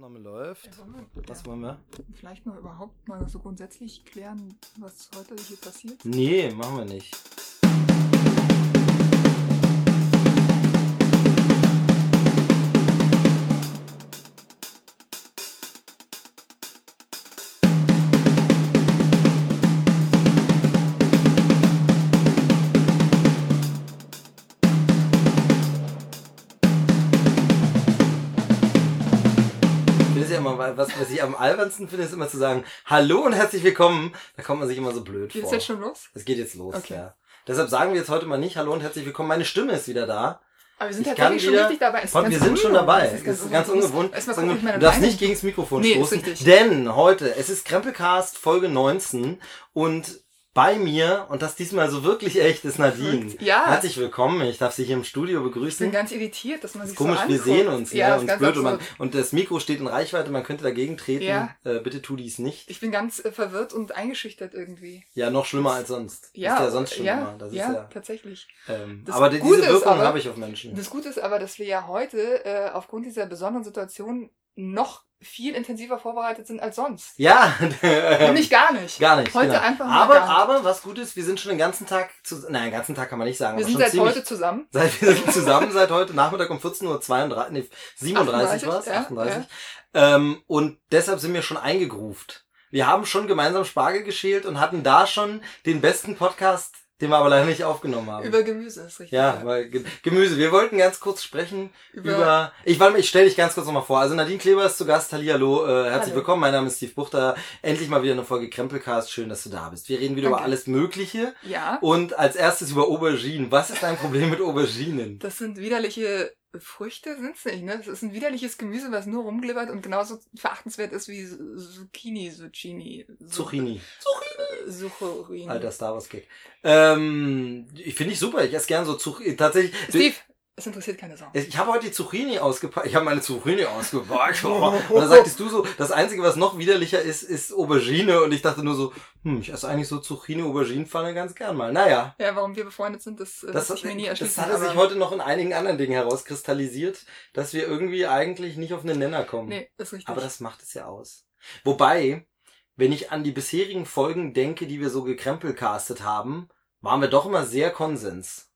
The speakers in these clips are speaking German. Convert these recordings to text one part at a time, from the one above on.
Aufnahme läuft. Ja, wollen wir, Was ja, wollen wir? vielleicht noch überhaupt mal so grundsätzlich klären, was heute hier passiert? Nee, machen wir nicht. Immer, was, was ich am albernsten finde, ist immer zu sagen, hallo und herzlich willkommen. Da kommt man sich immer so blöd Geht es vor. jetzt schon los? Es geht jetzt los, Okay. ja. Deshalb sagen wir jetzt heute mal nicht Hallo und herzlich willkommen. Meine Stimme ist wieder da. Aber wir sind Ich tatsächlich schon wieder- richtig dabei. Es ist ganz wir sind schon dabei. Das Es ist ganz ungewohnt. Erstmal gucken, meine Du darfst nicht gegen das Mikrofon Nee, ist stoßen. Denn heute, es ist Krempelcast Folge 19 und bei mir, und das diesmal so wirklich echt, ist Nadine. Ja. Herzlich willkommen. Ich darf Sie hier im Studio Ich bin begrüßen. ganz irritiert, dass man sich komisch, so wir anguckt. sehen uns, ja, ne? ganz blöd, und, man, und das Mikro steht in Reichweite, man könnte dagegen treten. Ja. Äh, bitte tu dies nicht. Ich bin ganz äh, verwirrt und eingeschüchtert irgendwie. Ja, noch schlimmer als sonst. Ja, ist ja sonst schon ja. Das ja, ist ja. tatsächlich. Ähm, Das aber Gute diese Wirkung habe ich auf Menschen. Das Gute ist aber, dass wir ja heute äh, aufgrund dieser besonderen Situation noch viel intensiver vorbereitet sind als sonst. Ja, Nämlich gar nicht. Gar nicht. Heute genau. einfach aber, gar nicht. aber was gut ist, wir sind schon den ganzen Tag zu, nein, den ganzen Tag kann man nicht sagen. Wir sind seit heute zusammen. Seit, wir sind zusammen seit heute Nachmittag um 14.32 Uhr, nee, 37 war es, 38, ja, 38. Ähm, und deshalb sind wir schon eingegruft. Wir haben schon gemeinsam Spargel geschält und hatten da schon den besten Podcast, den wir aber leider nicht aufgenommen haben. Über Gemüse ist richtig. ja, weil Ge- Gemüse. Wir wollten ganz kurz sprechen über. Über- ich warte ich stelle dich ganz kurz nochmal vor. Also Nadine Kleber ist zu Gast. Hallihallo, äh, herzlich Hallo. willkommen. Mein Name ist Steve Buchter. Endlich mal wieder eine Folge Krempelcast. Schön, dass du da bist. Wir reden wieder über Danke. alles Mögliche. Ja, Und als erstes über Auberginen. Was ist dein Problem mit Auberginen? das sind widerliche Früchte, sind's nicht, ne? Das ist ein widerliches Gemüse, was nur rumglibbert und genauso verachtenswert ist wie Zucchini, Zucchini. Zu- Zucchini. äh, Zucchini. Alter Star Wars Kick. Ähm, ich finde ich super. Ich esse gern so Zucchini. Tatsächlich. Steve, es interessiert keine Sau. Ich habe heute die Zucchini ausgepackt. Ich habe meine Zucchini ausgepackt. Und dann sagtest du so, das Einzige, was noch widerlicher ist, ist Aubergine. Und ich dachte nur so, hm, ich esse eigentlich so Zucchini-Auberginenpfanne ganz gern mal. Naja. Ja, warum wir befreundet sind, das, äh, Das, wird sich mir nie das erschließen. hatte sich heute noch in einigen anderen Dingen herauskristallisiert, dass wir irgendwie eigentlich nicht auf einen Nenner kommen. Nee, ist richtig. Aber das macht es ja aus. Wobei, wenn ich an die bisherigen Folgen denke, die wir so gekrempelcastet haben, waren wir doch immer sehr Konsens.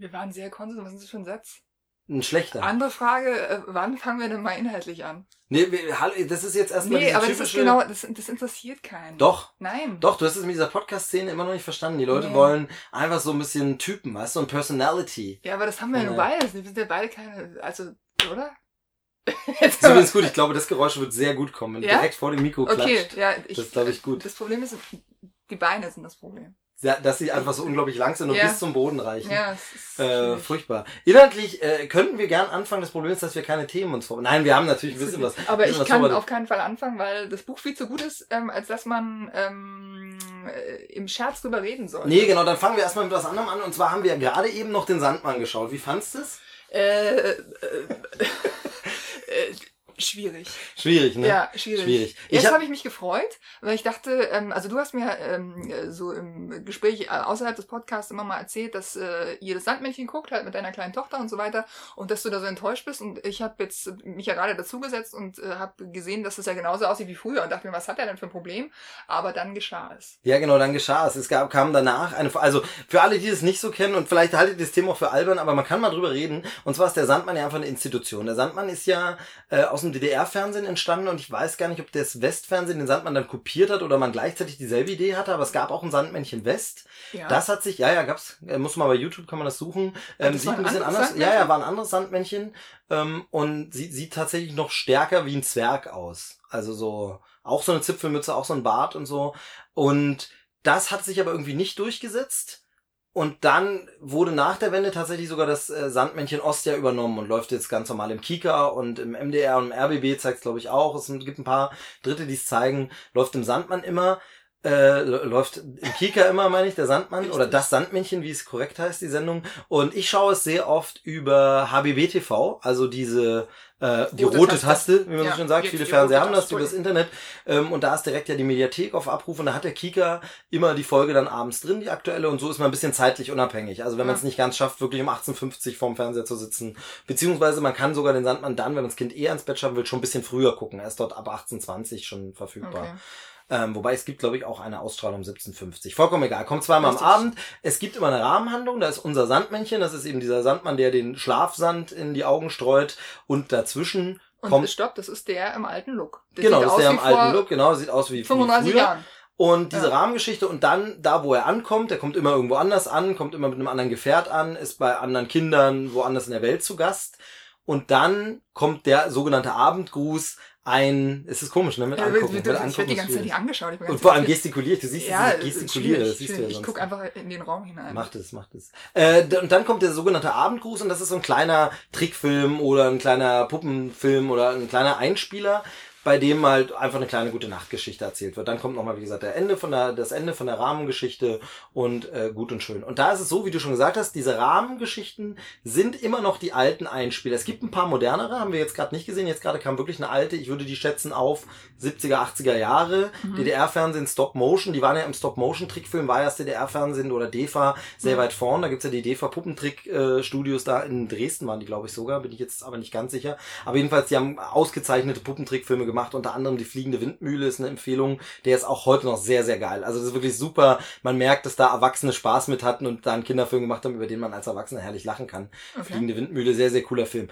Wir waren sehr konsistent. Was ist das für ein Satz? Ein schlechter. Andere Frage, äh, wann fangen wir denn mal inhaltlich an? nee, wir, hallo, das ist jetzt erstmal Nee, aber das ist genau, das, das interessiert keinen. Doch, Nein. doch, du hast es mit dieser Podcast-Szene immer noch nicht verstanden. Die Leute Nee. wollen einfach so ein bisschen Typen, weißt du, und Personality. Ja, aber das haben wir ja nur Nein. beide. Wir sind ja beide keine, also, oder? Ist übrigens gut, ich glaube, das Geräusch wird sehr gut kommen, wenn Ja? direkt vor dem Mikro Okay, klatscht. ja, ich, Das ist, glaube ich, gut. Das Problem ist, die Beine sind das Problem. Ja, dass sie einfach so unglaublich lang sind und Ja. bis zum Boden reichen. Ja, es ist Äh, furchtbar. Inhaltlich äh, könnten wir gern anfangen. Das Problem ist, dass wir keine Themen uns vor. Nein, wir haben natürlich ein bisschen was. Aber bisschen ich was kann auf keinen Fall anfangen, weil das Buch viel zu gut ist, ähm, als dass man ähm, äh, im Scherz drüber reden soll. Nee, genau, dann fangen wir erstmal mit was anderem an. Und zwar haben wir gerade eben noch den Sandmann geschaut. Wie fandst du es? Äh, äh, äh, schwierig. Schwierig, ne? Ja, schwierig. Schwierig. Ich Erst hab- habe ich mich gefreut, weil ich dachte, ähm, also du hast mir ähm, äh, so im Gespräch äh, außerhalb des Podcasts immer mal erzählt, dass äh, ihr das Sandmännchen guckt, halt mit deiner kleinen Tochter und so weiter und dass du da so enttäuscht bist und ich habe jetzt mich ja gerade dazugesetzt und äh, habe gesehen, dass es ja genauso aussieht wie früher und dachte mir, was hat er denn für ein Problem? Aber dann geschah es. Ja, genau, dann geschah es. Es gab, kam danach eine, also für alle, die es nicht so kennen und vielleicht haltet ihr das Thema auch für albern, aber man kann mal drüber reden. Und zwar ist der Sandmann ja einfach eine Institution. Der Sandmann ist ja äh, aus dem DDR-Fernsehen entstanden und ich weiß gar nicht, ob das Westfernsehen den Sandmann dann kopiert hat oder man gleichzeitig dieselbe Idee hatte, aber es gab auch ein Sandmännchen West. Ja. Das hat sich, ja, ja, gab's, äh, muss man bei YouTube, kann man das suchen. Ähm, das sieht ein ein bisschen anders, ja, ja, war ein anderes Sandmännchen ähm, und sieht, sieht tatsächlich noch stärker wie ein Zwerg aus. Also so, auch so eine Zipfelmütze, auch so ein Bart und so. Und das hat sich aber irgendwie nicht durchgesetzt. Und dann wurde nach der Wende tatsächlich sogar das äh, Sandmännchen Ostia übernommen und läuft jetzt ganz normal im Kika und im MDR und im RBB zeigt es glaube ich auch. Es gibt ein paar Dritte, die es zeigen. Läuft im Sandmann immer. äh, läuft im Kika immer, meine ich, der Sandmann oder das Sandmännchen, wie es korrekt heißt, die Sendung. Und ich schaue es sehr oft über HBB TV, also diese äh, die rote, rote Taste, Taste, wie man ja, so schön sagt. Viele Fernseher haben das über das Internet. Ähm, und da ist direkt ja die Mediathek auf Abruf und da hat der Kika immer die Folge dann abends drin, die aktuelle. Und so ist man ein bisschen zeitlich unabhängig. Also wenn ja. man es nicht ganz schafft, wirklich um 18.50 vorm Fernseher zu sitzen. Beziehungsweise man kann sogar den Sandmann dann, wenn man das Kind eher ins Bett schaffen will, schon ein bisschen früher gucken. Er ist dort ab 18.20 schon verfügbar. Okay. Ähm, wobei es gibt, glaube ich, auch eine Ausstrahlung 1750. Vollkommen egal. Kommt zweimal Richtig. am Abend. Es gibt immer eine Rahmenhandlung. Da ist unser Sandmännchen. Das ist eben dieser Sandmann, der den Schlafsand in die Augen streut. Und dazwischen und kommt... Stopp, das ist der im alten Look. Der genau, das ist der im alten Look. Genau, sieht aus wie 35 Jahren. Und diese ja. Rahmengeschichte und dann da, wo er ankommt, der kommt immer irgendwo anders an, kommt immer mit einem anderen Gefährt an, ist bei anderen Kindern woanders in der Welt zu Gast. Und dann kommt der sogenannte Abendgruß, ein, es ist komisch, ne, mit ja, angucken. Mit, ich werde die ganze Zeit nicht angeschaut. Ich und vor allem gestikuliere ich, du siehst, ja, ich gestikuliere, das siehst du ja Ich gucke einfach in den Raum hinein. Macht es, macht es. Äh, und dann kommt der sogenannte Abendgruß und das ist so ein kleiner Trickfilm oder ein kleiner Puppenfilm oder ein kleiner Einspieler, bei dem halt einfach eine kleine gute Nachtgeschichte erzählt wird. Dann kommt nochmal, wie gesagt, der Ende von der, das Ende von der Rahmengeschichte und äh, gut und schön. Und da ist es so, wie du schon gesagt hast, diese Rahmengeschichten sind immer noch die alten Einspieler. Es gibt ein paar modernere, haben wir jetzt gerade nicht gesehen. Jetzt gerade kam wirklich eine alte, ich würde die schätzen auf 70er, 80er Jahre. Mhm. DDR-Fernsehen, Stop-Motion, die waren ja im Stop-Motion-Trickfilm, war ja das DDR-Fernsehen oder DEFA sehr mhm. weit vorn. Da gibt's ja die DEFA-Puppentrick-Studios da in Dresden waren die, glaube ich, sogar, bin ich jetzt aber nicht ganz sicher. Aber jedenfalls, die haben ausgezeichnete Puppentrickfilme gemacht, unter anderem die fliegende Windmühle ist eine Empfehlung, der ist auch heute noch sehr, sehr geil. Also das ist wirklich super. Man merkt, dass da Erwachsene Spaß mit hatten und da einen Kinderfilm gemacht haben, über den man als Erwachsener herrlich lachen kann. Okay. Fliegende Windmühle, sehr, sehr cooler Film.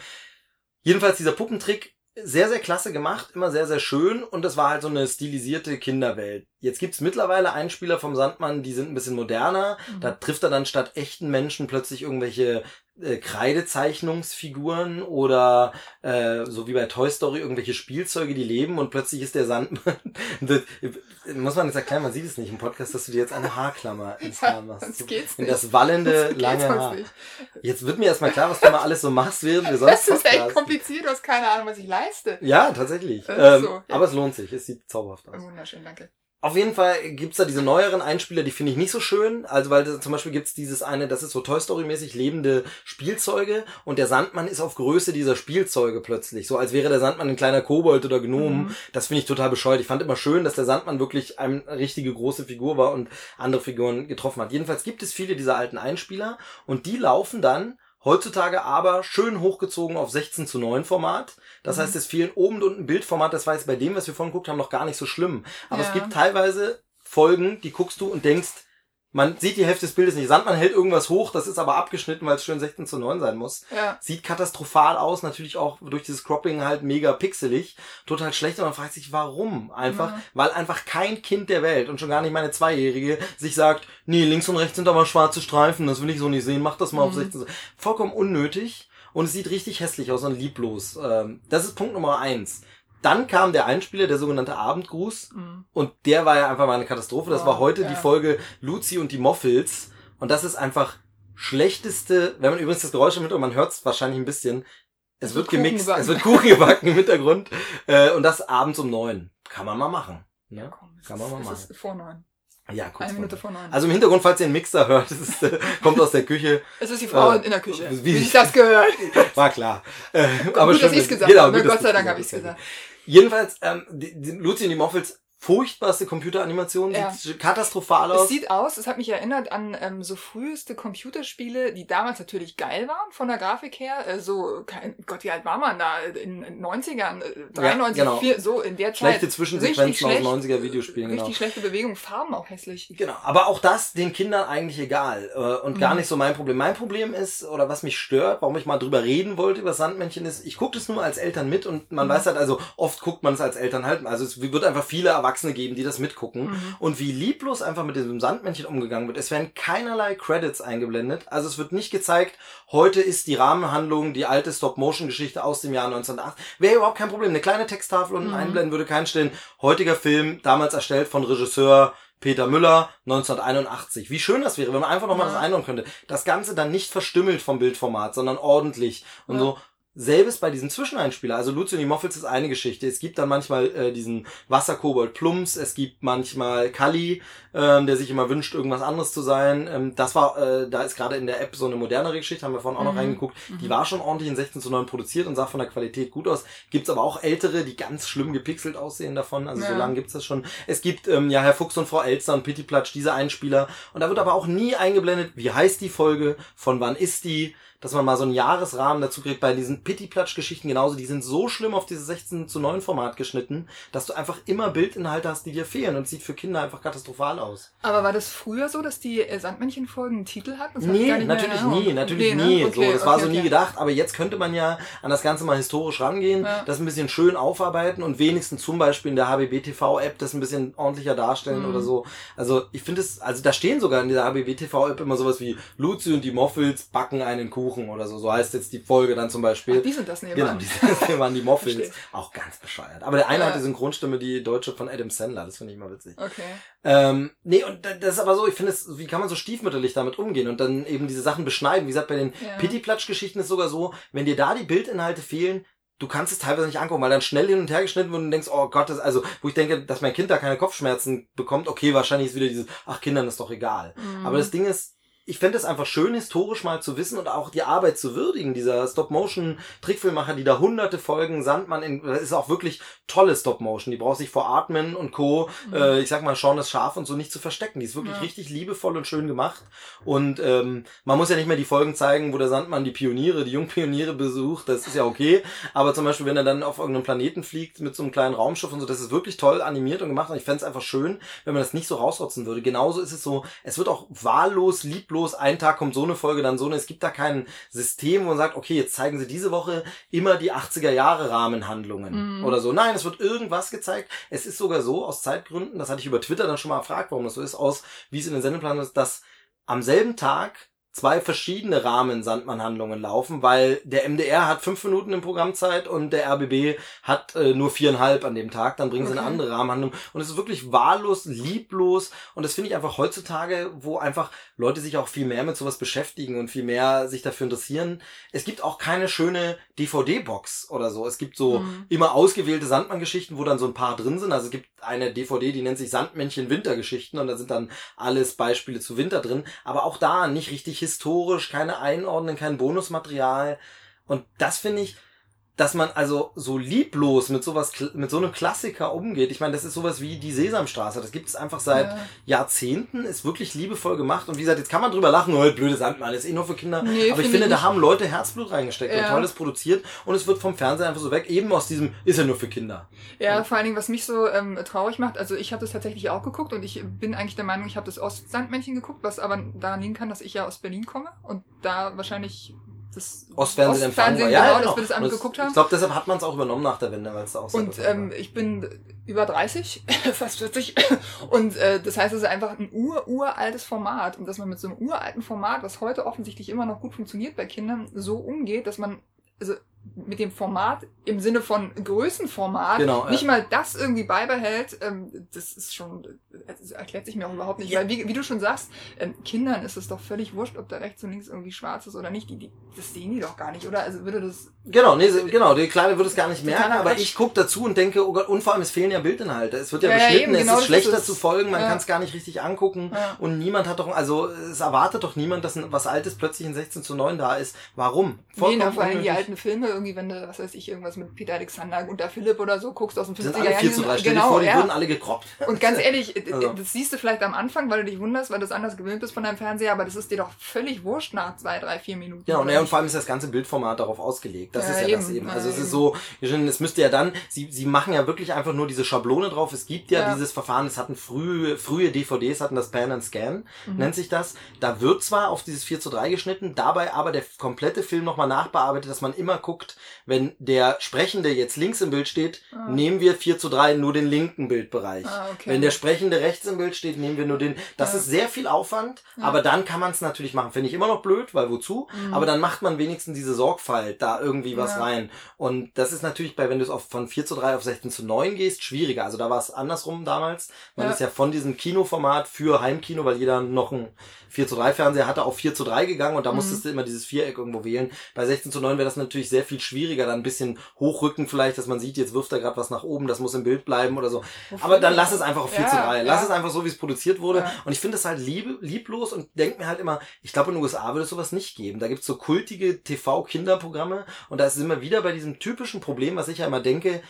Jedenfalls dieser Puppentrick, sehr, sehr klasse gemacht, immer sehr, sehr schön und das war halt so eine stilisierte Kinderwelt. Jetzt gibt's mittlerweile Einspieler vom Sandmann, die sind ein bisschen moderner. Mhm. Da trifft er dann statt echten Menschen plötzlich irgendwelche Kreidezeichnungsfiguren oder äh, so wie bei Toy Story irgendwelche Spielzeuge, die leben und plötzlich ist der Sandmann. das, muss man jetzt erklären, man sieht es nicht im Podcast, dass du dir jetzt eine Haarklammer ins Haar machst. geht's in das wallende, lange Haar. Nicht. Jetzt wird mir erstmal klar, was du mal alles so machst, während wir sonst Das ist Podcast. echt kompliziert, du hast keine Ahnung, was ich leiste. Ja, tatsächlich. Ähm, so, ja. Aber es lohnt sich, es sieht zauberhaft aus. Wunderschön, danke. Auf jeden Fall gibt's da diese neueren Einspieler, die finde ich nicht so schön. Also weil zum Beispiel gibt's dieses eine, das ist so Toy Story mäßig lebende Spielzeuge und der Sandmann ist auf Größe dieser Spielzeuge plötzlich. So als wäre der Sandmann ein kleiner Kobold oder Gnom. Mhm. Das finde ich total bescheuert. Ich fand immer schön, dass der Sandmann wirklich eine richtige große Figur war und andere Figuren getroffen hat. Jedenfalls gibt es viele dieser alten Einspieler und die laufen dann Heutzutage aber schön hochgezogen auf 16 zu 9 Format. Das mhm. heißt, es fehlen oben und unten Bildformat. Das war jetzt bei dem, was wir vorhin geguckt haben, noch gar nicht so schlimm. Aber ja. es gibt teilweise Folgen, die guckst du und denkst, man sieht die Hälfte des Bildes nicht. Sandmann hält irgendwas hoch, das ist aber abgeschnitten, weil es schön 16 zu 9 sein muss. Ja. Sieht katastrophal aus, natürlich auch durch dieses Cropping halt mega pixelig. Total schlecht und man fragt sich, warum? Einfach, mhm. weil einfach kein Kind der Welt und schon gar nicht meine Zweijährige sich sagt, nee, links und rechts sind aber schwarze Streifen, das will ich so nicht sehen, mach das mal mhm. auf 16. Vollkommen unnötig und es sieht richtig hässlich aus und lieblos. Ähm, das ist Punkt Nummer eins. Dann kam der Einspieler, der sogenannte Abendgruß. Mhm. Und der war ja einfach mal eine Katastrophe. Das oh, war heute ja. die Folge Luzi und die Moffels. Und das ist einfach schlechteste, wenn man übrigens das Geräusch im Hintergrund, man hört es wahrscheinlich ein bisschen. Es, es wird, wird gemixt, es wird Kuchen gebacken im Hintergrund. Äh, und das abends um neun. Kann man mal machen. Ja, ja komm, Kann man mal machen. Ist vor neun. Ja, kurz Eine Minute vor neun. Also im Hintergrund, falls ihr einen Mixer hört, das ist, äh, kommt aus der Küche. Es ist die Frau äh, in der Küche. Wie, wie ich das gehört. War klar. Äh, aber gut, schön, dass ich es gesagt genau, habe. Gott sei Dank habe ich es gesagt. Jedenfalls, ähm, die, die Lucy und die Moffels furchtbarste Computeranimation, ja. sieht katastrophal aus. Es sieht aus, es hat mich erinnert an ähm, so früheste Computerspiele, die damals natürlich geil waren von der Grafik her. Äh, so, kein, Gott, wie alt war man da? In den 90ern, äh, 93, ja, genau. 4, so in der Zeit. Schlechte Zwischensequenzen aus 90er Videospielen, genau. Richtig schlechte Bewegung, Farben auch hässlich. Genau, aber auch das den Kindern eigentlich egal äh, und mhm. gar nicht so mein Problem. Mein Problem ist, oder was mich stört, warum ich mal drüber reden wollte über Sandmännchen ist, ich gucke das nur als Eltern mit und man mhm. weiß halt, also oft guckt man es als Eltern halt, also es wird einfach viele Erwachsene geben, die das mitgucken mhm. und wie lieblos einfach mit diesem Sandmännchen umgegangen wird. Es werden keinerlei Credits eingeblendet, also es wird nicht gezeigt, heute ist die Rahmenhandlung die alte Stop-Motion-Geschichte aus dem Jahr 1908. Wäre überhaupt kein Problem. Eine kleine Texttafel unten mhm. einblenden würde keinen stellen. Heutiger Film, damals erstellt von Regisseur Peter Müller 1981. Wie schön das wäre, wenn man einfach nochmal ja. das einordnen könnte. Das Ganze dann nicht verstümmelt vom Bildformat, sondern ordentlich und ja. so selbes bei diesem Zwischeneinspieler. Also Lucio und die Moffels ist eine Geschichte. Es gibt dann manchmal äh, diesen Wasserkobold Plums, es gibt manchmal Kali, ähm, der sich immer wünscht, irgendwas anderes zu sein. Ähm, das war, äh, da ist gerade in der App so eine modernere Geschichte, haben wir vorhin auch noch Mhm. reingeguckt. Die war schon ordentlich in 16 zu 9 produziert und sah von der Qualität gut aus. Gibt's aber auch ältere, die ganz schlimm gepixelt aussehen davon. Also so Ja. lange gibt's das schon. Es gibt ähm, ja Herr Fuchs und Frau Elster und Pittiplatsch, diese Einspieler. Und da wird aber auch nie eingeblendet, wie heißt die Folge, von wann ist die, dass man mal so einen Jahresrahmen dazu kriegt. Bei diesen Pittiplatsch-Geschichten genauso, die sind so schlimm auf dieses 16 zu 9 Format geschnitten, dass du einfach immer Bildinhalte hast, die dir fehlen und es sieht für Kinder einfach katastrophal aus. Aber war das früher so, dass die äh, Sandmännchenfolgen einen Titel hatten? Nee, in natürlich nie, natürlich Nee, ne? nie. Okay, so, das war okay, so nie okay. gedacht, aber jetzt könnte man ja an das Ganze mal historisch rangehen, Ja. das ein bisschen schön aufarbeiten und wenigstens zum Beispiel in der HBB TV App das ein bisschen ordentlicher darstellen Mhm. oder so. Also ich finde es, also da stehen sogar in dieser HBB TV App immer sowas wie Luzi und die Moffels backen einen Kuchen oder so. So heißt jetzt die Folge dann zum Beispiel. Ach, die sind das Genau, nebenan. die waren die Moffels. Verstehe. Auch ganz bescheuert. Aber der eine Ja. hat die Synchronstimme, die deutsche von Adam Sandler. Das finde ich mal witzig. Okay. Ähm, nee, und da- das ist aber so, ich finde es, wie kann man so stiefmütterlich damit umgehen und dann eben diese Sachen beschneiden. Wie gesagt, bei den Ja. Pittiplatsch-Geschichten ist sogar so, wenn dir da die Bildinhalte fehlen, du kannst es teilweise nicht angucken, weil dann schnell hin und her geschnitten wird und du denkst, oh Gott, das, also, wo ich denke, dass mein Kind da keine Kopfschmerzen bekommt, okay, wahrscheinlich ist wieder dieses, ach, Kindern ist doch egal. Mhm. Aber das Ding ist, ich fände es einfach schön, historisch mal zu wissen und auch die Arbeit zu würdigen, dieser Stop-Motion-Trickfilmmacher, die da hunderte Folgen, Sandmann, in, das ist auch wirklich tolle Stop-Motion, die braucht sich vor Atmen und Co., äh, ich sag mal, Sean das Schaf und so nicht zu verstecken, die ist wirklich Ja. richtig liebevoll und schön gemacht. Und ähm, man muss ja nicht mehr die Folgen zeigen, wo der Sandmann die Pioniere, die Jungpioniere besucht, das ist ja okay, aber zum Beispiel, wenn er dann auf irgendeinem Planeten fliegt mit so einem kleinen Raumschiff und so, das ist wirklich toll animiert und gemacht. Und ich fände es einfach schön, wenn man das nicht so rausrotzen würde. Genauso ist es so, es wird auch wahllos, lieblos, ein Tag kommt so eine Folge, dann so eine, es gibt da kein System, wo man sagt, okay, jetzt zeigen sie diese Woche immer die 80er Jahre Rahmenhandlungen Mhm. oder so. Nein, es wird irgendwas gezeigt. Es ist sogar so, aus Zeitgründen, das hatte ich über Twitter dann schon mal gefragt, warum das so ist, aus, wie es in den Sendeplan ist, dass am selben Tag zwei verschiedene Rahmen-Sandmann-Handlungen laufen, weil der MDR hat fünf Minuten im Programmzeit und der RBB hat äh, nur viereinhalb an dem Tag. Dann bringen sie eine Okay. andere Rahmenhandlung. Und es ist wirklich wahllos, lieblos. Und das finde ich einfach heutzutage, wo einfach Leute sich auch viel mehr mit sowas beschäftigen und viel mehr sich dafür interessieren. Es gibt auch keine schöne DVD-Box oder so. Es gibt so Mhm. immer ausgewählte Sandmann-Geschichten, wo dann so ein paar drin sind. Also es gibt eine DVD, die nennt sich Sandmännchen Wintergeschichten und da sind dann alles Beispiele zu Winter drin. Aber auch da nicht richtig historisch, keine Einordnung, kein Bonusmaterial. Und das finde ich, dass man also so lieblos mit sowas, mit so einem Klassiker umgeht. Ich meine, das ist sowas wie die Sesamstraße. Das gibt es einfach seit Ja. Jahrzehnten, ist wirklich liebevoll gemacht. Und wie gesagt, jetzt kann man drüber lachen, oh, blöde Sandmann, ist eh nur für Kinder. Nee, Aber ich finde ich da haben Leute Herzblut reingesteckt und Ja. tolles produziert. Und es wird vom Fernsehen einfach so weg, eben aus diesem, ist ja nur für Kinder. Ja, vor allen Dingen, was mich so ähm, traurig macht, also ich habe das tatsächlich auch geguckt und ich bin eigentlich der Meinung, ich habe das Ostsandmännchen geguckt, was aber daran liegen kann, dass ich ja aus Berlin komme und da wahrscheinlich das Ostfernsehen empfangen war. Ostfernsehen, Ja, genau, ja, genau. dass wir das Und alle geguckt haben. Ich glaube, deshalb hat man es auch übernommen nach der Wende, weil es da auch Und ähm, ich bin über 30, fast 40. Und äh, das heißt, es ist einfach ein ur uraltes Format. Und dass man mit so einem uralten Format, was heute offensichtlich immer noch gut funktioniert bei Kindern, so umgeht, dass man also mit dem Format im Sinne von Größenformat Genau, ja. nicht mal das irgendwie beibehält, ähm, das ist schon, das erklärt sich mir auch überhaupt nicht. Ja. Weil wie, wie du schon sagst, ähm, Kindern ist es doch völlig wurscht, ob da rechts und links irgendwie schwarz ist oder nicht. Die, die, das sehen die doch gar nicht, oder? Also würde das Genau, nee, genau, die Kleine würde es gar nicht merken, aber ich gucke dazu und denke, oh Gott, und vor allem, es fehlen ja Bildinhalte. Es wird ja, Ja, ja, beschnitten, eben, es genau ist das schlechter ist es. zu folgen, man kann es gar nicht richtig angucken und niemand hat doch, also es erwartet doch niemand, dass ein, was Altes plötzlich in 16 zu 9 da ist. Warum? Nee, na, vor allem die alten Filme, irgendwie, wenn du, was weiß ich, irgendwas mit Peter Alexander, Gunter Philipp oder so guckst aus Die 50er sind alle Jahren. 4 die zu sind- 3, stell dir genau, vor, die wurden alle gekroppt. Und ganz ehrlich, Also. das siehst du vielleicht am Anfang, weil du dich wunderst, weil du es anders gewöhnt bist von deinem Fernseher, aber das ist dir doch völlig wurscht nach zwei, drei, vier Minuten. Genau, naja, und nicht? vor allem ist das ganze Bildformat darauf ausgelegt. Das Ja, ist ja das eben. eben. Ja, Also es ist eben. so, es müsste ja dann, sie, sie machen ja wirklich einfach nur diese Schablone drauf. Es gibt ja, Ja. dieses Verfahren, es hatten frühe, frühe DVDs, hatten das Pan and Scan, Mhm. nennt sich das. Da wird zwar auf dieses 4 zu 3 geschnitten, dabei aber der komplette Film nochmal nachbearbeitet, dass man immer guckt, wenn der Sprechende jetzt links im Bild steht, Ah. nehmen wir 4 zu 3 nur den linken Bildbereich. Ah, okay. Wenn der Sprechende rechts im Bild steht, nehmen wir nur den. Das Ja. ist sehr viel Aufwand, Ja. aber dann kann man es natürlich machen. Finde ich immer noch blöd, weil wozu? Mhm. Aber dann macht man wenigstens diese Sorgfalt da irgendwie was Ja. rein. Und das ist natürlich bei, wenn du es auf, von 4 zu 3 auf 16 zu 9 gehst, schwieriger. Also da war es andersrum damals. Man ist ja von diesem Kinoformat für Heimkino, weil jeder noch ein 4 zu 3 Fernseher hatte, auf 4 zu 3 gegangen und da Mhm. musstest du immer dieses Viereck irgendwo wählen. Bei 16 zu 9 wäre das natürlich sehr viel schwieriger, dann ein bisschen hochrücken vielleicht, dass man sieht, jetzt wirft er gerade was nach oben, das muss im Bild bleiben oder so. Aber dann lass es einfach auf 4 zu Ja, 3. Lass ja. es einfach so, wie es produziert wurde. Ja. Und ich finde es halt lieb, lieblos und denk mir halt immer, ich glaube, in den USA würde es sowas nicht geben. Da gibt's so kultige TV-Kinderprogramme und da sind wir wieder bei diesem typischen Problem, was ich ja immer denke,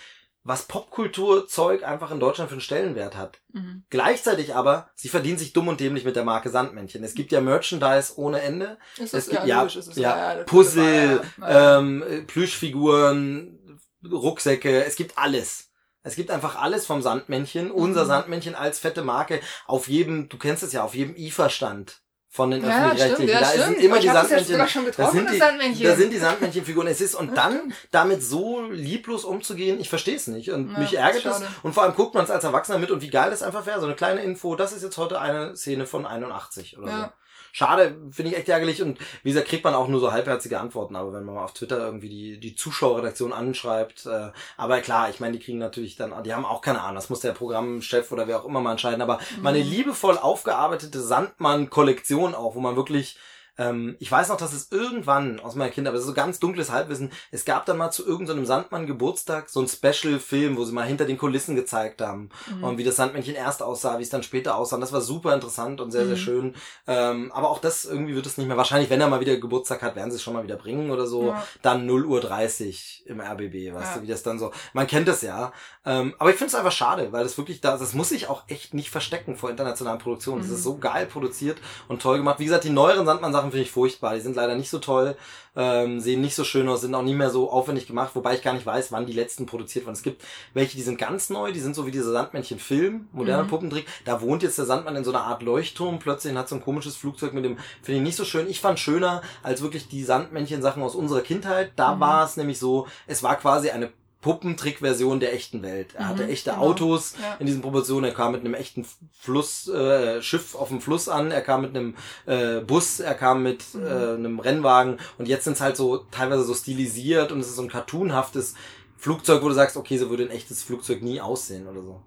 was Popkulturzeug einfach in Deutschland für einen Stellenwert hat. Mhm. Gleichzeitig aber, sie verdienen sich dumm und dämlich mit der Marke Sandmännchen. Es gibt ja Merchandise ohne Ende. Ist Es das, gibt ja, ja, logisch, ist es, ja, das- Puzzle, ja, ja. ähm, äh, Plüschfiguren, Rucksäcke, es gibt alles. Es gibt einfach alles vom Sandmännchen, unser Mhm. Sandmännchen als fette Marke auf jedem, du kennst es ja, auf jedem IFA-Stand von den Ja, öffentlich-rechtlichen. ja, da stimmt. sind immer Ich die das Sandmännchen. sogar schon Da sind, das die, Sandmännchen. da sind die Sandmännchenfiguren. Es ist, und Ja, dann damit so lieblos umzugehen, ich verstehe es nicht. Und Ja, mich ärgert es. Und vor allem guckt man es als Erwachsener mit und wie geil das einfach wäre. So eine kleine Info, das ist jetzt heute eine Szene von 81 oder so. Schade, finde ich echt ärgerlich. Und wie gesagt, kriegt man auch nur so halbherzige Antworten, aber wenn man mal auf Twitter irgendwie die, die Zuschauerredaktion anschreibt, äh, aber klar, ich meine, die kriegen natürlich dann, die haben auch keine Ahnung, das muss der Programmchef oder wer auch immer mal entscheiden, aber meine Mhm. liebevoll aufgearbeitete Sandmann-Kollektion auch, wo man wirklich ähm, ich weiß noch, dass es irgendwann aus meiner Kindheit, aber das ist so ganz dunkles Halbwissen, es gab dann mal zu irgendeinem Sandmann-Geburtstag so ein Special-Film, wo sie mal hinter den Kulissen gezeigt haben Mhm. und wie das Sandmännchen erst aussah, wie es dann später aussah. Und das war super interessant und sehr, sehr Mhm. schön. Ähm, aber auch das irgendwie wird es nicht mehr. Wahrscheinlich, wenn er mal wieder Geburtstag hat, werden sie es schon mal wieder bringen oder so. Ja. Dann 0 Uhr 30 im RBB, weißt Ja. du, wie das dann so. Man kennt das ja. Ähm, aber ich finde es einfach schade, weil das wirklich da, das muss sich auch echt nicht verstecken vor internationalen Produktionen. Das Mhm. ist so geil produziert und toll gemacht. Wie gesagt, die neueren Sandmann-Sachen finde ich furchtbar. Die sind leider nicht so toll, ähm, sehen nicht so schön aus, sind auch nie mehr so aufwendig gemacht, wobei ich gar nicht weiß, wann die letzten produziert wurden. Es gibt welche, die sind ganz neu, die sind so wie dieser Sandmännchen-Film, moderner Mhm. Puppentrick. Da wohnt jetzt der Sandmann in so einer Art Leuchtturm plötzlich und hat so ein komisches Flugzeug mit dem, finde ich nicht so schön. Ich fand schöner als wirklich die Sandmännchen-Sachen aus unserer Kindheit. Da Mhm. war es nämlich so, es war quasi eine Puppentrick-Version der echten Welt. Er hatte Mhm, echte genau. Autos Ja. in diesen Proportionen. Er kam mit einem echten Fluss, äh, Schiff auf dem Fluss an. Er kam mit einem äh, Bus. Er kam mit Mhm. äh, einem Rennwagen. Und jetzt sind es halt so teilweise so stilisiert und es ist so ein cartoonhaftes Flugzeug, wo du sagst, okay, so würde ein echtes Flugzeug nie aussehen oder so.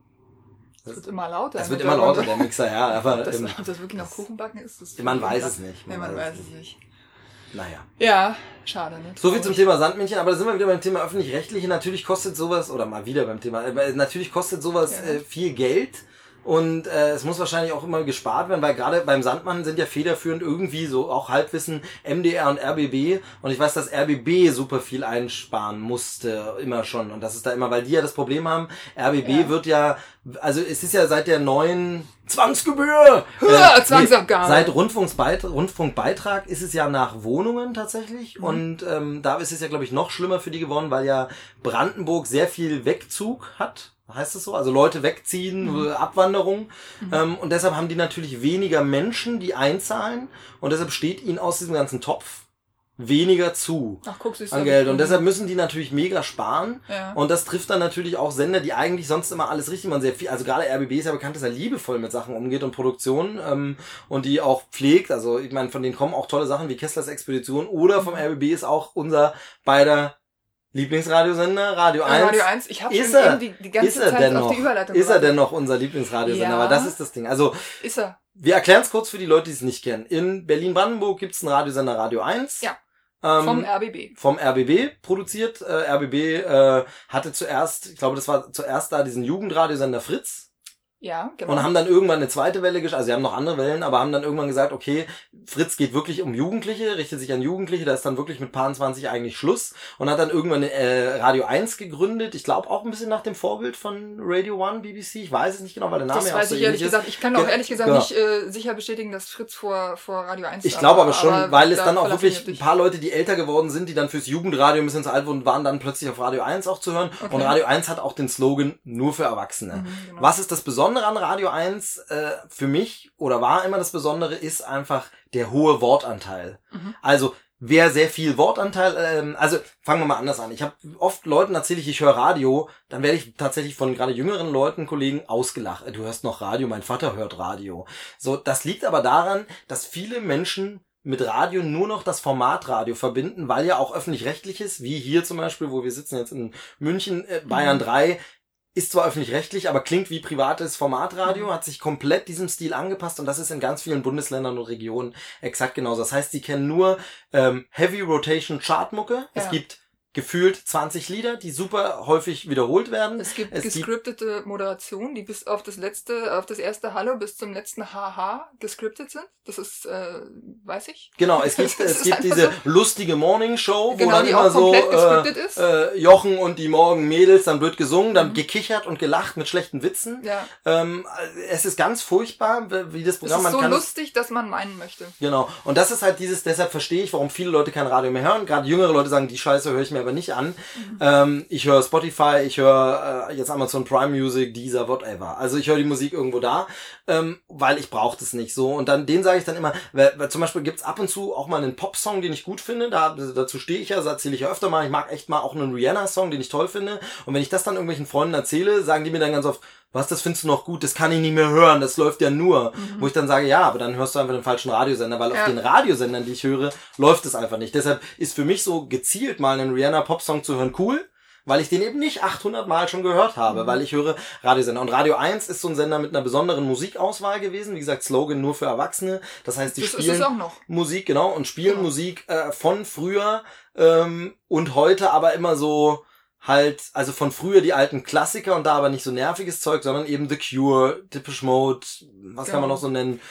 Es wird immer lauter. Es im wird immer lauter, der Mixer, ja, aber Ob das, ähm, ob das wirklich noch Kuchenbacken ist? Das man weiß es nicht. Nee, man weiß es nicht. Naja. Ja, schade, ne? So viel zum Thema Sandmännchen, aber da sind wir wieder beim Thema öffentlich-rechtliche. Natürlich kostet sowas, oder mal wieder beim Thema, äh, natürlich kostet sowas Ja. äh, viel Geld. Und äh, es muss wahrscheinlich auch immer gespart werden, weil gerade beim Sandmann sind ja federführend irgendwie so auch Halbwissen MDR und RBB. Und ich weiß, dass RBB super viel einsparen musste, immer schon. Und das ist da immer, weil die ja das Problem haben, RBB Ja. wird ja, also es ist ja seit der neuen Zwangsgebühr. Höher, äh, Zwangsabgabe. Seit Rundfunksbeit Rundfunkbeitrag ist es ja nach Wohnungen tatsächlich. Mhm. Und ähm, da ist es ja, glaube ich, noch schlimmer für die geworden, weil ja Brandenburg sehr viel Wegzug hat. Heißt es so? Also Leute wegziehen, Mhm. äh, Abwanderung. Ähm, und deshalb haben die natürlich weniger Menschen, die einzahlen. Und deshalb steht ihnen aus diesem ganzen Topf weniger zu Ach, guck, an. Geld. Und deshalb müssen die natürlich mega sparen. Ja. Und das trifft dann natürlich auch Sender, die eigentlich sonst immer alles richtig machen. Sehr viel, also gerade RBB ist ja bekannt, dass er liebevoll mit Sachen umgeht und Produktion ähm, und die auch pflegt. Also ich meine, von denen kommen auch tolle Sachen wie Kesslers Expedition oder vom RBB ist auch unser beider Lieblingsradiosender, Radio 1. Radio 1, ich habe Ist schon er? eben die, die ganze Zeit denn auf noch? die Überleitung Ist er denn noch unser Lieblingsradiosender? Ja. Aber das ist das Ding. Also Ist er. wir erklären es kurz für die Leute, die es nicht kennen. In Berlin-Brandenburg gibt es einen Radiosender Radio 1. Ja. Ähm, Vom RBB. vom RBB produziert. Äh, RBB äh, hatte zuerst, ich glaube, das war zuerst da diesen Jugendradiosender Fritz Ja, genau. und haben dann irgendwann eine zweite Welle gesch also sie haben noch andere Wellen, aber haben dann irgendwann gesagt, okay, Fritz geht wirklich um Jugendliche, richtet sich an Jugendliche, da ist dann wirklich mit Paar 20 eigentlich Schluss und hat dann irgendwann äh, Radio 1 gegründet, ich glaube auch ein bisschen nach dem Vorbild von Radio 1 BBC, ich weiß es nicht genau, weil der Name das ja auch so ich ehrlich ist. gesagt. Ich kann auch ehrlich gesagt genau. nicht äh, sicher bestätigen, dass Fritz vor, vor Radio 1 Ich glaube aber schon, aber weil es da dann auch wirklich ein paar Leute, die älter geworden sind, die dann fürs Jugendradio ein bisschen zu alt wurden, waren dann plötzlich auf Radio 1 auch zu hören. Okay. Und Radio 1 hat auch den Slogan nur für Erwachsene. Mhm, genau. Was ist das Besondere an Radio 1? Äh, für mich oder war immer das Besondere, ist einfach der hohe Wortanteil. Mhm. Also wer sehr viel Wortanteil, ähm, also fangen wir mal anders an. Ich habe oft Leuten erzähle ich, ich höre Radio, dann werde ich tatsächlich von gerade jüngeren Leuten, Kollegen ausgelacht. Du hörst noch Radio, mein Vater hört Radio. So, das liegt aber daran, dass viele Menschen mit Radio nur noch das Format Radio verbinden, weil ja auch öffentlich-rechtliches, wie hier zum Beispiel, wo wir sitzen jetzt in München, äh, Bayern mhm. 3, ist zwar öffentlich-rechtlich, aber klingt wie privates Formatradio, mhm. hat sich komplett diesem Stil angepasst und das ist in ganz vielen Bundesländern und Regionen exakt genauso. Das heißt, sie kennen nur ähm, Heavy Rotation Chartmucke. Ja. Es gibt gefühlt 20 Lieder, die super häufig wiederholt werden. Es gibt es gescriptete gibt Moderationen, die bis auf das letzte, auf das erste Hallo bis zum letzten Haha gescriptet sind. Das ist, äh, weiß ich. Genau, es gibt, es gibt diese so. lustige Morning Show, genau, wo dann immer so äh, äh, Jochen und die Morgenmädels, dann wird gesungen, dann mhm. gekichert und gelacht mit schlechten Witzen. Ja. Ähm, es ist ganz furchtbar, wie das Programm. Es ist so lustig, dass man meinen möchte. Genau. Und das ist halt dieses, deshalb verstehe ich, warum viele Leute kein Radio mehr hören. Gerade jüngere Leute sagen, die Scheiße höre ich mir aber nicht an. Mhm. Ähm, ich höre Spotify, ich höre äh, jetzt Amazon Prime Music, Deezer, whatever. Also ich höre die Musik irgendwo da, ähm, weil ich brauche das nicht so. Und dann den sage ich dann immer, weil, weil zum Beispiel gibt's ab und zu auch mal einen Pop-Song, den ich gut finde. Da, dazu stehe ich ja, das erzähle ich ja öfter mal. Ich mag echt mal auch einen Rihanna-Song, den ich toll finde. Und wenn ich das dann irgendwelchen Freunden erzähle, sagen die mir dann ganz oft, was, das findest du noch gut, das kann ich nicht mehr hören, das läuft ja nur. Mhm. Wo ich dann sage, ja, aber dann hörst du einfach den falschen Radiosender, weil ja. auf den Radiosendern, die ich höre, läuft es einfach nicht. Deshalb ist für mich so gezielt mal einen Rihanna-Pop-Song zu hören cool, weil ich den eben nicht 800 Mal schon gehört habe, mhm. weil ich höre Radiosender. Und Radio 1 ist so ein Sender mit einer besonderen Musikauswahl gewesen. Wie gesagt, Slogan nur für Erwachsene. Das heißt, die das spielen Musik, genau, und spielen genau. Musik äh, von früher ähm, und heute aber immer so halt, also von früher die alten Klassiker und da aber nicht so nerviges Zeug, sondern eben The Cure, Depeche Mode, was ja. kann man noch so nennen?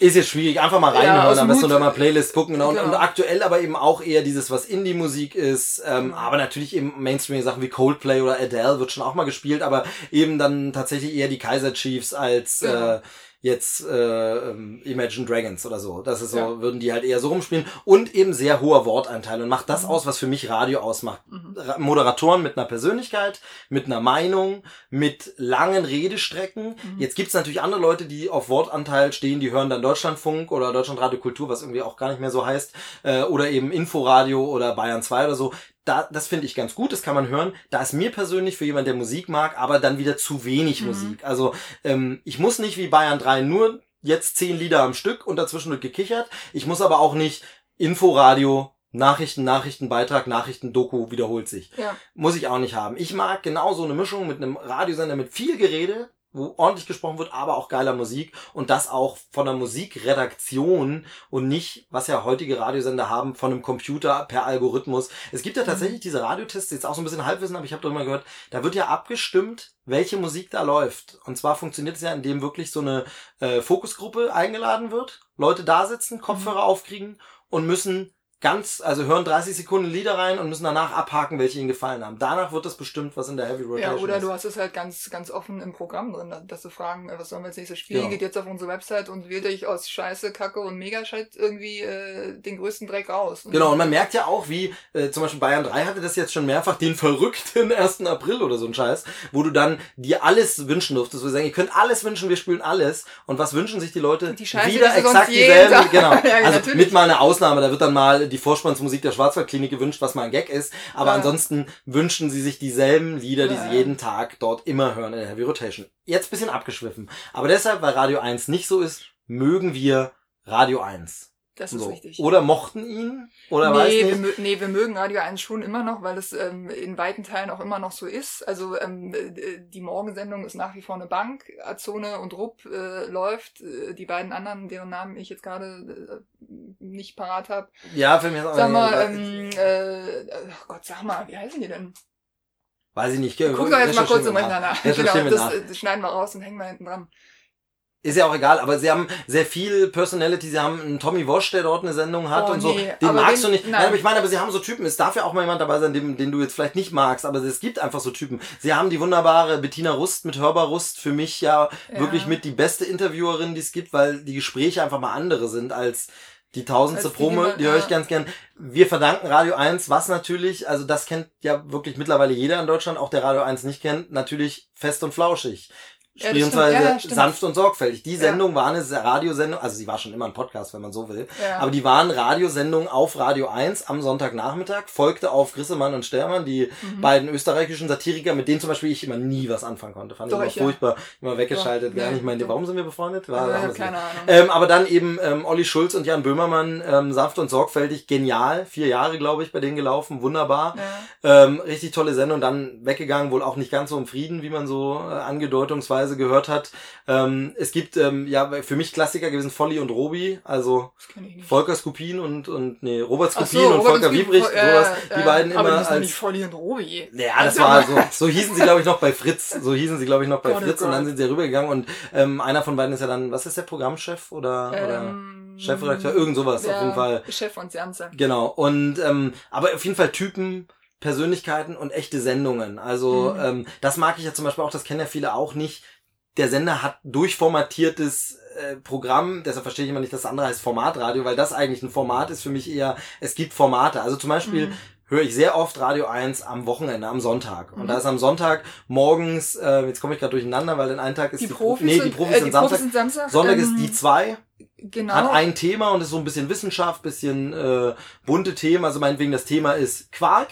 Ist jetzt schwierig, einfach mal reinhören, ja, am besten unter mal Playlist gucken, genau. genau. Und, aktuell aber eben auch eher dieses, was Indie-Musik ist, ähm, mhm. aber natürlich eben Mainstream-Sachen wie Coldplay oder Adele wird schon auch mal gespielt, aber eben dann tatsächlich eher die Kaiser Chiefs als ja. äh, jetzt äh, ähm, Imagine Dragons oder so. Das ist so, ja. würden die halt eher so rumspielen. Und eben sehr hoher Wortanteil und macht das mhm. aus, was für mich Radio ausmacht. Mhm. Moderatoren mit einer Persönlichkeit, mit einer Meinung, mit langen Redestrecken. Mhm. Jetzt gibt's natürlich andere Leute, die auf Wortanteil stehen, die hören dann Deutschlandfunk oder Deutschlandradio Kultur, was irgendwie auch gar nicht mehr so heißt, äh, oder eben Inforadio oder Bayern 2 oder so da, das finde ich ganz gut, das kann man hören. Da ist mir persönlich für jemand, der Musik mag, aber dann wieder zu wenig mhm. Musik. Also ähm, ich muss nicht wie Bayern 3 nur jetzt zehn Lieder am Stück und dazwischen wird gekichert. Ich muss aber auch nicht Inforadio, Nachrichten, Nachrichtenbeitrag, Nachrichtendoku wiederholt sich. Ja. Muss ich auch nicht haben. Ich mag genau so eine Mischung mit einem Radiosender mit viel Gerede, wo ordentlich gesprochen wird, aber auch geiler Musik und das auch von der Musikredaktion und nicht, was ja heutige Radiosender haben, von einem Computer per Algorithmus. Es gibt ja mhm. tatsächlich diese Radiotests, jetzt auch so ein bisschen Halbwissen, aber ich habe doch mal gehört, da wird ja abgestimmt, welche Musik da läuft. Und zwar funktioniert es ja, indem wirklich so eine äh, Fokusgruppe eingeladen wird, Leute da sitzen, Kopfhörer mhm. aufkriegen und müssen ganz, also hören 30 Sekunden Lieder rein und müssen danach abhaken, welche ihnen gefallen haben. Danach wird das bestimmt, was in der Heavy Rotation Ja, oder ist. du hast es halt ganz, ganz offen im Programm drin, dass du fragen, äh, was sollen wir als nächstes spielen? Ja. Geht jetzt auf unsere Website und wählt euch aus Scheiße, Kacke und Megascheit irgendwie äh, den größten Dreck raus. Genau, und man merkt ja auch, wie äh, zum Beispiel Bayern 3 hatte das jetzt schon mehrfach, den verrückten 1. April oder so ein Scheiß, wo du dann dir alles wünschen durftest, wo du sagen, ihr könnt alles wünschen, wir spielen alles. Und was wünschen sich die Leute? Die Scheiße, Wieder exakt dieselben, genau. ja, also natürlich. mit mal einer Ausnahme, da wird dann mal die Vorspannsmusik der Schwarzwaldklinik gewünscht, was mal ein Gag ist. Aber ja. ansonsten wünschen sie sich dieselben Lieder, die sie jeden Tag dort immer hören in der Heavy Rotation. Jetzt bisschen abgeschwiffen. Aber deshalb, weil Radio 1 nicht so ist, mögen wir Radio 1. Das ist so. richtig. Oder mochten ihn? Oder nee, weiß nicht? Wir, nee, wir mögen Radio 1 schon immer noch, weil es ähm, in weiten Teilen auch immer noch so ist. Also ähm, die Morgensendung ist nach wie vor eine Bank. Azone und Rupp äh, läuft. Äh, die beiden anderen, deren Namen ich jetzt gerade äh, nicht parat habe. Ja, für mich ist auch Sag mal, ähm, äh, oh Gott, sag mal, wie heißen die denn? Weiß ich nicht. Guck doch jetzt mal kurz umeinander. Genau, das, das schneiden wir raus und hängen wir hinten dran. Ist ja auch egal, aber sie haben sehr viel Personality. Sie haben einen Tommy Wosch, der dort eine Sendung hat oh, und so. Nee, den magst den, du nicht. Nein. nein, aber ich meine, aber sie haben so Typen. Es darf ja auch mal jemand dabei sein, den, den du jetzt vielleicht nicht magst, aber es gibt einfach so Typen. Sie haben die wunderbare Bettina Rust mit Hörbar Rust. Für mich ja, ja. wirklich mit die beste Interviewerin, die es gibt, weil die Gespräche einfach mal andere sind als die tausendste Promo, die, die höre ich ganz gern. Wir verdanken Radio 1, was natürlich, also das kennt ja wirklich mittlerweile jeder in Deutschland, auch der Radio 1 nicht kennt, natürlich fest und flauschig beziehungsweise. Ja, ja, sanft und sorgfältig. Die Sendung war eine Radiosendung, also sie war schon immer ein Podcast, wenn man so will. Ja. Aber die waren Radiosendungen auf Radio 1 am Sonntagnachmittag, folgte auf Grissemann und Stermann, die Mhm. beiden österreichischen Satiriker, mit denen zum Beispiel ich immer nie was anfangen konnte. Fand Doch, ich immer ich, ja. furchtbar, immer weggeschaltet. Gar nicht meine, doch. warum sind wir befreundet? War, Ja, keine. Ahnung. Ähm, aber dann eben ähm, Olli Schulz und Jan Böhmermann, ähm, sanft und sorgfältig, genial. Vier Jahre, glaube ich, bei denen gelaufen, wunderbar. ja. Ähm, richtig tolle Sendung, dann weggegangen, wohl auch nicht ganz so im Frieden, wie man so äh, angedeutungsweise gehört hat. Ähm, es gibt ähm, ja für mich Klassiker gewesen Folli und Robi, also. Volker Skupin und und nee, Robert Skupin und Robert Volker Wiebrich, äh, sowas, äh, die beiden aber immer als nicht und Robi. ja, das war so. So hießen sie, glaube ich, noch bei Fritz. So hießen sie, glaube ich, noch bei Gott, oh Fritz. Und dann sind sie rübergegangen. Und ähm, einer von beiden ist ja dann, was ist der Programmchef oder, oder Ähm, Chefredakteur? Irgend sowas auf jeden Fall. Chef und Janze. Genau. Und ähm, aber auf jeden Fall Typen, Persönlichkeiten und echte Sendungen. Also Mhm. ähm, das mag ich ja zum Beispiel auch, das kennen ja viele auch nicht. Der Sender hat durchformatiertes äh, Programm, deshalb verstehe ich immer nicht, dass das andere heißt Formatradio, weil das eigentlich ein Format ist für mich eher, es gibt Formate. Also zum Beispiel Mhm. höre ich sehr oft Radio 1 am Wochenende, am Sonntag. Und Mhm. da ist am Sonntag morgens, äh, jetzt komme ich gerade durcheinander, weil den einen Tag ist Die die, Profis, nee, die sind, Profis äh, sind die Samstag. Profis sind Samstag. Sonntag ähm, ist die zwei, Genau. hat ein Thema und ist so ein bisschen Wissenschaft, bisschen äh, bunte Themen. Also meinetwegen das Thema ist Quark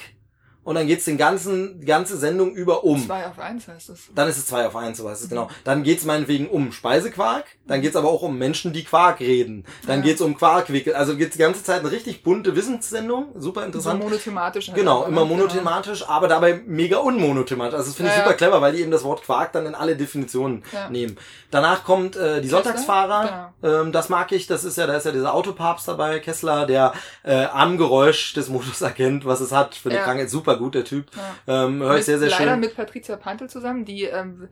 und dann geht's den ganzen, die ganze Sendung über um. Zwei auf eins heißt es. Dann ist es zwei auf eins, so heißt es genau. Dann geht's meinetwegen um Speisequark, dann geht's aber auch um Menschen, die Quark reden. Dann Ja. geht's um Quarkwickel. Also geht's die ganze Zeit eine richtig bunte Wissenssendung, super So interessant. monothematisch. halt Genau, immer monothematisch, aber dabei mega unmonothematisch. Also das finde ich Ja, super ja. clever, weil die eben das Wort Quark dann in alle Definitionen nehmen. Danach kommt äh, die? Sonntagsfahrer. Ähm, das mag ich. Das ist ja, da ist ja dieser Autopapst dabei, Kessler, der äh, am Geräusch des Motors erkennt, was es hat für eine. Krankheit. Super gut, der Typ. Ja. Ähm, höre ich sehr, sehr leider schön. mit Patricia Pantel zusammen, die ähm,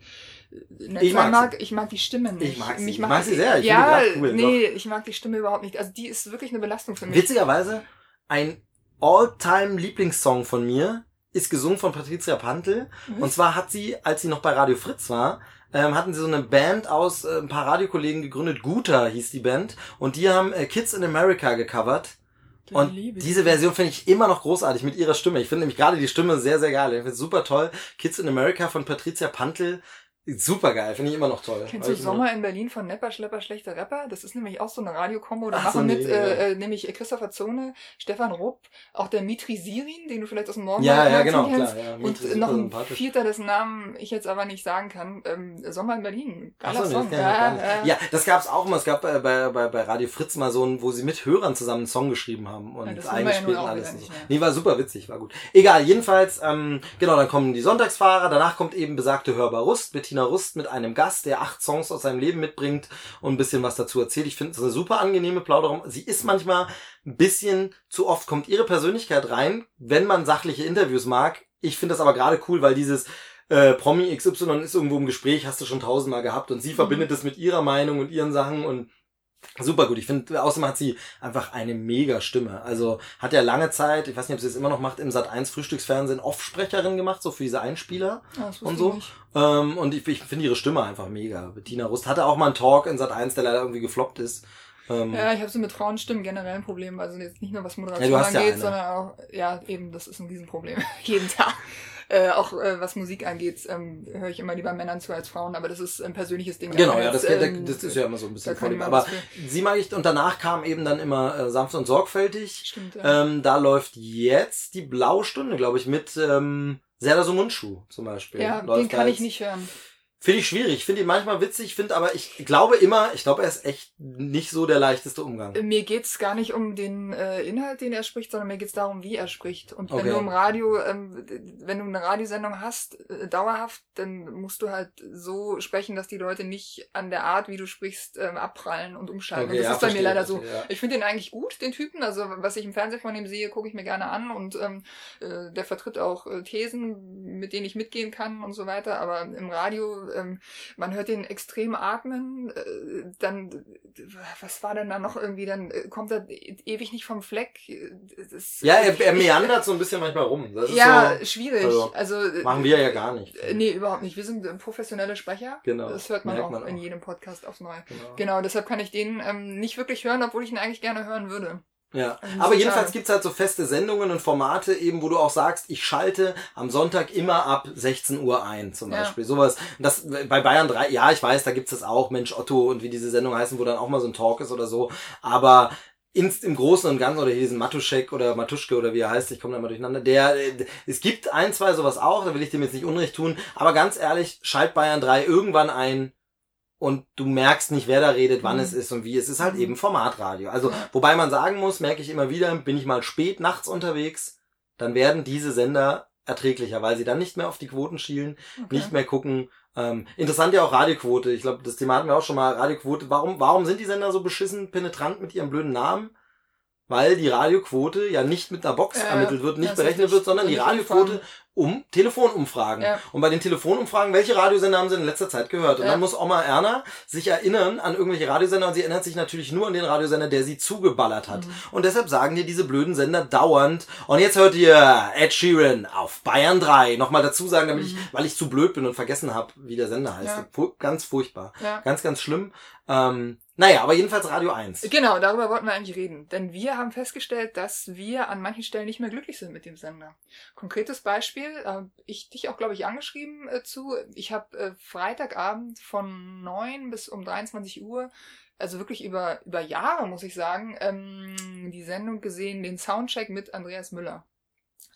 Ich mag mag, ich mag die Stimme nicht. Ich mag sie. Ich macht mag sie sehr. Ich ja, cool, nee, ich mag die Stimme überhaupt nicht. Also die ist wirklich eine Belastung für mich. Witzigerweise, ein All-Time-Lieblingssong von mir ist gesungen von Patricia Pantel. Mhm. Und zwar hat sie, als sie noch bei Radio Fritz war, ähm, hatten sie so eine Band aus äh, ein paar Radiokollegen gegründet. Guter hieß die Band. Und die haben äh, Kids in America gecovert. Und diese Version finde ich immer noch großartig mit ihrer Stimme. Ich finde nämlich gerade die Stimme sehr, sehr geil. Ich finde es super toll. Kids in America von Patricia Pantel. Super geil. Finde ich immer noch toll. Kennst du Sommer in Berlin von Nepper, Schlepper, schlechter Rapper? Das ist nämlich auch so eine Radiokombo. Da Ach so, machen nee, mit ja. äh, äh, nämlich Christopher Zone, Stefan Rupp, auch der Mitri Sirin, den du vielleicht aus dem Morgen Ja, ja, genau, klar. Ja, Und Mitri noch ein vierter, dessen Namen ich jetzt aber nicht sagen kann. Ähm, Sommer in Berlin. Geiler so, Song. Ja, nicht. ja. das gab's auch mal. Es gab äh, bei, bei, bei Radio Fritz mal so ein, wo sie mit Hörern zusammen einen Song geschrieben haben und Ja, eingespielt und alles. nicht mehr. Nee, war super witzig, war gut. Egal, jedenfalls, ähm, genau, dann kommen die Sonntagsfahrer, danach kommt eben besagte Hörbar Rust, Bettina Rust mit einem Gast, der acht Songs aus seinem Leben mitbringt und ein bisschen was dazu erzählt. Ich finde es eine super angenehme Plauderung. Sie ist manchmal ein bisschen zu oft, kommt ihre Persönlichkeit rein, wenn man sachliche Interviews mag. Ich finde das aber gerade cool, weil dieses äh, Promi XY ist irgendwo im Gespräch, hast du schon tausendmal gehabt und sie Mhm. verbindet es mit ihrer Meinung und ihren Sachen und super gut. Ich finde, außerdem hat sie einfach eine mega Stimme. Also hat ja lange Zeit, ich weiß nicht, ob sie es immer noch macht, im Sat 1 Frühstücksfernsehen Off-Sprecherin gemacht, so für diese Einspieler. Ah, das wusste und ich so. nicht. Ähm, und ich, ich finde ihre Stimme einfach mega. Bettina Rust hatte auch mal einen Talk in Sat 1, der leider irgendwie gefloppt ist. Ähm, Ja, ich habe so mit Frauenstimmen generell ein Problem. Also jetzt nicht nur was Moderation Ja, ja angeht, eine. sondern auch, ja, eben, das ist ein Riesenproblem. Jeden Tag. Äh, auch äh, was Musik angeht, ähm, höre ich immer lieber Männern zu als Frauen, aber das ist ein persönliches Ding. Genau, ja, das, ähm, das ist ja immer so ein bisschen man Aber sie mag ich, und danach kam eben dann immer äh, sanft und sorgfältig. Stimmt, ja. Ähm, da läuft jetzt die blaue Stunde, glaube ich, mit ähm, Serdar Sumunchu zum Beispiel. ja, Läuft den kann ich nicht hören. Finde ich schwierig. Ich finde ihn manchmal witzig, finde aber, ich glaube immer, ich glaube, er ist echt nicht so der leichteste Umgang. Mir geht's gar nicht um den äh, Inhalt, den er spricht, sondern mir geht's darum, wie er spricht. Und wenn Okay. du im Radio, ähm, wenn du eine Radiosendung hast, äh, dauerhaft, dann musst du halt so sprechen, dass die Leute nicht an der Art, wie du sprichst, ähm, abprallen und umschalten. Okay, und das ja, ist bei mir leider so. ja. Ich finde den eigentlich gut, den Typen. Also was ich im Fernsehen von ihm sehe, gucke ich mir gerne an und ähm, äh, der vertritt auch äh, Thesen, mit denen ich mitgehen kann und so weiter. Aber im Radio, ähm, man hört den extrem atmen. Äh, dann, was war denn da noch irgendwie? Dann äh, kommt er ewig nicht vom Fleck. Das, Ja, er, er meandert so ein bisschen manchmal rum. Das ja, so, schwierig. also, Also, äh, machen wir ja gar nicht. äh, Nee, überhaupt nicht. Wir sind äh, professionelle Sprecher. Genau, Das hört man auch man in auch. jedem Podcast aufs Neue. Genau. Genau, deshalb kann ich den ähm, nicht wirklich hören, obwohl ich ihn eigentlich gerne hören würde. Ja, Also aber jedenfalls gibt's halt so feste Sendungen und Formate eben, wo du auch sagst, ich schalte am Sonntag immer ab 16 Uhr ein, zum Ja. Beispiel. Sowas. Und Das bei Bayern 3, ja, ich weiß, da gibt's das auch, Mensch Otto und wie diese Sendungen heißen, wo dann auch mal so ein Talk ist oder so. Aber ins, im Großen und Ganzen, oder hier diesen Matuschek oder Matuschke oder wie er heißt, ich komme da mal durcheinander, der, äh, es gibt ein, zwei sowas auch, da will ich dem jetzt nicht Unrecht tun, aber ganz ehrlich, schalt Bayern 3 irgendwann ein, und du merkst nicht, wer da redet, wann Mhm. es ist und wie. Es ist halt Mhm. eben Formatradio. Also, wobei man sagen muss, merke ich immer wieder, bin ich mal spät nachts unterwegs, dann werden diese Sender erträglicher, weil sie dann nicht mehr auf die Quoten schielen, Okay. nicht mehr gucken. Ähm, interessant ja auch Radioquote. Ich glaube, das Thema hatten wir auch schon mal. Radioquote. Warum, warum sind die Sender so beschissen penetrant mit ihrem blöden Namen? Weil die Radioquote ja nicht mit einer Box Ja, ermittelt wird, nicht berechnet wird, sondern die Radioquote um Telefonumfragen. Ja. Und bei den Telefonumfragen, welche Radiosender haben sie in letzter Zeit gehört? Und Ja. dann muss Oma Erna sich erinnern an irgendwelche Radiosender und sie erinnert sich natürlich nur an den Radiosender, der sie zugeballert hat. Mhm. Und deshalb sagen dir diese blöden Sender dauernd, und jetzt hört ihr Ed Sheeran auf Bayern 3. Nochmal dazu sagen, damit ich, Mhm. weil ich zu blöd bin und vergessen habe, wie der Sender heißt. Ganz furchtbar. Ganz, ganz schlimm. Ähm, naja, aber jedenfalls Radio 1. Genau, darüber wollten wir eigentlich reden. Denn wir haben festgestellt, dass wir an manchen Stellen nicht mehr glücklich sind mit dem Sender. Konkretes Beispiel, äh, ich dich auch, glaube ich, angeschrieben äh, zu. Ich habe äh, Freitagabend von 9 bis um 23 Uhr, also wirklich über, über Jahre, muss ich sagen, ähm, die Sendung gesehen, den Soundcheck mit Andreas Müller.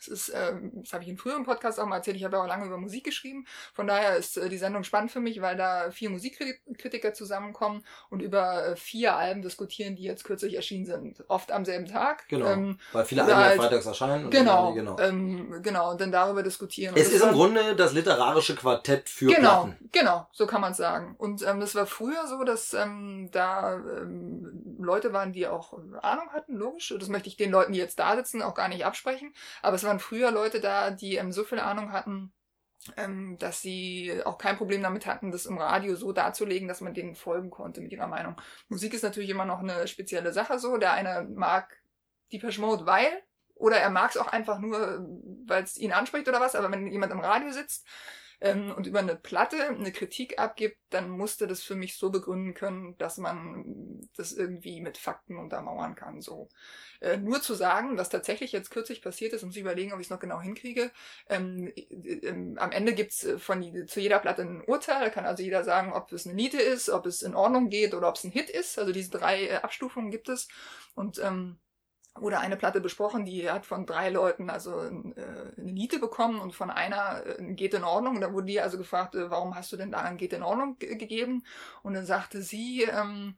Das ist, ähm, das habe ich in früheren Podcasts auch mal erzählt, ich habe ja auch lange über Musik geschrieben. Von daher ist äh, die Sendung spannend für mich, weil da vier Musikkritiker zusammenkommen und über äh, vier Alben diskutieren, die jetzt kürzlich erschienen sind. Oft am selben Tag. Genau. Ähm, Weil viele Alben ja halt- freitags erscheinen. genau, genau. Ähm, genau, und dann darüber diskutieren. Es ist im war- Grunde das literarische Quartett für Genau, Platten. genau, so kann man sagen. Und ähm, das war früher so, dass ähm, da ähm, Leute waren, die auch Ahnung hatten, logisch. Das möchte ich den Leuten, die jetzt da sitzen, auch gar nicht absprechen. Aber es waren früher Leute da, die ähm, so viel Ahnung hatten, ähm, dass sie auch kein Problem damit hatten, das im Radio so darzulegen, dass man denen folgen konnte mit ihrer Meinung. Musik ist natürlich immer noch eine spezielle Sache so. Der eine mag die Mode, weil oder er mag es auch einfach nur, weil es ihn anspricht oder was, aber wenn jemand im Radio sitzt ähm, und über eine Platte eine Kritik abgibt, dann musste das für mich so begründen können, dass man das irgendwie mit Fakten untermauern kann. So äh, nur zu sagen, was tatsächlich jetzt kürzlich passiert ist, muss ich überlegen, ob ich es noch genau hinkriege. Ähm, äh, am Ende gibt's äh, von zu jeder Platte ein Urteil. Da kann also jeder sagen, ob es eine Niete ist, ob es in Ordnung geht oder ob es ein Hit ist. Also diese drei äh, Abstufungen gibt es. Und ähm, wurde eine Platte besprochen, die hat von drei Leuten also äh, eine Niete bekommen und von einer äh, geht in Ordnung. Und da wurde die also gefragt, äh, warum hast du denn da ein geht in Ordnung ge gegeben? Und dann sagte sie, ähm,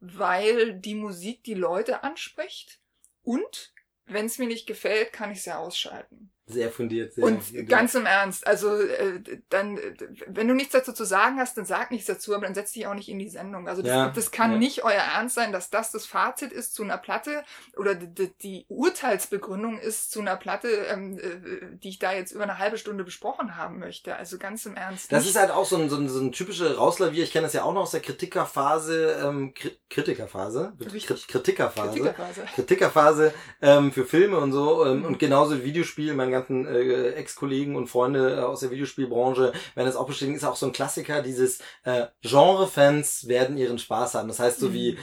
weil die Musik die Leute anspricht und wenn es mir nicht gefällt, kann ich es ja ausschalten. Sehr fundiert. Sehr Und fundiert. ganz im Ernst, also äh, dann, wenn du nichts dazu zu sagen hast, dann sag nichts dazu, aber dann setz dich auch nicht in die Sendung. Also das, Ja, das kann ja. nicht euer Ernst sein, dass das das Fazit ist zu einer Platte oder die, die, Urteilsbegründung ist zu einer Platte, ähm, äh, die ich da jetzt über eine halbe Stunde besprochen haben möchte. Also ganz im Ernst. Das nicht. ist halt auch so ein, so ein, so ein typischer Rauslavier. Ich kenne das ja auch noch aus der Kritikerphase, ähm, Kri Kritikerphase, Richtig. Kritikerphase. Kritikerphase. Kritikerphase ähm, für Filme und so ähm, Mhm. und genauso Videospiel, meine ganzen äh, Ex-Kollegen und Freunde äh, aus der Videospielbranche werden das auch bestätigen, ist auch so ein Klassiker, dieses äh, Genre-Fans werden ihren Spaß haben. Das heißt so Mhm. wie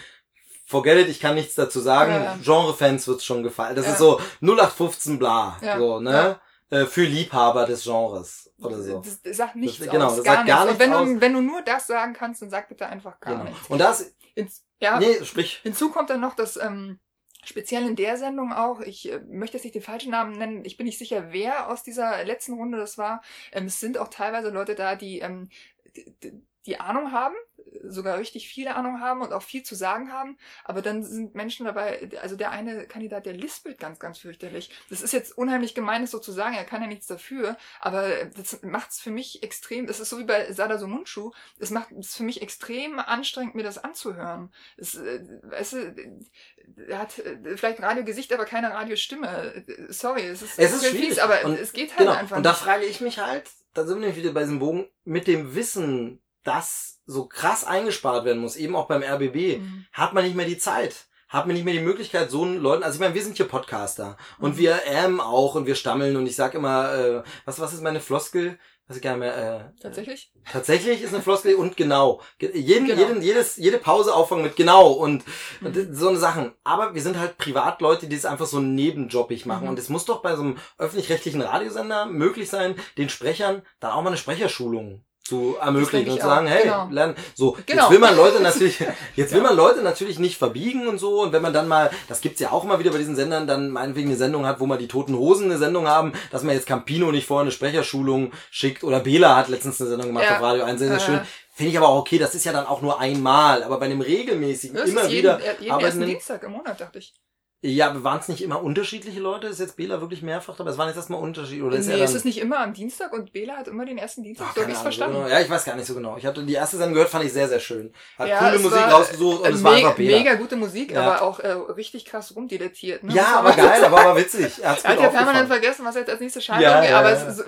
Forget it, ich kann nichts dazu sagen, Ja, ja. Genre-Fans wird's schon gefallen. Das Ja. ist so 0815 bla, so, ne? Äh, für Liebhaber des Genres oder so. Das, sagt nichts Das- genau, aus, das gar sagt nichts. gar wenn nichts du, wenn du nur das sagen kannst, dann sag bitte einfach gar Genau. nichts. Und das, Ins, ja, nee, sprich. Hinzu kommt dann noch, dass ähm, speziell in der Sendung auch, ich äh, möchte jetzt nicht den falschen Namen nennen, ich bin nicht sicher, wer aus dieser letzten Runde das war. Ähm, es sind auch teilweise Leute da, die ähm, die Ahnung haben, sogar richtig viele Ahnung haben und auch viel zu sagen haben, aber dann sind Menschen dabei, also der eine Kandidat, der lispelt ganz, ganz fürchterlich. Das ist jetzt unheimlich gemein, das so zu sagen, er kann ja nichts dafür, aber das macht es für mich extrem, das ist so wie bei Sada Mundschuh, es macht es für mich extrem anstrengend, mir das anzuhören. Es, äh, weißt du, er hat äh, vielleicht ein Radiogesicht, aber keine Radiostimme. Sorry, es ist, Es ist schwierig. fies, aber Und- es geht halt Genau. einfach Und da nicht. frage ich mich halt, da sind wir nämlich wieder bei diesem Bogen, mit dem Wissen, dass so krass eingespart werden muss, eben auch beim RBB, Mhm. hat man nicht mehr die Zeit. Hat man nicht mehr die Möglichkeit, so einen Leuten, also ich meine, wir sind hier Podcaster und Mhm. wir ähm auch und wir stammeln und ich sag immer, äh, was, was ist meine Floskel? weiß ich gar nicht mehr, äh, Tatsächlich? Tatsächlich ist eine Floskel und genau. Ge- Jeden, Genau. Jeden, jedes, jede Pause auffangen mit genau und, und Mhm. so eine Sachen. Aber wir sind halt Privatleute, die es einfach so nebenjobbig machen. Mhm. Und es muss doch bei so einem öffentlich-rechtlichen Radiosender möglich sein, den Sprechern dann auch mal eine Sprecherschulung zu ermöglichen und zu sagen, auch. hey, Genau. lernen. So, Genau. jetzt will man Leute natürlich, jetzt will man Leute natürlich nicht verbiegen und so. Und wenn man dann mal, das gibt's ja auch immer wieder bei diesen Sendern, dann meinetwegen eine Sendung hat, wo man die Toten Hosen eine Sendung haben, dass man jetzt Campino nicht vorher eine Sprecherschulung schickt. Oder Bela hat letztens eine Sendung gemacht Ja. auf Radio 1, sehr, sehr Äh. schön. Finde ich aber auch okay, das ist ja dann auch nur einmal. Aber bei einem regelmäßigen, Das immer jeden, wieder äh, jeden ersten Dienstag im Monat, dachte ich. Ja, waren es nicht immer unterschiedliche Leute? Ist jetzt Bela wirklich mehrfach dabei? Es waren jetzt erstmal Unterschiede. Oder ist nee, dann, es ist nicht immer am Dienstag und Bela hat immer den ersten Dienstag, Ach, so hab keine ich's Ahnung, so verstanden. genau. Ja, ich weiß gar nicht so genau. Ich hatte die erste Sendung gehört, fand ich sehr, sehr schön. Hat Ja, coole Musik rausgesucht und es war einfach Bela. mega gute Musik, Ja. aber auch äh, richtig krass rumdilettiert. Ne? Ja, aber geil, aber war witzig. Er, Er hat ja permanent vergessen, was er jetzt als nächste Schaltung Ja, ja, aber ja. Es,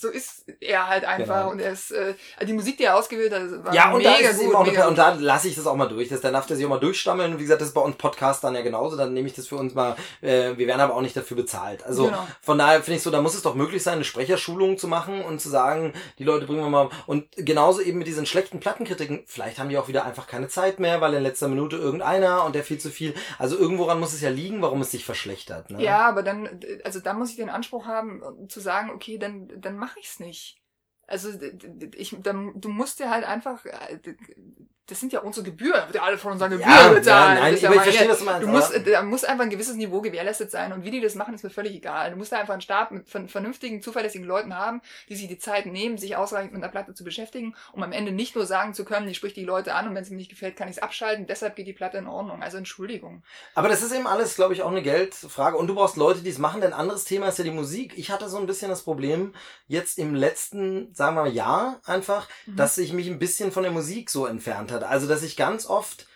so, ist er halt einfach Genau. und er ist, äh, die Musik, die er ausgewählt hat, war Ja, und mega da ist gut. auch mega und da lasse ich das auch mal durch. Das, da darf der sich auch mal durchstammeln. Wie gesagt, das ist bei uns Podcast dann ja genauso. Dann nehme ich das für uns mal. Äh, wir werden aber auch nicht dafür bezahlt. Also Genau. von daher finde ich so, da muss es doch möglich sein, eine Sprecherschulung zu machen und zu sagen, die Leute bringen wir mal. Und genauso eben mit diesen schlechten Plattenkritiken. Vielleicht haben die auch wieder einfach keine Zeit mehr, weil in letzter Minute irgendeiner und der viel zu viel. Also irgendworan muss es ja liegen, warum es sich verschlechtert. Ne? Ja, aber dann, also da muss ich den Anspruch haben, zu sagen, okay, dann, dann mache ich's nicht. Also ich, dann, du musst dir halt einfach, äh, das sind ja unsere Gebühren, wird ja alle von unseren Gebühren Ja, nein, ist ja aber ich mein verstehe, Geld. was du meinst, Du musst, aber- äh, da muss einfach ein gewisses Niveau gewährleistet sein und wie die das machen, ist mir völlig egal. Du musst da einfach einen Stab mit ver- vernünftigen, zuverlässigen Leuten haben, die sich die Zeit nehmen, sich ausreichend mit einer Platte zu beschäftigen, um am Ende nicht nur sagen zu können, ich sprich die Leute an und wenn es mir nicht gefällt, kann ich es abschalten, deshalb geht die Platte in Ordnung. Also Entschuldigung. Aber das ist eben alles, glaube ich, auch eine Geldfrage. Und du brauchst Leute, die es machen. Denn ein anderes Thema ist ja die Musik. Ich hatte so ein bisschen das Problem, jetzt im letzten, sagen wir mal, Jahr einfach, Mhm. dass sich mich ein bisschen von der Musik so entfernt hat. Also, dass ich ganz oft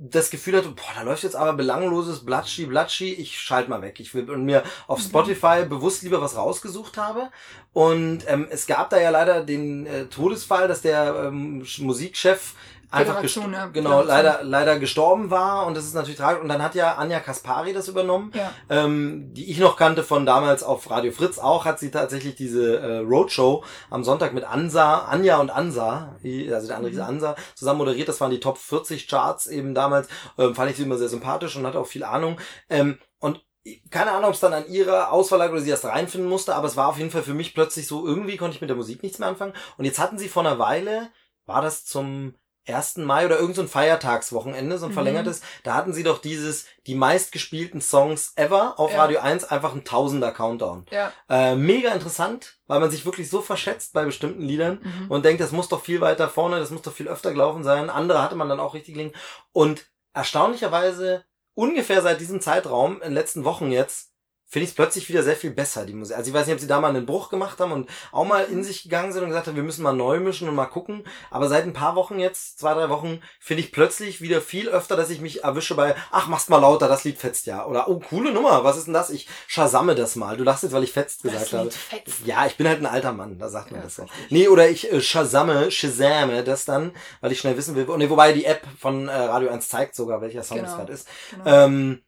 das Gefühl hatte, boah, da läuft jetzt aber belangloses Blatschi, Blatschi, ich schalte mal weg. Ich will und mir auf Mhm. Spotify bewusst lieber was rausgesucht habe. Und ähm, es gab da ja leider den äh, Todesfall, dass der ähm, Musikchef einfach ja, genau Föderation. leider leider gestorben war und das ist natürlich tragisch und dann hat ja Anja Kaspari das übernommen Ja. ähm, die ich noch kannte von damals auf Radio Fritz auch hat sie tatsächlich diese äh, Roadshow am Sonntag mit Ansa Anja und Ansa also der andere Mhm. Ansa zusammen moderiert das waren die Top 40 Charts eben damals ähm, fand ich sie immer sehr sympathisch und hatte auch viel Ahnung ähm, und keine Ahnung, ob es dann an ihrer Auswahl lag oder sie erst reinfinden musste, aber es war auf jeden Fall für mich plötzlich so, irgendwie konnte ich mit der Musik nichts mehr anfangen. Und jetzt hatten sie vor einer Weile, war das zum 1. Mai oder irgend so ein Feiertagswochenende, so ein Mhm. verlängertes, da hatten sie doch dieses, die meistgespielten Songs ever auf Ja. Radio 1, einfach ein Tausender Countdown. Ja. Äh, mega interessant, weil man sich wirklich so verschätzt bei bestimmten Liedern Mhm. und denkt, das muss doch viel weiter vorne, das muss doch viel öfter gelaufen sein. Andere hatte man dann auch richtig gelingen. Und erstaunlicherweise, ungefähr seit diesem Zeitraum, in den letzten Wochen jetzt, finde ich es plötzlich wieder sehr viel besser, die Musik. Also ich weiß nicht, ob sie da mal einen Bruch gemacht haben und auch mal in sich gegangen sind und gesagt haben, wir müssen mal neu mischen und mal gucken. Aber seit ein paar Wochen jetzt, zwei, drei Wochen, finde ich plötzlich wieder viel öfter, dass ich mich erwische bei, ach, machst mal lauter, das Lied fetzt ja. Oder, oh, coole Nummer, was ist denn das? Ich shazamme das mal. Du lachst jetzt, weil ich fetzt gesagt Das habe. Fetzt. Ja, ich bin halt ein alter Mann, da sagt man Ja, das so. richtig. Nee, oder ich äh, shazamme, shazame das dann, weil ich schnell wissen will. Nee, wobei die App von äh, Radio 1 zeigt sogar, welcher Song es Genau. gerade ist. Genau. Ähm,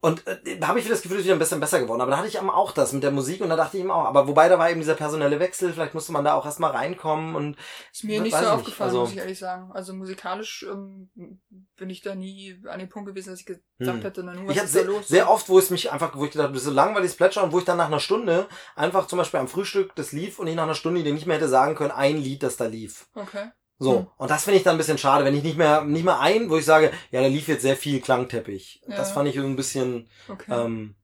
und äh, da habe ich wieder das Gefühl, es ist wieder ein bisschen besser geworden. Aber da hatte ich eben auch das mit der Musik und da dachte ich eben auch, aber wobei da war eben dieser personelle Wechsel, vielleicht musste man da auch erstmal reinkommen und Ist mir nicht so ich aufgefallen, Also, muss ich ehrlich sagen. Also musikalisch ähm, bin ich da nie an dem Punkt gewesen, dass ich gesagt Hm. hätte, na nun, was ich ist da sehr, los? sehr oft, wo es mich einfach, wo ich gedacht habe, das ist so langweiliges Plätschern und wo ich dann nach einer Stunde einfach zum Beispiel am Frühstück das lief und ich nach einer Stunde dir nicht mehr hätte sagen können, ein Lied, das da lief. Okay. So, Hm. und das finde ich dann ein bisschen schade, wenn ich nicht mehr, nicht mehr ein, wo ich sage, ja, da lief jetzt sehr viel Klangteppich. Ja. Das fand ich so ein bisschen, Okay. ähm,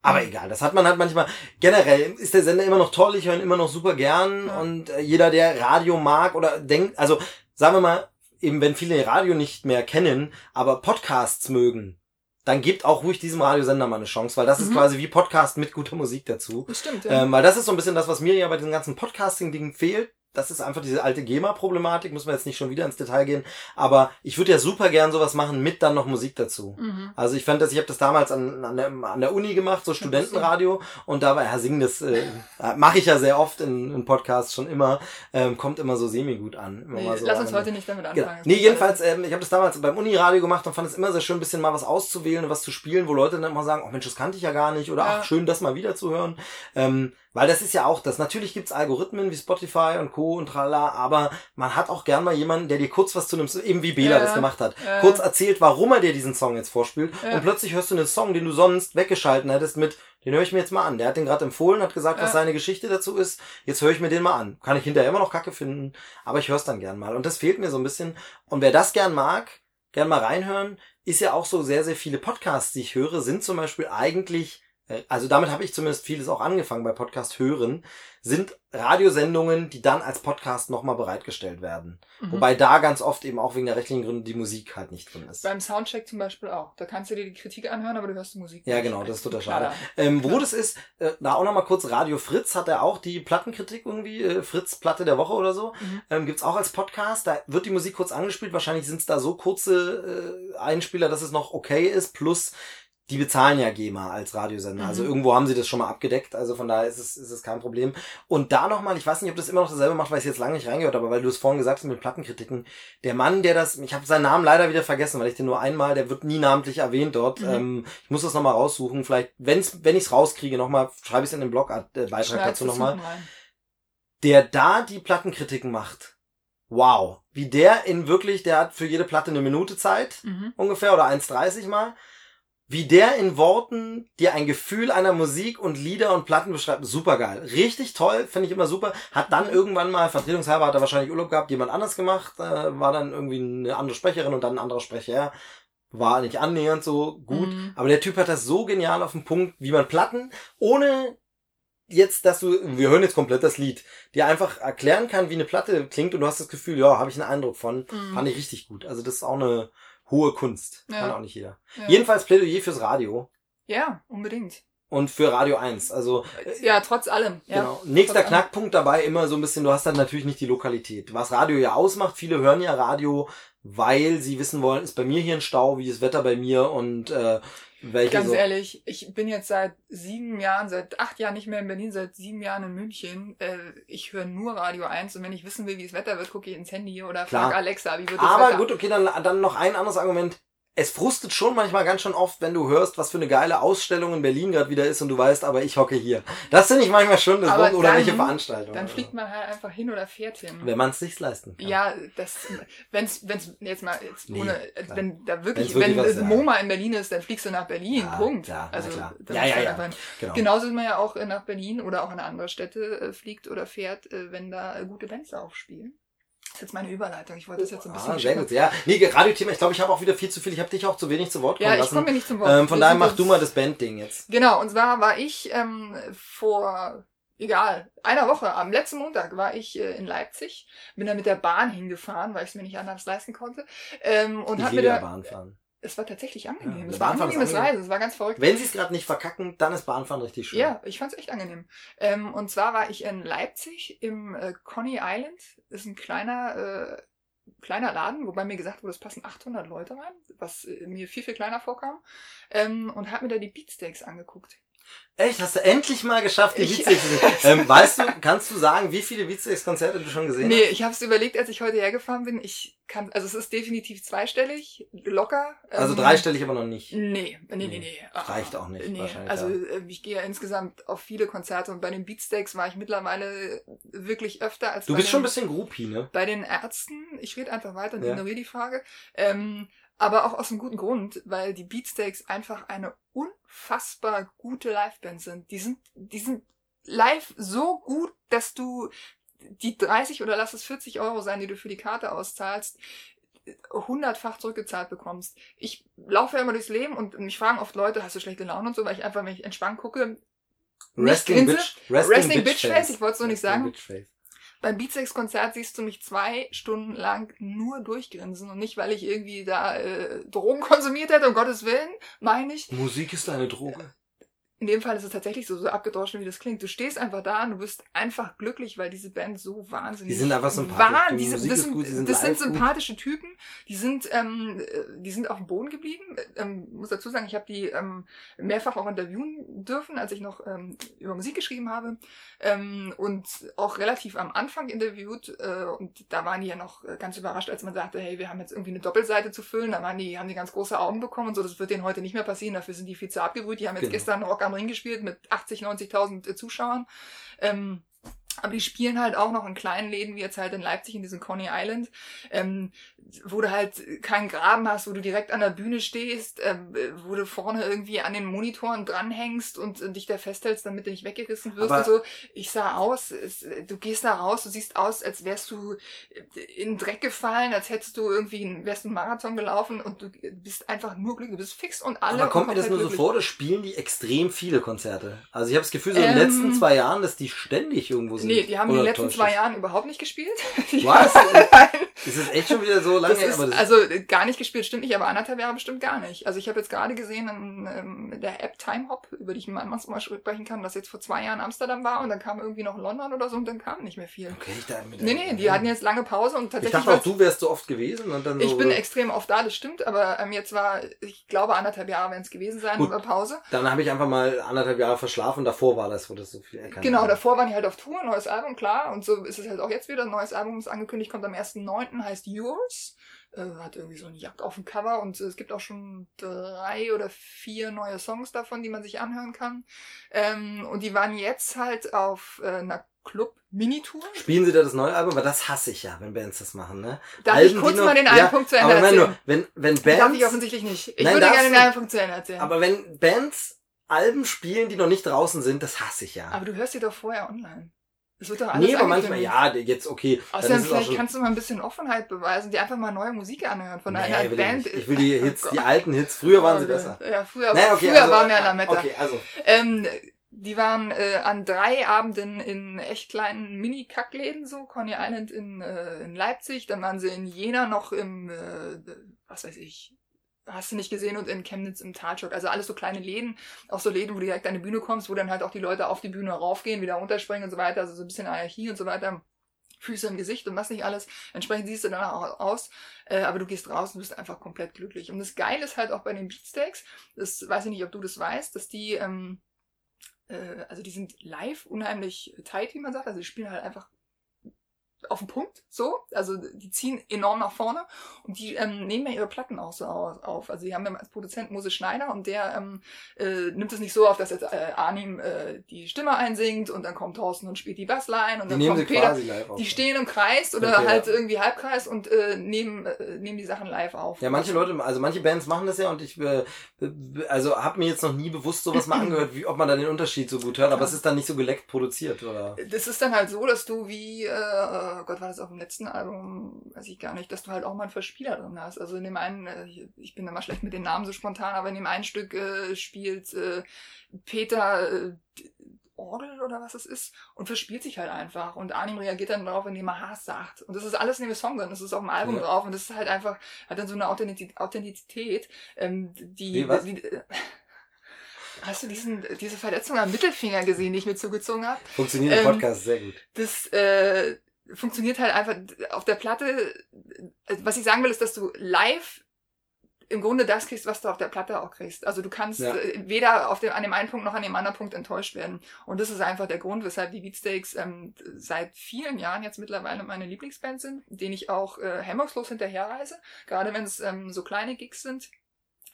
aber egal, das hat man halt manchmal, generell ist der Sender immer noch toll, ich höre ihn immer noch super gern Ja. und äh, jeder, der Radio mag oder denkt, also sagen wir mal, eben wenn viele Radio nicht mehr kennen, aber Podcasts mögen, dann gebt auch ruhig diesem Radiosender mal eine Chance, weil das ist Mhm. quasi wie Podcast mit guter Musik dazu. das stimmt, ja. Ähm, weil das ist so ein bisschen das, was mir ja bei diesen ganzen Podcasting-Dingen fehlt. Das ist einfach diese alte GEMA-Problematik, muss man jetzt nicht schon wieder ins Detail gehen. Aber ich würde ja super gern sowas machen, mit dann noch Musik dazu. mhm. Also ich fand das, ich habe das damals an, an, der, an der Uni gemacht, so Studentenradio. Und da war ja singen, das äh, mache ich ja sehr oft in, in Podcasts schon immer. Ähm, kommt immer so semi-gut an. Immer Nee, so lass uns an- heute nicht damit Genau. anfangen. Nee, jedenfalls, ähm, ich habe das damals beim Uniradio gemacht und fand es immer sehr schön, ein bisschen mal was auszuwählen und was zu spielen, wo Leute dann immer sagen, oh Mensch, das kannte ich ja gar nicht oder Ja. ach, schön, das mal wieder zu hören. Ähm, Weil das ist ja auch das. Natürlich gibt's Algorithmen wie Spotify und Co. und tralala, aber man hat auch gern mal jemanden, der dir kurz was zu einem, eben wie Bela Ja. das gemacht hat, Ja. kurz erzählt, warum er dir diesen Song jetzt vorspielt Ja. und plötzlich hörst du einen Song, den du sonst weggeschalten hättest mit, den höre ich mir jetzt mal an. Der hat den gerade empfohlen, hat gesagt, was seine Geschichte dazu ist. Jetzt höre ich mir den mal an. Kann ich hinterher immer noch Kacke finden, aber ich höre es dann gern mal. Und das fehlt mir so ein bisschen. Und wer das gern mag, gern mal reinhören, ist ja auch so sehr, sehr viele Podcasts, die ich höre, sind zum Beispiel eigentlich, also damit habe ich zumindest vieles auch angefangen bei Podcast hören, sind Radiosendungen, die dann als Podcast nochmal bereitgestellt werden. Mhm. Wobei da ganz oft eben auch wegen der rechtlichen Gründe die Musik halt nicht drin ist. Beim Soundcheck zum Beispiel auch. Da kannst du dir die Kritik anhören, aber du hörst die Musik Ja, nicht. genau, das ist total schade. Ähm, wo Klar. das ist, äh, da auch nochmal kurz, Radio Fritz hat er auch die Plattenkritik irgendwie, äh, Fritz Platte der Woche oder so, Mhm. ähm, gibt's auch als Podcast. Da wird die Musik kurz angespielt. Wahrscheinlich sind's da so kurze äh, Einspieler, dass es noch okay ist. Plus, die bezahlen ja GEMA als Radiosender. Mhm. Also irgendwo haben sie das schon mal abgedeckt. Also von daher ist es, ist es kein Problem. Und da nochmal, ich weiß nicht, ob das immer noch dasselbe macht, weil ich jetzt lange nicht reingehört habe, aber weil du es vorhin gesagt hast mit Plattenkritiken. Der Mann, der das, ich habe seinen Namen leider wieder vergessen, weil ich den nur einmal, der wird nie namentlich erwähnt dort. Mhm. Ähm, ich muss das nochmal raussuchen. Vielleicht, wenn's, wenn ich es rauskriege, nochmal, schreibe ich es in den Blogbeitrag äh, dazu es nochmal der da die Plattenkritiken macht. Wow. Wie der in wirklich, der hat für jede Platte eine Minute Zeit, Mhm. ungefähr, oder 1,30 mal. Wie der in Worten dir ein Gefühl einer Musik und Lieder und Platten beschreibt, super geil. Richtig toll, finde ich immer super. Hat dann irgendwann mal, vertretungshalber hat er wahrscheinlich Urlaub gehabt, jemand anders gemacht, äh, war dann irgendwie eine andere Sprecherin und dann ein anderer Sprecher. War nicht annähernd so gut. Mhm. Aber der Typ hat das so genial auf den Punkt, wie man Platten, ohne jetzt, dass du, wir hören jetzt komplett das Lied, dir einfach erklären kann, wie eine Platte klingt und du hast das Gefühl, ja, habe ich einen Eindruck von, Mhm. fand ich richtig gut. Also das ist auch eine hohe Kunst. Ja. Kann auch nicht jeder. Ja. Jedenfalls Plädoyer fürs Radio ja, unbedingt. und für Radio 1. Also Ja, trotz allem. Ja. Genau. Nächster Trotz allem. Knackpunkt dabei immer so ein bisschen, du hast dann natürlich nicht die Lokalität. Was Radio ja ausmacht, viele hören ja Radio, weil sie wissen wollen, ist bei mir hier ein Stau, wie ist das Wetter bei mir und äh, welche Ganz so. ehrlich, ich bin jetzt seit sieben Jahren, seit acht Jahren nicht mehr in Berlin, seit sieben Jahren in München. Äh, ich höre nur Radio 1 und wenn ich wissen will, wie das Wetter wird, gucke ich ins Handy oder Klar. frage Alexa, wie wird das Aber Wetter? gut, okay, dann, dann noch ein anderes Argument. Es frustet schon manchmal ganz schön oft, wenn du hörst, was für eine geile Ausstellung in Berlin gerade wieder ist und du weißt, aber ich hocke hier. Das finde ich manchmal schon das Aber Wort oder dann- welche Veranstaltung. Dann fliegt man halt einfach hin oder fährt hin. Wenn man es sich leisten kann. Ja, das, wenn's, wenn's jetzt mal, jetzt Nee, ohne, klar. wenn da wirklich, wenn was- MoMA in Berlin ist, dann fliegst du nach Berlin, Ja, Punkt. klar, also, klar. Ja, ja, halt ja. Genau. genauso wie man ja auch nach Berlin oder auch in eine andere Städte äh, fliegt oder fährt, äh, wenn da äh, gute Bands aufspielen. Das ist jetzt meine Überleitung. Ich wollte das jetzt ein bisschen Ah, sehr gut. Ja, nee, Radiothema, ich glaube, ich habe auch wieder viel zu viel. Ich habe dich auch zu wenig zu Wort kommen Ja, ich lassen. komme mir nicht zum Wort. ähm, von daher mach du mal das Bandding jetzt. Genau, und zwar war ich ähm, vor, egal, einer Woche, am letzten Montag war ich äh, in Leipzig, bin da mit der Bahn hingefahren, weil ich es mir nicht anders leisten konnte. Ähm, und Ich hab mir ja da, Bahn fahren. Es war tatsächlich angenehm. Ja, es war angenehmes angenehm. Reisen, es war ganz verrückt. Wenn sie es gerade nicht verkacken, dann ist Bahnfahren richtig schön. Ja, ich fand's echt angenehm. Ähm, und zwar war ich in Leipzig im äh, Coney Island. ist ein kleiner, äh, kleiner Laden, wobei mir gesagt wurde, es passen 800 Leute rein, was äh, mir viel, viel kleiner vorkam. Ähm, und hab mir da die Beatsteaks angeguckt. Echt, hast du endlich mal geschafft, die Beatsteaks zu sehen. ähm, Weißt du, kannst du sagen, wie viele Beatsteaks-Konzerte du schon gesehen Nee, hast? ich habe es überlegt, als ich heute hergefahren bin. Ich kann, also es ist definitiv zweistellig, locker. Also Ähm, dreistellig aber noch nicht. Nee, nee, nee, nee. Ah, Reicht auch nicht, Nee, wahrscheinlich, also ja. äh, ich gehe ja insgesamt auf viele Konzerte und bei den Beatsteaks war ich mittlerweile wirklich öfter als Du bist den, schon ein bisschen Groupie, ne? bei den Ärzten. Ich rede einfach weiter und Ja. ignoriere die Frage. Ähm, aber auch aus einem guten Grund, weil die Beatsteaks einfach eine unfassbar gute Liveband sind. Die sind, die sind live so gut, dass du die 30 oder lass es 40 Euro sein, die du für die Karte auszahlst, hundertfach zurückgezahlt bekommst. Ich laufe ja immer durchs Leben und mich fragen oft Leute, hast du schlechte Laune und so, weil ich einfach, wenn ich entspannt gucke, Wrestling? Bitch, Wrestling, Wrestling Bitch Face, ich wollte es so nicht sagen. Beim Beatsex-Konzert siehst du mich zwei Stunden lang nur durchgrinsen und nicht, weil ich irgendwie da äh, Drogen konsumiert hätte, um Gottes Willen, meine ich. Musik ist eine Droge. In dem Fall ist es tatsächlich so, so abgedroschen, wie das klingt. Du stehst einfach da und du bist einfach glücklich, weil diese Band so wahnsinnig Die sind einfach sympathisch. Wahn, Die die sind, Musik das ist sind, gut, die sind das sind live gut. sympathische Typen Die sind, ähm, äh, die sind auf dem Boden geblieben. Ähm, muss dazu sagen, ich habe die ähm, mehrfach auch interviewen dürfen, als ich noch ähm, über Musik geschrieben habe. Ähm, und auch relativ am Anfang interviewt. Äh, und da waren die ja noch ganz überrascht, als man sagte, hey, wir haben jetzt irgendwie eine Doppelseite zu füllen. Da waren die, haben die ganz große Augen bekommen und so. Das wird denen heute nicht mehr passieren. Dafür sind die viel zu abgebrüht. Die haben jetzt genau. gestern Rock am Ring gespielt mit 80, 90.000 äh, Zuschauern. Ähm, aber die spielen halt auch noch in kleinen Läden, wie jetzt halt in Leipzig in diesem Coney Island, ähm, wo du halt keinen Graben hast, wo du direkt an der Bühne stehst, ähm, wo du vorne irgendwie an den Monitoren dranhängst und äh, dich da festhältst, damit du nicht weggerissen wirst und so. Ich sah aus, es, du gehst da raus, du siehst aus, als wärst du in den Dreck gefallen, als hättest du irgendwie wärst einen Marathon gelaufen und du bist einfach nur glücklich, du bist fix und alle. Aber kommt mir das nur glücklich. so vor, das spielen die extrem viele Konzerte. Also ich habe das Gefühl, so in den ähm, letzten zwei Jahren, dass die ständig irgendwo Nee, die haben in den letzten zwei Jahren überhaupt nicht gespielt. Was? Ist es echt schon wieder so lange? Ist, also gar nicht gespielt, stimmt nicht, aber anderthalb Jahre bestimmt gar nicht. Also ich habe jetzt gerade gesehen in, in, der App Timehop, über die ich mal Beispiel sprechen kann, dass jetzt vor zwei Jahren Amsterdam war und dann kam irgendwie noch London oder so und dann kam nicht mehr viel. Okay, ich da mit Nee, nee, die hatten jetzt lange Pause und tatsächlich. Ich dachte auch, du wärst so oft gewesen und dann so, Ich bin extrem oft da, das stimmt, aber ähm, jetzt war, ich glaube, anderthalb Jahre werden es gewesen sein, Gut, Pause. Dann habe ich einfach mal anderthalb Jahre verschlafen, davor war das, wo das so viel erkannt Genau, davor waren die halt auf Tour, neues Album, klar, und so ist es halt auch jetzt wieder. Ein neues Album ist angekündigt, kommt am 1.9., heißt Yours. Äh, hat irgendwie so eine Jagd auf dem Cover und äh, es gibt auch schon drei oder vier neue Songs davon, die man sich anhören kann. Ähm, und die waren jetzt halt auf äh, einer Club-Minitour. Spielen Sie da das neue Album? Weil das hasse ich ja, wenn Bands das machen, ne? Darf Alben, ich kurz mal den einen ja, Punkt zu Ende aber erzählen? Nur, wenn, wenn Bands... Darf ich offensichtlich nicht. Ich Nein, würde gerne den einen Punkt zu Ende erzählen. Aber wenn Bands Alben spielen, die noch nicht draußen sind, das hasse ich ja. Aber du hörst sie doch vorher online. Es wird doch alles Nee, aber manchmal, ja, jetzt okay. Außerdem vielleicht kannst du mal ein bisschen Offenheit beweisen, die einfach mal neue Musik anhören von nee, einer Band. Ich, ich, will die Hits, oh die alten Hits, früher waren sie besser. Ja, früher, naja, okay, früher also, waren wir ja Lametta. Okay, also. Ähm, die waren äh, an drei Abenden in echt kleinen Mini-Kackläden, so, Coney Island in, äh, in Leipzig, dann waren sie in Jena noch im, äh, was weiß ich, hast du nicht gesehen und in Chemnitz im Talschock. Also alles so kleine Läden, auch so Läden, wo du direkt an die Bühne kommst, wo dann halt auch die Leute auf die Bühne raufgehen, wieder runterspringen und so weiter. Also so ein bisschen Anarchie und so weiter. Füße im Gesicht und was nicht alles. Entsprechend siehst du dann auch aus, äh, aber du gehst raus und bist einfach komplett glücklich. Und das Geile ist halt auch bei den Beatsteaks, das weiß ich nicht, ob du das weißt, dass die, ähm, äh, also die sind live unheimlich tight, wie man sagt. Also die spielen halt einfach auf den Punkt, so. Also die ziehen enorm nach vorne und die ähm, nehmen ja ihre Platten auch so auf. Also die haben ja als Produzent Moses Schneider und der ähm, äh, nimmt es nicht so auf, dass jetzt äh, Arnim äh, die Stimme einsingt und dann kommt Thorsten und spielt die Bassline und dann kommt Peter. Die stehen im Kreis oder okay, halt ja. irgendwie Halbkreis und äh, nehmen, äh, nehmen die Sachen live auf. Ja, manche Leute, also manche Bands machen das ja und ich äh, also habe mir jetzt noch nie bewusst sowas mal angehört, wie ob man da den Unterschied so gut hört, aber ja. es ist dann nicht so geleckt produziert, oder? Das ist dann halt so, dass du wie äh, oh Gott, war das auf dem letzten Album, weiß ich gar nicht, dass du halt auch mal einen Verspieler drin hast. Also in dem einen, äh, ich bin immer schlecht mit den Namen so spontan, aber in dem einen Stück äh, spielt äh, Peter äh, Orgel oder was es ist und verspielt sich halt einfach. Und Arnim reagiert dann darauf, indem er Hass sagt. Und das ist alles in dem Song drin, das ist auf dem Album ja. drauf und das ist halt einfach, hat dann so eine Authentizität, ähm, die, Wie, die äh, Hast du diesen, diese Verletzung am Mittelfinger gesehen, die ich mir zugezogen habe? Funktioniert im ähm, Podcast sehr gut. Das äh, funktioniert halt einfach auf der Platte. Was ich sagen will, ist, dass du live im Grunde das kriegst, was du auf der Platte auch kriegst. Also du kannst ja. Äh, weder auf dem, an dem einen Punkt noch an dem anderen Punkt enttäuscht werden. Und das ist einfach der Grund, weshalb die Beatsteaks ähm, seit vielen Jahren jetzt mittlerweile meine Lieblingsband sind, denen ich auch äh, hemmungslos hinterherreise. Gerade wenn es ähm, so kleine Gigs sind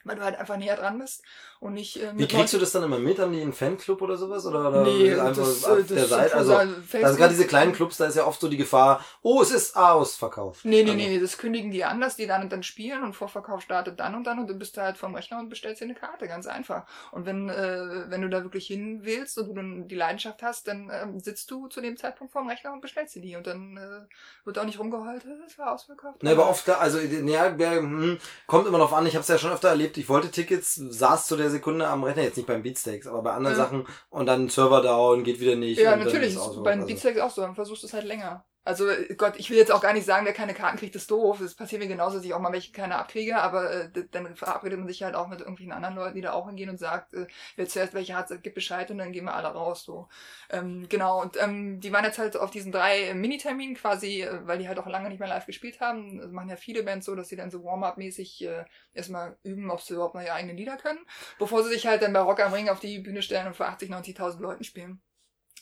weil du halt einfach näher dran bist und nicht. Äh, Wie kriegst du das dann immer mit? Haben die einen Fanclub oder sowas? Oder, oder nee, einfach das, auf das der Seite? Also, also gerade diese kleinen Clubs, da ist ja oft so die Gefahr, oh, es ist ausverkauft. Nee, nee, also. nee, das kündigen die an, dass die dann und dann spielen und Vorverkauf startet dann und dann und du bist halt vom Rechner und bestellst dir eine Karte, ganz einfach. Und wenn, äh, wenn du da wirklich hin willst und du dann die Leidenschaft hast, dann ähm, sitzt du zu dem Zeitpunkt vorm Rechner und bestellst dir die und dann äh, wird auch nicht rumgeheult, es war ausverkauft. Ne, aber oft, da, also, ja, hm, kommt immer noch an, ich habe es ja schon öfter erlebt, ich wollte Tickets, saß zu der Sekunde am Rechner, jetzt nicht beim Beatsteaks, aber bei anderen ja. Sachen und dann Server down, geht wieder nicht. Ja, natürlich, ist so. bei den also. Beatsteaks auch so, dann versuchst du es halt länger. Also Gott, ich will jetzt auch gar nicht sagen, wer keine Karten kriegt, ist doof. Es passiert mir genauso, dass ich auch mal welche keine abkriege, aber äh, dann verabredet man sich halt auch mit irgendwelchen anderen Leuten, die da auch hingehen und sagt, äh, wer zuerst welche hat, gibt Bescheid und dann gehen wir alle raus. So. Ähm, genau, und ähm, die waren jetzt halt auf diesen drei Miniterminen quasi, äh, weil die halt auch lange nicht mehr live gespielt haben. Das machen ja viele Bands so, dass sie dann so Warm-up-mäßig äh, erstmal üben, ob sie überhaupt noch ihre eigenen Lieder können, bevor sie sich halt dann bei Rock am Ring auf die Bühne stellen und vor 80, 90.000 Leuten spielen.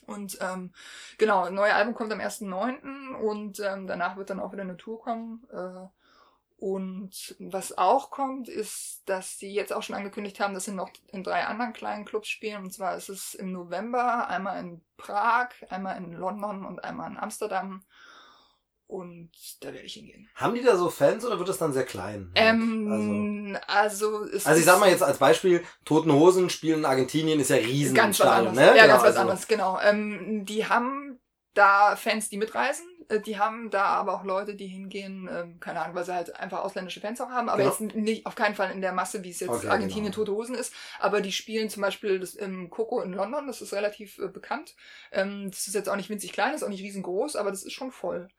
Und ähm, genau, ein neues Album kommt am 1.9. und ähm, danach wird dann auch wieder eine Tour kommen. Äh, und was auch kommt, ist, dass sie jetzt auch schon angekündigt haben, dass sie noch in drei anderen kleinen Clubs spielen. Und zwar ist es im November einmal in Prag, einmal in London und einmal in Amsterdam. Und da werde ich hingehen. Haben die da so Fans oder wird das dann sehr klein? Ähm, also, also, also ich sag mal jetzt als Beispiel, Toten Hosen spielen in Argentinien ist ja riesen ganz was anderes. Ne? Ja, genau, ganz was also. anderes, genau. Ähm, die haben da Fans, die mitreisen. Äh, die haben da aber auch Leute, die hingehen, ähm, keine Ahnung, weil sie halt einfach ausländische Fans auch haben, aber genau. jetzt nicht auf keinen Fall in der Masse, wie es jetzt okay, Argentinien genau. Tote Hosen ist. Aber die spielen zum Beispiel das im Coco in London, das ist relativ äh, bekannt. Ähm, das ist jetzt auch nicht winzig klein, ist auch nicht riesengroß, aber das ist schon voll.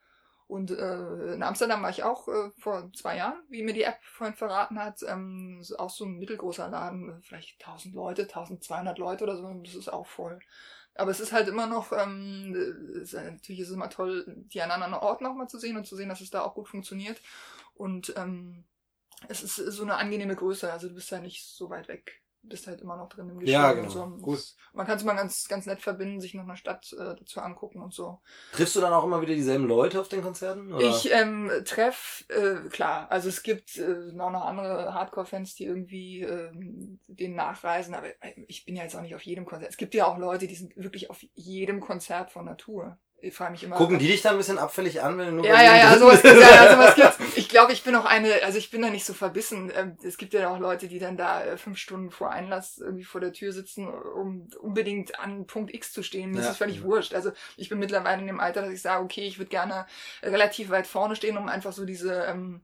Und äh, in Amsterdam war ich auch äh, vor zwei Jahren, wie mir die App vorhin verraten hat. Ähm, auch so ein mittelgroßer Laden, vielleicht 1000 Leute, 1200 Leute oder so. Das ist auch voll. Aber es ist halt immer noch, ähm, ist, natürlich ist es immer toll, die an anderen Orten auch mal zu sehen und zu sehen, dass es da auch gut funktioniert. Und ähm, es ist so eine angenehme Größe, also du bist ja nicht so weit weg bist halt immer noch drin im Geschehen ja, genau. und so. Gut. Man kann es mal ganz, ganz nett verbinden, sich noch eine Stadt äh, dazu angucken und so. Triffst du dann auch immer wieder dieselben Leute auf den Konzerten? Oder? Ich ähm, treff, äh, klar, also es gibt äh, auch noch andere Hardcore-Fans, die irgendwie äh, den nachreisen, aber äh, ich bin ja jetzt auch nicht auf jedem Konzert. Es gibt ja auch Leute, die sind wirklich auf jedem Konzert von Natur ich frage mich immer. Gucken die dich dann ein bisschen abfällig an, wenn du nur Ja, ja, ja, sowas, ja, ja, sowas gibt's. Ich glaube, ich bin auch eine, also ich bin da nicht so verbissen. Ähm, es gibt ja auch Leute, die dann da äh, fünf Stunden vor Einlass irgendwie vor der Tür sitzen, um unbedingt an Punkt X zu stehen. Mir ja. ist das völlig wurscht. Also ich bin mittlerweile in dem Alter, dass ich sage, okay, ich würde gerne relativ weit vorne stehen, um einfach so diese ähm,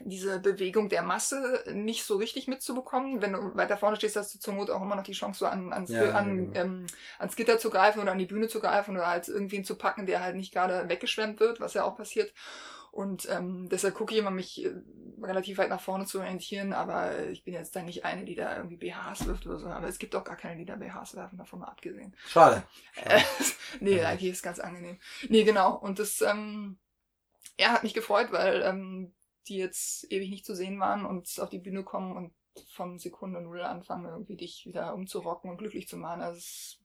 diese Bewegung der Masse nicht so richtig mitzubekommen. Wenn du weiter vorne stehst, hast du zur Not auch immer noch die Chance, so an, ans, ja, an, genau. ähm, ans Gitter zu greifen oder an die Bühne zu greifen oder halt irgendwen zu packen, der halt nicht gerade weggeschwemmt wird, was ja auch passiert. Und ähm, deshalb gucke ich immer, mich äh, relativ weit nach vorne zu orientieren, aber ich bin jetzt da nicht eine, die da irgendwie BHs wirft oder so. Aber es gibt auch gar keine, die da BHs werfen, davon mal abgesehen. Schade. Schade. nee, eigentlich ist ganz angenehm. Nee, genau. Und das, ähm, er hat mich gefreut, weil ähm, die jetzt ewig nicht zu sehen waren und auf die Bühne kommen und von Sekunde Null anfangen, irgendwie dich wieder umzurocken und glücklich zu machen. Also ist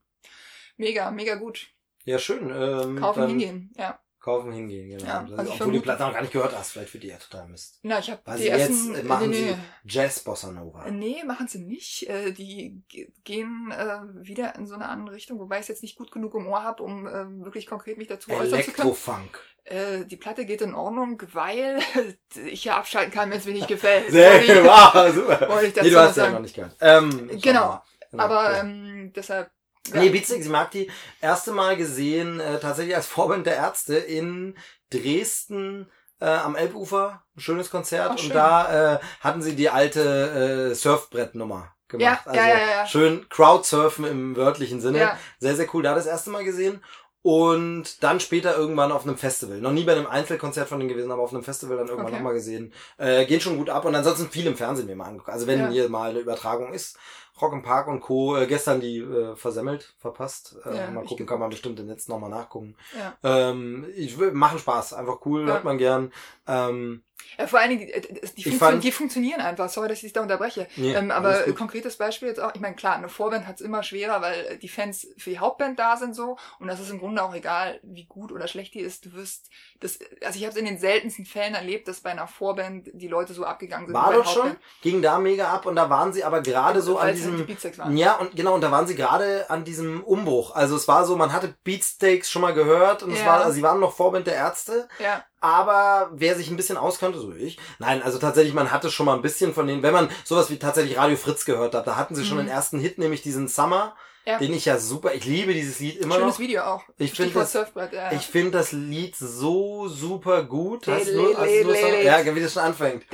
mega, mega gut. Ja, schön. Ähm, Kaufen, hingehen, ja. Kaufen, hingehen, genau. Ja, also obwohl die Platte noch gar nicht gehört hast, vielleicht für die ja total Mist. Na, ich habe die ersten, jetzt machen nee, sie Jazz Bossa Nova. Nee, machen sie nicht. Äh, die gehen äh, wieder in so eine andere Richtung, wobei ich es jetzt nicht gut genug im Ohr habe, um äh, wirklich konkret mich dazu äußern zu können. Elektrofunk. Äh, die Platte geht in Ordnung, weil ich ja abschalten kann, wenn es mir nicht gefällt. Sehr gut, wow, super. Wollte ich dazu nee, du hast ja noch nicht gehört. Ähm, genau. genau. Aber ähm, deshalb. Ja. Nee, Beatsticks, ich mag die erste Mal gesehen, äh, tatsächlich als Vorband der Ärzte in Dresden äh, am Elbufer. Ein schönes Konzert. Ach, schön. Und da äh, hatten sie die alte äh, Surfbrettnummer gemacht. Ja, also ja, ja, ja. schön Crowdsurfen im wörtlichen Sinne. Ja. Sehr, sehr cool. Da das erste Mal gesehen. Und dann später irgendwann auf einem Festival. Noch nie bei einem Einzelkonzert von denen gewesen, aber auf einem Festival dann irgendwann okay. nochmal gesehen. Äh, gehen schon gut ab und ansonsten viel im Fernsehen mir mal angucken. Also wenn ja. hier mal eine Übertragung ist. Rock im Park und Co. Äh, gestern die äh, versemmelt, verpasst. Äh, ja, mal gucken, kann man bestimmt im Netz nochmal nachgucken. Ja. Ähm, ich, machen Spaß, einfach cool, ja. hört man gern. Ähm, ja, vor allen Dingen, die, äh, die, Funktion, fand, die funktionieren einfach. Sorry, dass ich dich da unterbreche. Nee, ähm, aber konkretes Beispiel jetzt auch. Ich meine, klar, eine Vorband hat es immer schwerer, weil die Fans für die Hauptband da sind so. Und das ist im Grunde auch egal, wie gut oder schlecht die ist. Du wirst, das, also ich habe es in den seltensten Fällen erlebt, dass bei einer Vorband die Leute so abgegangen sind. War doch schon, ging da mega ab und da waren sie aber gerade so an diesem, die ja und genau und da waren sie gerade an diesem Umbruch. Also es war so, man hatte Beatsteaks schon mal gehört und ja. es war, also sie waren noch Vorband der Ärzte. Ja. Aber wer sich ein bisschen auskannte, so wie ich, nein, also tatsächlich, man hatte schon mal ein bisschen von denen, wenn man sowas wie tatsächlich Radio Fritz gehört hat, da hatten sie schon mhm. den ersten Hit, nämlich diesen Summer, ja. den ich ja super, ich liebe dieses Lied immer Schönes noch. Schönes Video auch. Ich finde das, ja. ich finde das Lied so super gut. Hast du, hast du Summer? Ja, wie das schon anfängt.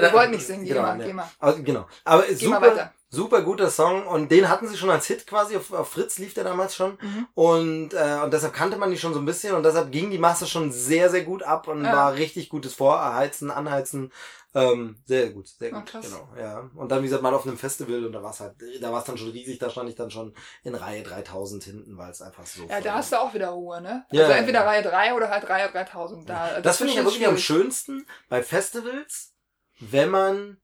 Wir wollten nicht singen, geh genau, mal, geh mal. Genau. Aber geh super, mal weiter. Super guter Song und den hatten sie schon als Hit quasi, auf, auf Fritz lief der damals schon Mhm. und, äh, und deshalb kannte man die schon so ein bisschen und deshalb ging die Masse schon sehr, sehr gut ab und Ja. war richtig gutes Vorheizen, Anheizen, ähm, sehr gut, sehr Ah, gut, krass. genau, ja. Und dann, wie gesagt, mal auf einem Festival und da war es halt, da war es dann schon riesig, da stand ich dann schon in Reihe 3000 hinten, weil es einfach so Ja, da hast du auch wieder Ruhe, ne? Ja, also entweder ja. Reihe 3 oder halt Reihe 3000. Da, Das finde ich ja wirklich am ist schönsten bei Festivals, wenn man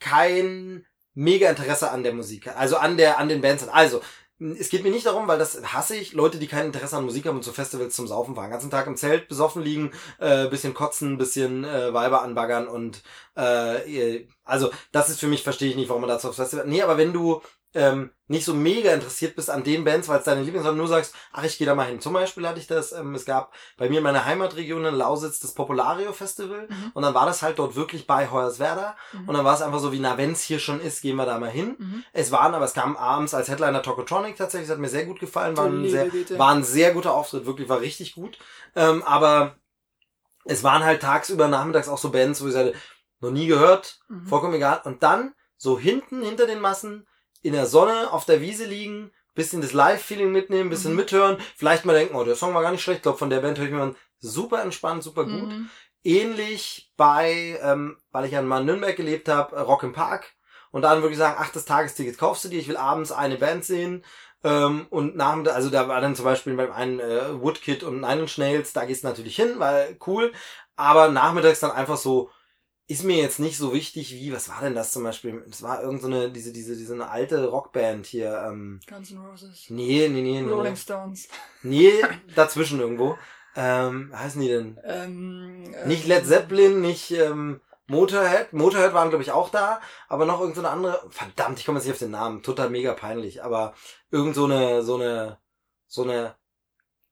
kein mega Interesse an der Musik also an der, an den Bands. Also, es geht mir nicht darum, weil das hasse ich, Leute, die kein Interesse an Musik haben und zu Festivals zum Saufen fahren. Ganzen Tag im Zelt besoffen liegen, äh, bisschen kotzen, bisschen äh, Weiber anbaggern und äh, also das ist für mich, verstehe ich nicht, warum man dazu aufs Festival. Nee, aber wenn du ähm, nicht so mega interessiert bist an den Bands, weil es deine Lieblings, sondern nur sagst, ach, ich gehe da mal hin. Zum Beispiel hatte ich das, ähm, es gab bei mir in meiner Heimatregion in Lausitz das Populario Festival Mhm. und dann war das halt dort wirklich bei Hoyerswerda Mhm. und dann war es einfach so wie, na, wenn's hier schon ist, gehen wir da mal hin. Mhm. Es waren, aber es kam abends als Headliner Tokotronic tatsächlich, das hat mir sehr gut gefallen, war ein sehr, war ein sehr guter Auftritt, wirklich, war richtig gut. Ähm, aber es waren halt tagsüber, nachmittags auch so Bands, wo ich sagte, noch nie gehört, Mhm. vollkommen egal. Und dann so hinten, hinter den Massen, in der Sonne, auf der Wiese liegen, bisschen das Live-Feeling mitnehmen, bisschen Mhm. mithören, vielleicht mal denken, oh, der Song war gar nicht schlecht, ich glaube, von der Band höre ich mir mal super entspannt, super gut. Mhm. Ähnlich bei, ähm, weil ich ja mal in Nürnberg gelebt habe, äh, Rock im Park. Und dann würde ich sagen, ach, das Tagesticket kaufst du dir, ich will abends eine Band sehen. Ähm, und nachmittag, also da war dann zum Beispiel beim einen äh, Woodkid und Nine Inch Nails, da gehst du natürlich hin, weil cool. Aber nachmittags dann einfach so, ist mir jetzt nicht so wichtig wie, was war denn das zum Beispiel? Das war irgend so eine, diese, diese, diese eine alte Rockband hier, ähm, Guns N' Roses. nee, nee, nee, nee. Rolling Stones. nee dazwischen irgendwo. Ähm, heißen die denn? Ähm, äh, Nicht Led Zeppelin, nicht ähm, Motorhead. Motorhead waren, glaube ich, auch da, aber noch irgend so eine andere. Verdammt, ich komme jetzt nicht auf den Namen. Total mega peinlich. Aber irgend so eine, so eine, so eine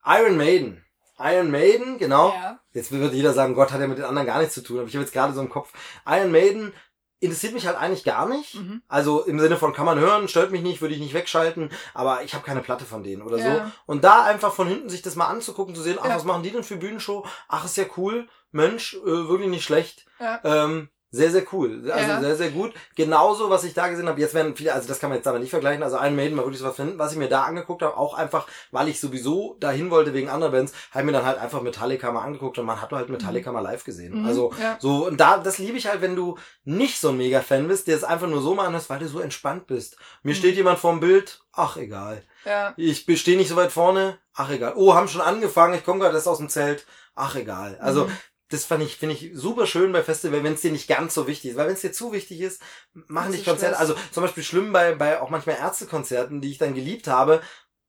Iron Maiden. Iron Maiden, genau. Ja. Jetzt wird jeder sagen, Gott hat ja mit den anderen gar nichts zu tun. Aber ich habe jetzt gerade so im Kopf. Iron Maiden interessiert mich halt eigentlich gar nicht. Mhm. Also im Sinne von kann man hören, stört mich nicht, würde ich nicht wegschalten, aber ich habe keine Platte von denen oder so. Ja. Und da einfach von hinten sich das mal anzugucken, zu sehen, ach, Ja. was machen die denn für Bühnenshow? Ach, ist ja cool. Mensch, äh, wirklich nicht schlecht. Ja. Ähm, sehr, sehr cool. Also Ja. sehr, sehr gut. Genauso, was ich da gesehen habe, jetzt werden viele, also das kann man jetzt aber nicht vergleichen, also Iron Maiden mal wirklich was finden, was ich mir da angeguckt habe, auch einfach, weil ich sowieso dahin wollte wegen anderen Bands, habe ich mir dann halt einfach Metallica mal angeguckt und man hat halt Metallica mal live gesehen. Mhm. Also ja. so, und da, das liebe ich halt, wenn du nicht so ein Mega-Fan bist, der es einfach nur so mal anhörst, weil du so entspannt bist. Mir Mhm. steht jemand vorm Bild, ach egal. ja. Ich stehe nicht so weit vorne, ach egal. Oh, haben schon angefangen, ich komme gerade erst aus dem Zelt, ach egal. Also, Mhm. Das fand ich, finde ich super schön bei Festival, wenn es dir nicht ganz so wichtig ist. Weil wenn es dir zu wichtig ist, machen dich Konzerte. Stress. Also zum Beispiel schlimm bei, bei auch manchmal Ärztekonzerten, die ich dann geliebt habe.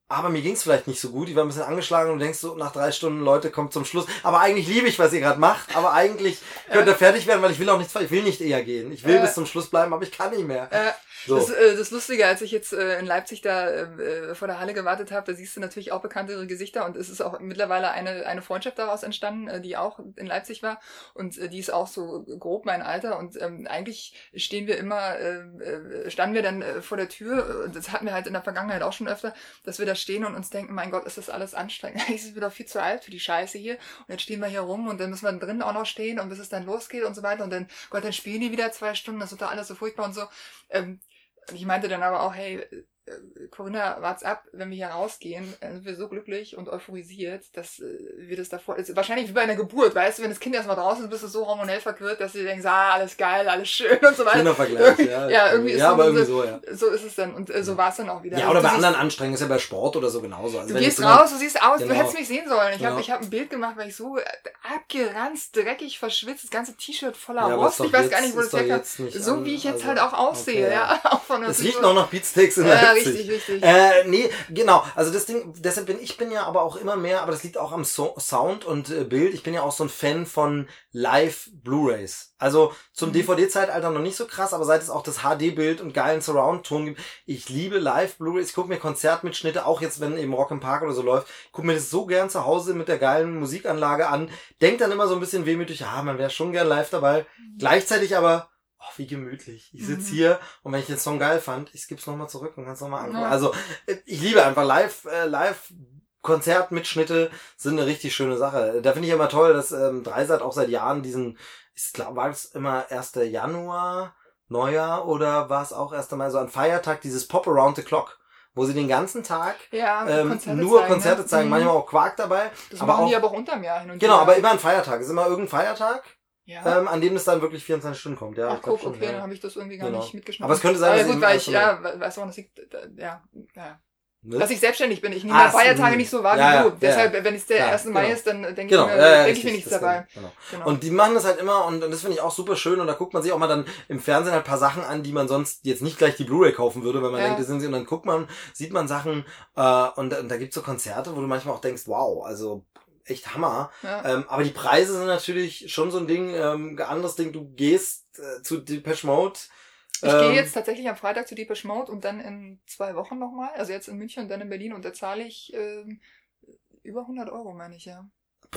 Aber mir ging's vielleicht nicht so gut. Ich war ein bisschen angeschlagen und du denkst so, nach drei Stunden, Leute, kommt zum Schluss. Aber eigentlich liebe ich, was ihr gerade macht. Aber eigentlich könnt ihr fertig werden, weil ich will auch nicht, ich will nicht eher gehen. Ich will Ja. bis zum Schluss bleiben, aber ich kann nicht mehr. Äh, So. das, äh, das Lustige, als ich jetzt äh, in Leipzig da äh, vor der Halle gewartet habe, da siehst du natürlich auch bekanntere Gesichter und es ist auch mittlerweile eine, eine Freundschaft daraus entstanden, äh, die auch in Leipzig war und äh, die ist auch so grob mein Alter und ähm, eigentlich stehen wir immer, äh, äh, standen wir dann äh, vor der Tür, äh, das hatten wir halt in der Vergangenheit auch schon öfter, dass wir da stehen und uns denken, mein Gott, ist das alles anstrengend, eigentlich sind wir doch viel zu alt für die Scheiße hier und jetzt stehen wir hier rum und dann müssen wir drinnen auch noch stehen und bis es dann losgeht und so weiter und dann, Gott, dann spielen die wieder zwei Stunden, das wird doch alles so furchtbar und so. Ähm, ich meinte dann aber auch, hey, Corinna, wart's ab, wenn wir hier rausgehen, dann sind wir so glücklich und euphorisiert, dass äh, wir das davor, ist wahrscheinlich wie bei einer Geburt, weißt du, wenn das Kind erstmal draußen ist, bist du so hormonell verquirlt, dass du denkst, ah, alles geil, alles schön und so weiter. Schöner Vergleich, ja. Ja, irgendwie ist ja, so aber irgendwie so, ja. So ist es dann und äh, so war es dann auch wieder. Ja, oder bei anderen Anstrengungen ist ja bei Sport oder so genauso. Also Du gehst raus, du siehst aus, Genau. du hättest mich sehen sollen. Ich habe Genau. ich hab ein Bild gemacht, weil ich so äh, abgeranzt, dreckig, verschwitzt, das ganze T-Shirt voller Ja, Rost. Ich weiß gar nicht, wo das nicht So wie ich jetzt also- halt auch aussehe, okay, ja. Auch von der Es riecht noch Beatsteaks in Ja, Leipzig. richtig, richtig. Äh, nee, genau. Also das Ding, deshalb bin ich bin ja aber auch immer mehr, aber das liegt auch am so Sound und äh, Bild. Ich bin ja auch so ein Fan von Live Blu-rays. Also zum Mhm. DVD-Zeitalter noch nicht so krass, aber seit es auch das HD-Bild und geilen Surround-Ton gibt, ich liebe Live Blu-rays. Ich gucke mir Konzertmitschnitte, auch jetzt, wenn eben Rock im Park oder so läuft, gucke mir das so gern zu Hause mit der geilen Musikanlage an. Denk dann immer so ein bisschen wehmütig, ja, man wäre schon gern live dabei. Gleichzeitig aber Oh, wie gemütlich. Ich sitz Mhm. hier und wenn ich den Song geil fand, ich skipp's nochmal zurück und kann's nochmal angucken. Ja. Also äh, ich liebe einfach live, äh, live Konzertmitschnitte sind eine richtig schöne Sache. Da finde ich immer toll, dass ähm, Dreisat auch seit Jahren diesen, ich glaube, war es immer 1. Januar Neujahr oder war es auch erst einmal so an Feiertag dieses Pop Around the Clock, wo sie den ganzen Tag Ja, ähm, Konzerte nur zeigen, Konzerte ne? zeigen, Mhm. manchmal auch Quark dabei. Das aber machen auch, die aber auch unterm Jahr hin und genau, wieder. aber immer ein Feiertag. Ist immer irgendein Feiertag, ja. ähm, an dem es dann wirklich 24 Stunden kommt. Ja, Ach guck, schon, okay, ja. dann habe ich das irgendwie gar Genau. nicht mitgeschnitten. Aber es könnte sein, dass gut, weil ich, ja, we- weißt du, das liegt, ja, ja. Ne? Dass ich selbstständig bin. Ich nehme Ah, ja Feiertage nicht so wahr ja, wie ja, du. ja, Deshalb, wenn es der Klar, 1. Mai genau. ist, dann denke Genau, ich, mir, ja, ja, denk ich mir nichts dabei. Genau. Genau. Und die machen das halt immer und, und das finde ich auch super schön und da guckt man sich auch mal dann im Fernsehen halt ein paar Sachen an, die man sonst jetzt nicht gleich die Blu-ray kaufen würde, wenn man Ja. denkt, das sind sie und dann guckt man, sieht man Sachen äh, und, und da gibt's so Konzerte, wo du manchmal auch denkst, wow, also echt Hammer. ja. Ähm, aber die Preise sind natürlich schon so ein Ding, ähm, anderes Ding, du gehst äh, zu Depeche Mode. Ich ähm, gehe jetzt tatsächlich am Freitag zu Deepish Mode und dann in zwei Wochen nochmal. Also jetzt in München und dann in Berlin und da zahle ich ähm, über 100 Euro, meine ich, ja.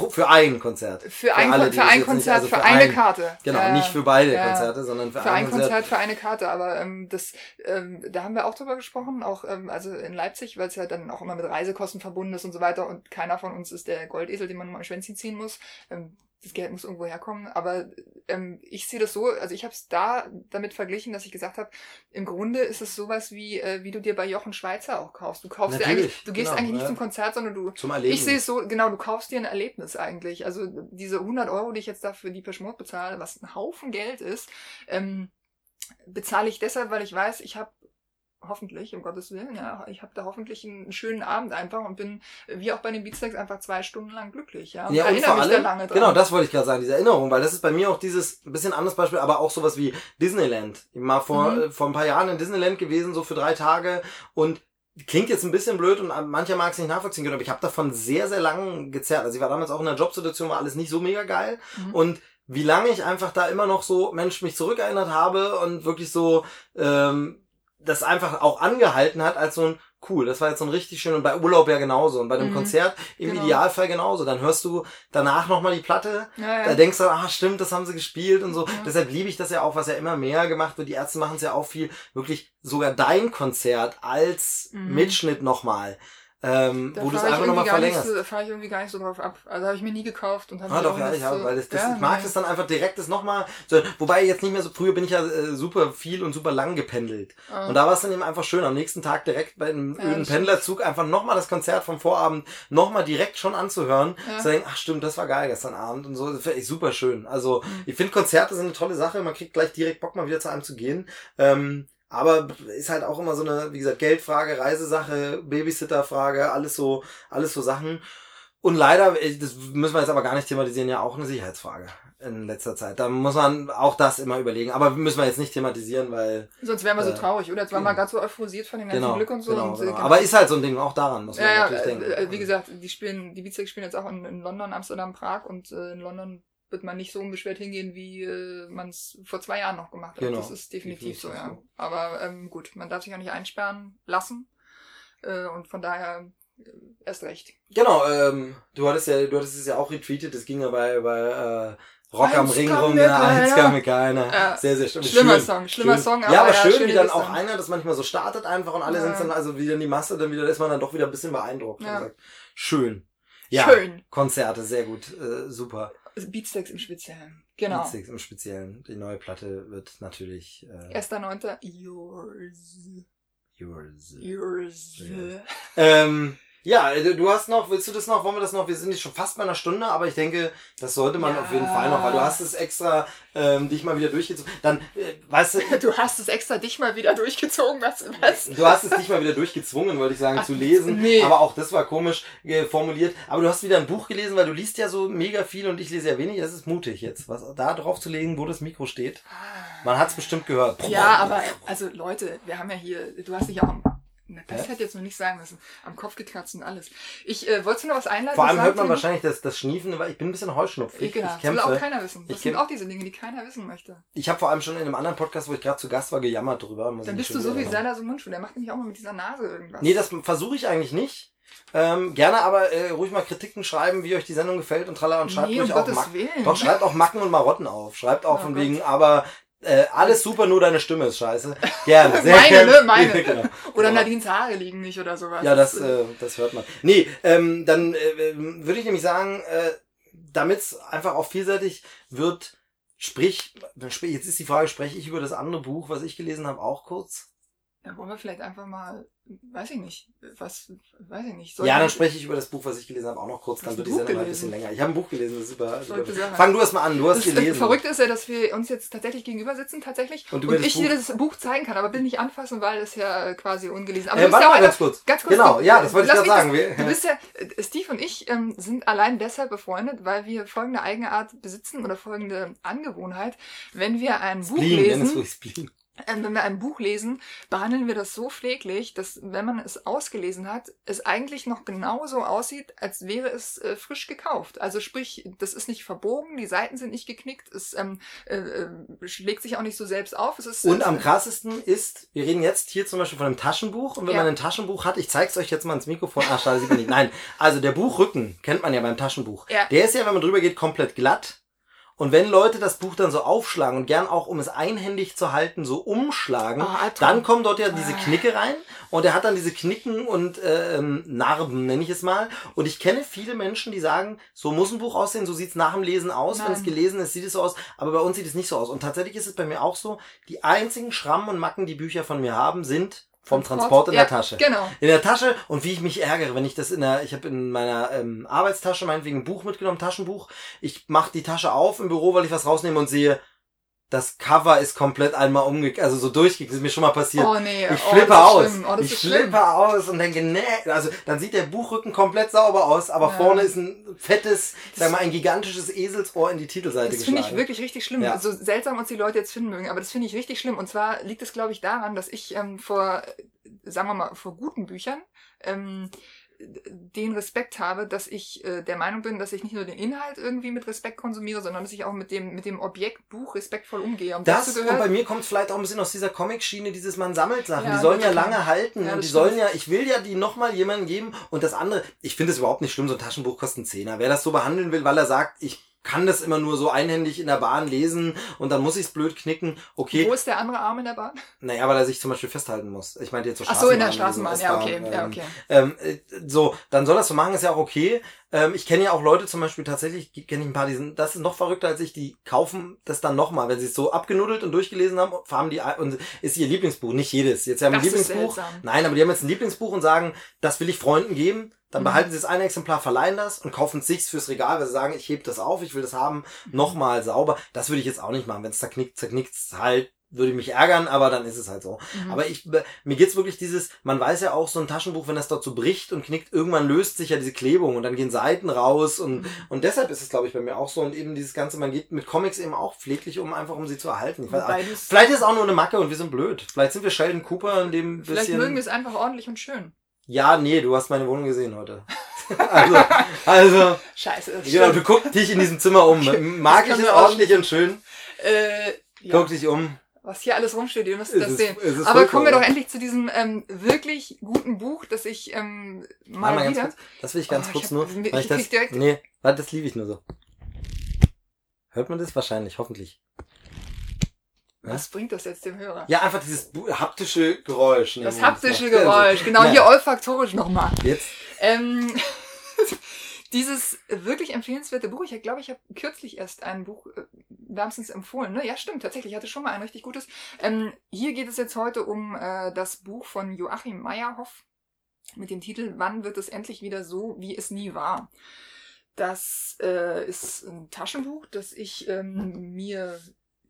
Für ein Konzert. Für ein, alle, für ein Konzert, also für, für eine ein- Karte. Genau, Ja, nicht für beide ja. Konzerte, sondern für, Für ein ein Konzert. Konzert, für eine Karte, aber ähm, das, ähm, da haben wir auch drüber gesprochen, auch ähm, also in Leipzig, weil es ja dann auch immer mit Reisekosten verbunden ist und so weiter und keiner von uns ist der Goldesel, den man mal Schwänzchen ziehen muss. Ähm, das Geld muss irgendwo herkommen, aber ähm, ich sehe das so, also ich habe es da damit verglichen, dass ich gesagt habe, im Grunde ist es sowas wie, äh, wie du dir bei Jochen Schweizer auch kaufst. Du kaufst dir eigentlich, du gehst genau, eigentlich nicht zum Konzert, sondern du Zum Erleben. ich sehe es so, genau, du kaufst dir ein Erlebnis eigentlich. Also diese 100 Euro, die ich jetzt dafür die Peschmod bezahle, was ein Haufen Geld ist, ähm, bezahle ich deshalb, weil ich weiß, ich habe hoffentlich, um Gottes Willen, ja, ich habe da hoffentlich einen schönen Abend einfach und bin, äh, wie auch bei den Beatsteaks, einfach zwei Stunden lang glücklich. Ja, Ja, und vor mich da allem, lange dran. genau, das wollte ich gerade sagen, diese Erinnerung, weil das ist bei mir auch dieses ein bisschen anderes Beispiel, aber auch sowas wie Disneyland. Ich mal vor, Mhm. äh, vor ein paar Jahren in Disneyland gewesen, so für drei Tage und klingt jetzt ein bisschen blöd und mancher mag es nicht nachvollziehen können, aber ich habe davon sehr, sehr lang gezerrt. Also ich war damals auch in einer Jobsituation, war alles nicht so mega geil Mhm. und wie lange ich einfach da immer noch so, Mensch, mich zurückerinnert habe und wirklich so, ähm, das einfach auch angehalten hat als so ein cool, das war jetzt so ein richtig schön und bei Urlaub ja genauso und bei einem Mhm. Konzert im Genau. Idealfall genauso. Dann hörst du danach nochmal die Platte, ja, ja. da denkst du, ah stimmt, das haben sie gespielt und so. Ja. Deshalb liebe ich das ja auch, was ja immer mehr gemacht wird. Die Ärzte machen es ja auch viel, wirklich sogar dein Konzert als Mhm. Mitschnitt nochmal, ähm, Da wo du es einfach nochmal verlängerst. so- Da fahre ich irgendwie gar nicht so drauf ab. Also habe ich mir nie gekauft und habe Ah, doch, ja, nicht ich auch, so- weil das, das, ja, ich mag das dann einfach direkt das nochmal, so, wobei jetzt nicht mehr so, früher bin ich ja äh, super viel und super lang gependelt. Ah. Und da war es dann eben einfach schön, am nächsten Tag direkt bei einem Ja, öden Pendlerzug einfach nochmal das Konzert vom Vorabend nochmal direkt schon anzuhören. Ja. Zu denken, ach stimmt, das war geil gestern Abend und so. Das ich super schön. Also Mhm. ich finde Konzerte sind eine tolle Sache. Man kriegt gleich direkt Bock, mal wieder zu einem zu gehen. Ähm, aber ist halt auch immer so eine, wie gesagt, Geldfrage, Reisesache, Babysitterfrage, alles so, alles so Sachen. Und leider, äh, das müssen wir jetzt aber gar nicht thematisieren, ja auch eine Sicherheitsfrage in letzter Zeit. Da muss man auch das immer überlegen. Aber müssen wir jetzt nicht thematisieren, weil Sonst wären wir so Äh, traurig, oder? Jetzt waren wir gerade so euphorisiert von dem ganzen genau, Glück und so. genau, und, äh, genau. Aber ist halt so ein Ding, auch daran muss man ja, ja, natürlich denken. äh, äh, wie gesagt, die spielen, die Beatsteaks spielen jetzt auch in, in London, Amsterdam, Prag und äh, in London wird man nicht so unbeschwert hingehen, wie äh, man es vor zwei Jahren noch gemacht hat. Genau. Das ist definitiv, so, ja. so. Aber ähm, gut, man darf sich auch nicht einsperren lassen. Äh, und von daher äh, erst recht. Genau, ähm, du hattest ja, du hattest es ja auch retweetet, das ging ja bei, bei äh, Rock am Eins Ring kann rum, ja, eins kann mir keiner. Ja. Sehr, sehr schön. Schlimmer schön, Song, schlimmer schön. Song, ja, aber aber ja, schön, wie dann auch einer das manchmal so startet einfach und alle Ja. sind dann also wieder in die Masse, dann wieder ist man dann doch wieder ein bisschen beeindruckt. Ja. Und sagt, schön. Ja, Schön. Konzerte, sehr gut, äh, super. Beatsteaks im Speziellen. Genau. Beatsteaks im Speziellen. Die neue Platte wird natürlich äh, 1.9. Yours. yours. Yours. Ja. Ähm, ja, du hast noch, willst du das noch, wollen wir das noch? Wir sind jetzt schon fast bei einer Stunde, aber ich denke, das sollte man Ja. auf jeden Fall noch, weil du hast es extra ähm, dich mal wieder durchgezogen. Dann, äh, weißt du, Du hast es extra dich mal wieder durchgezogen, was? was? du hast es dich mal wieder durchgezwungen, wollte ich sagen, Ach, zu lesen. nee. Aber auch das war komisch äh, formuliert. Aber du hast wieder ein Buch gelesen, weil du liest ja so mega viel und ich lese ja wenig. Das ist mutig jetzt, was da drauf zu legen, wo das Mikro steht. Man hat es bestimmt gehört. Ja, aber, also Leute, wir haben ja hier, du hast dich auch na, das Hä? hätte jetzt noch nicht sagen müssen, am Kopf gekratzt und alles. Ich, äh, wolltest du noch was einleiten? Vor allem hört man wahrscheinlich das, das Schniefen, weil ich bin ein bisschen heuschnupfig. Ich, ich Das will auch kämpfe. keiner wissen. Das Ich sind auch diese Dinge, die keiner wissen möchte. Ich habe vor allem schon in einem anderen Podcast, wo ich gerade zu Gast war, gejammert drüber. Dann bist du so wie Serdar so Mundschuh. Der macht nämlich auch mal mit dieser Nase irgendwas. Nee, das versuche ich eigentlich nicht. Ähm, gerne aber äh, ruhig mal Kritiken schreiben, wie euch die Sendung gefällt und tralala und schreibt nee, um auch Macken. Doch, schreibt auch Macken und Marotten auf. Schreibt auch Oh von Gott. wegen, aber äh, alles super, nur deine Stimme ist scheiße. Gerne, sehr Meine, gerne. ne? Meine. genau. Oder Ja. Nadines Haare liegen nicht oder sowas. Ja, das, äh, das hört man. Nee, ähm, dann äh, würde ich nämlich sagen, äh, damit es einfach auch vielseitig wird, sprich, jetzt ist die Frage, spreche ich über das andere Buch, was ich gelesen habe, auch kurz? Ja, wollen wir vielleicht einfach mal, weiß ich nicht, was, weiß ich nicht. Soll ja, dann spreche ich über das Buch, was ich gelesen habe, auch noch kurz, dann wird die Sendung ein bisschen länger. Ich habe ein Buch gelesen, das ist super. super. Fang du erst mal an, du hast das gelesen. Verrückt ist ja, dass wir uns jetzt tatsächlich gegenüber sitzen, tatsächlich, und, und ich Buch? dir das Buch zeigen kann, aber bitte nicht anfassen, weil es ja quasi ungelesen ist. Aber äh, warte ja mal ganz kurz. Ganz kurz. Genau, du, ja, das wollte ich gerade sagen. Das, du bist ja, äh, Steve und ich ähm, sind allein deshalb befreundet, weil wir folgende Eigenart besitzen oder folgende Angewohnheit. Wenn wir ein Buch Spleen, lesen, ähm, wenn wir ein Buch lesen, behandeln wir das so pfleglich, dass wenn man es ausgelesen hat, es eigentlich noch genauso aussieht, als wäre es äh, frisch gekauft. Also sprich, das ist nicht verbogen, die Seiten sind nicht geknickt, es ähm, äh, äh schlägt sich auch nicht so selbst auf. Es ist, und äh, am krassesten ist, wir reden jetzt hier zum Beispiel von einem Taschenbuch und wenn ja. man ein Taschenbuch hat, ich zeig's euch jetzt mal ins Mikrofon, ach schade, sieht man nicht. Nein, also der Buchrücken kennt man ja beim Taschenbuch. Ja. Der ist ja, wenn man drüber geht, komplett glatt und wenn Leute das Buch dann so aufschlagen und gern auch, um es einhändig zu halten, so umschlagen, oh, dann kommen dort ja diese ah. Knicke rein und er hat dann diese Knicken und äh, ähm, Narben, nenne ich es mal. Und ich kenne viele Menschen, die sagen, so muss ein Buch aussehen, so sieht's nach dem Lesen aus. Nein. Wenn es gelesen ist, sieht es so aus. Aber bei uns sieht es nicht so aus. Und tatsächlich ist es bei mir auch so, die einzigen Schrammen und Macken, die Bücher von mir haben, sind vom Transport, Transport in ja, der Tasche. Genau. In der Tasche und wie ich mich ärgere, wenn ich das in der, ich habe in meiner ähm, Arbeitstasche meinetwegen ein Buch mitgenommen, Taschenbuch. Ich mache die Tasche auf im Büro, weil ich was rausnehme und sehe, das Cover ist komplett einmal umgekehrt, also so durchgekehrt, das ist mir schon mal passiert. Oh nee, ich oh, flippe aus. Oh, ich flippe aus und denke, nee, also dann sieht der Buchrücken komplett sauber aus, aber ja. vorne ist ein fettes, ich sag mal, ein gigantisches Eselsohr in die Titelseite das geschlagen. Das finde ich wirklich richtig schlimm. Ja. So seltsam uns die Leute jetzt finden mögen, aber das finde ich richtig schlimm. Und zwar liegt es, glaube ich, daran, dass ich ähm, vor, sagen wir mal, vor guten Büchern ähm, den Respekt habe, dass ich äh, der Meinung bin, dass ich nicht nur den Inhalt irgendwie mit Respekt konsumiere, sondern dass ich auch mit dem mit dem Objekt Buch respektvoll umgehe. Und das und bei mir kommt es vielleicht auch ein bisschen aus dieser Comic-Schiene, dieses man sammelt Sachen. Ja, die sollen ja lange halten ja, und die stimmt. sollen ja, ich will ja die nochmal jemandem geben und das andere, ich finde es überhaupt nicht schlimm, so ein Taschenbuch kostet einen Zehner. Wer das so behandeln will, weil er sagt, ich kann das immer nur so einhändig in der Bahn lesen und dann muss ich es blöd knicken. Okay. Wo ist der andere Arm in der Bahn? Naja, weil er sich zum Beispiel festhalten muss. Ich meinte jetzt so Ach so, in der Straßenbahn, ja, okay. Ähm, ja, okay. Ähm, äh, so, dann soll das so machen, ist ja auch okay. Ähm, ich kenne ja auch Leute zum Beispiel tatsächlich, kenne ich ein paar, die sind, das ist noch verrückter als ich, die kaufen das dann nochmal, wenn sie es so abgenuddelt und durchgelesen haben, haben die, und ist ihr Lieblingsbuch, nicht jedes. Jetzt haben ein Lieblingsbuch. Nein, aber die haben jetzt ein Lieblingsbuch und sagen, das will ich Freunden geben dann mhm. behalten sie das eine Exemplar, verleihen das und kaufen es sich fürs Regal, weil sie sagen, ich hebe das auf, ich will das haben, mhm. nochmal sauber. Das würde ich jetzt auch nicht machen. Wenn es zerknickt, zerknickt halt, würde ich mich ärgern, aber dann ist es halt so. Mhm. Aber ich, mir geht's wirklich dieses, man weiß ja auch, so ein Taschenbuch, wenn das dort so bricht und knickt, irgendwann löst sich ja diese Klebung und dann gehen Seiten raus und, mhm. und deshalb ist es, glaube ich, bei mir auch so und eben dieses Ganze, man geht mit Comics eben auch pfleglich um, einfach um sie zu erhalten. Weiß, vielleicht ist es auch nur eine Macke und wir sind blöd. Vielleicht sind wir Sheldon Cooper in dem bisschen. Vielleicht mögen wir es einfach ordentlich und schön. Ja, nee, du hast meine Wohnung gesehen heute. also, also. Scheiße. Genau, du guckst dich in diesem Zimmer um. Okay. Mag ich es ordentlich und schön? Äh, ja. Guck dich um. Was hier alles rumsteht, ihr müsst das sehen. Aber kommen wir doch endlich zu diesem ähm, wirklich guten Buch, das ich ähm, mal, mal wieder. Kurz, das will ich ganz oh, kurz ich hab, nur. Weil ich, ich das, direkt nee, warte, das liebe ich nur so. Hört man das wahrscheinlich, hoffentlich. Was bringt das jetzt dem Hörer? Ja, einfach dieses haptische Geräusch. Ne, das haptische Geräusch, genau, ja. hier olfaktorisch nochmal. Jetzt. Ähm, dieses wirklich empfehlenswerte Buch, ich glaube, ich habe kürzlich erst ein Buch äh, wärmstens empfohlen. Ne? Ja, stimmt, tatsächlich, ich hatte schon mal ein richtig gutes. Ähm, hier geht es jetzt heute um äh, das Buch von Joachim Meyerhoff mit dem Titel Wann wird es endlich wieder so, wie es nie war? Das äh, ist ein Taschenbuch, das ich ähm, mir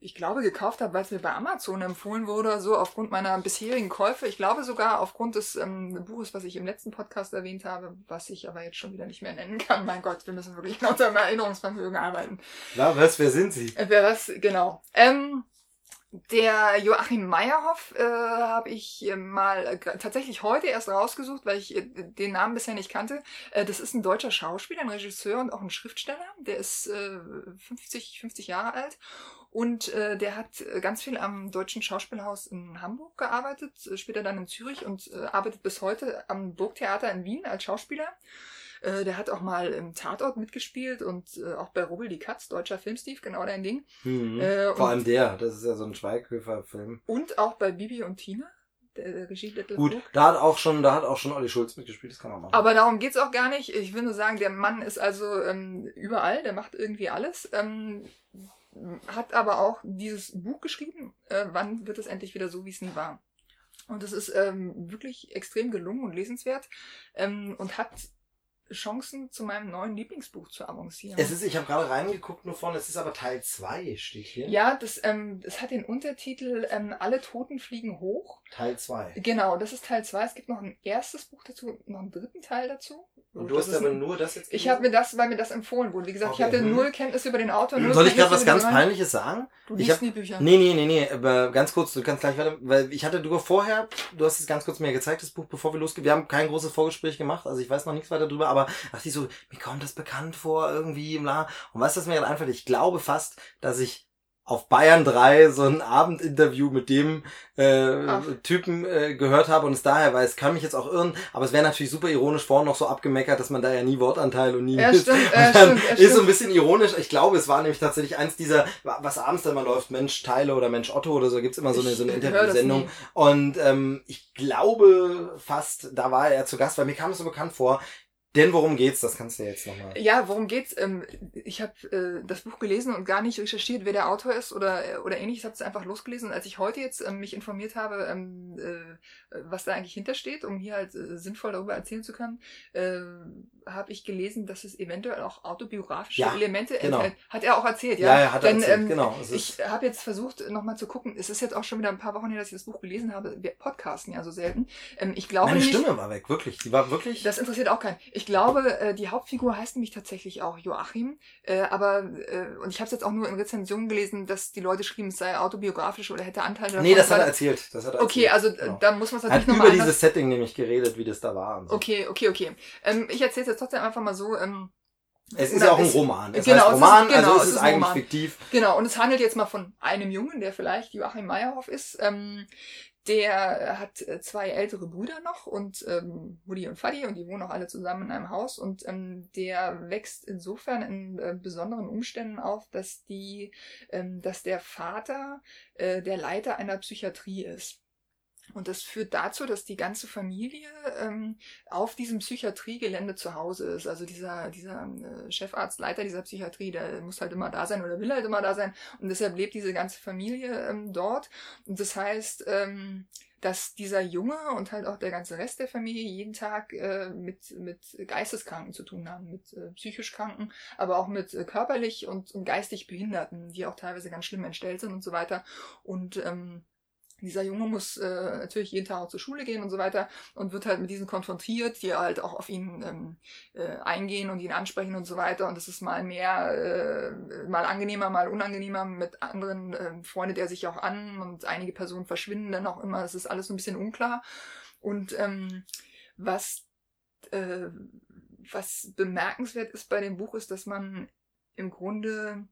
ich glaube, gekauft habe, weil es mir bei Amazon empfohlen wurde, so aufgrund meiner bisherigen Käufe. Ich glaube sogar aufgrund des ähm, Buches, was ich im letzten Podcast erwähnt habe, was ich aber jetzt schon wieder nicht mehr nennen kann. Mein Gott, wir müssen wirklich an unserem Erinnerungsvermögen arbeiten. Na, was, wer sind Sie? Äh, wer was, genau. Ähm, der Joachim Meyerhoff äh, habe ich äh, mal äh, tatsächlich heute erst rausgesucht, weil ich äh, den Namen bisher nicht kannte. Äh, das ist ein deutscher Schauspieler, ein Regisseur und auch ein Schriftsteller. Der ist äh, 50, 50 Jahre alt und äh, der hat äh, ganz viel am Deutschen Schauspielhaus in Hamburg gearbeitet, äh, später dann in Zürich und äh, arbeitet bis heute am Burgtheater in Wien als Schauspieler. Äh, der hat auch mal im Tatort mitgespielt und äh, auch bei Rubbel die Katz, deutscher Filmsteve, genau dein Ding. Mhm. Äh, Vor allem der, das ist ja so ein Schweighöfer-Film. Und auch bei Bibi und Tina der Regie Little Gut, Book. da hat auch schon, da hat auch schon Olli Schulz mitgespielt, das kann man machen. Aber darum geht's auch gar nicht. Ich will nur sagen, der Mann ist also ähm, überall, der macht irgendwie alles. Ähm, hat aber auch dieses Buch geschrieben, äh, Wann wird es endlich wieder so, wie es nie war. Und es ist ähm, wirklich extrem gelungen und lesenswert ähm, und hat Chancen zu meinem neuen Lieblingsbuch zu avancieren. Es ist, ich habe gerade reingeguckt nur vorne, es ist aber Teil 2, steht hier. Ja, das, ähm, das hat den Untertitel ähm, Alle Toten fliegen hoch. Teil 2. Genau, das ist Teil 2. Es gibt noch ein erstes Buch dazu, noch einen dritten Teil dazu. Und du hast aber ein, nur das jetzt Ich habe mir das, weil mir das empfohlen wurde. Wie gesagt, okay. ich hatte hm. null Kenntnis über den Autor. Null Soll ich gerade was ganz Peinliches sagen? Du liest ich hab, nie Bücher. Nee, nee, nee, nee, aber ganz kurz, du kannst gleich weiter, weil ich hatte du vorher, du hast es ganz kurz mir gezeigt, das Buch, bevor wir losgehen. Wir haben kein großes Vorgespräch gemacht, also ich weiß noch nichts weiter drüber, aber dachte ich so, mir kommt das bekannt vor, irgendwie, bla. Und weißt du, was mir gerade einfällt? Ich glaube fast, dass ich auf Bayern 3 so ein Abendinterview mit dem äh, Typen äh, gehört habe und es daher weiß, kann mich jetzt auch irren, aber es wäre natürlich super ironisch vorhin noch so abgemeckert, dass man da ja nie Wortanteil und nie ja, stimmt, und dann stimmt, ist so ein bisschen ironisch. Ich glaube, es war nämlich tatsächlich eins dieser, was abends dann mal läuft, Mensch Teile oder Mensch Otto oder so, gibt's immer so eine, so eine Interviewsendung. Und ähm, ich glaube fast, da war er zu Gast, weil mir kam es so bekannt vor, denn worum geht's? Das kannst du jetzt nochmal. Ja, worum geht's? Ähm, ich habe äh, das Buch gelesen und gar nicht recherchiert, wer der Autor ist oder oder ähnliches. Ich habe es einfach losgelesen. Und als ich heute jetzt ähm, mich informiert habe, ähm, äh, was da eigentlich hintersteht, um hier halt äh, sinnvoll darüber erzählen zu können, äh, habe ich gelesen, dass es eventuell auch autobiografische Ja, Elemente genau. enthält. Hat er auch erzählt, ja? Ja, ja, hat er Denn, erzählt, ähm, genau. Ich habe jetzt versucht, nochmal zu gucken. Es ist jetzt auch schon wieder ein paar Wochen her, dass ich das Buch gelesen habe. Wir podcasten ja so selten. Ich glaube Meine nämlich, Stimme war weg, wirklich. Die war wirklich. das interessiert auch keinen. Ich glaube, äh, die Hauptfigur heißt nämlich tatsächlich auch Joachim. Äh, aber, äh, und ich habe es jetzt auch nur in Rezensionen gelesen, dass die Leute schrieben, es sei autobiografisch oder hätte Anteil davon. nee, das hat er erzählt. Das hat er Okay, erzählt. also äh, Genau. da muss man es natürlich hat nochmal über dieses Setting nämlich geredet, wie das da war. Und so. Okay, okay, okay. Ähm, ich erzähle es jetzt trotzdem einfach mal so. Ähm, Es ist ja auch ein es- Roman. Es genau, heißt es ist- Roman, genau, also es es ist ist ein eigentlich Roman. fiktiv. Genau, und es handelt jetzt mal von einem Jungen, der vielleicht Joachim Meyerhoff ist. Ähm, der hat äh, zwei ältere Brüder noch und ähm, Mutti und Fadi und die wohnen auch alle zusammen in einem Haus und ähm, der wächst insofern in äh, besonderen Umständen auf, dass die, ähm, dass der Vater äh, der Leiter einer Psychiatrie ist. Und das führt dazu, dass die ganze Familie ähm, auf diesem Psychiatriegelände zu Hause ist. Also dieser, dieser äh, Chefarzt, Leiter dieser Psychiatrie, der muss halt immer da sein oder will halt immer da sein. Und deshalb lebt diese ganze Familie ähm, dort. Und das heißt, ähm, dass dieser Junge und halt auch der ganze Rest der Familie jeden Tag äh, mit, mit Geisteskranken zu tun haben, mit äh, psychisch Kranken, aber auch mit äh, körperlich und, und geistig Behinderten, die auch teilweise ganz schlimm entstellt sind und so weiter. Und ähm, dieser Junge muss äh, natürlich jeden Tag auch zur Schule gehen und so weiter und wird halt mit diesen konfrontiert, die halt auch auf ihn ähm, äh, eingehen und ihn ansprechen und so weiter. Und es ist mal mehr, äh, mal angenehmer, mal unangenehmer. Mit anderen äh, freundet er sich auch an und einige Personen verschwinden dann auch immer. Es ist alles so ein bisschen unklar. Und ähm, was, äh, was bemerkenswert ist bei dem Buch, ist, dass man im Grunde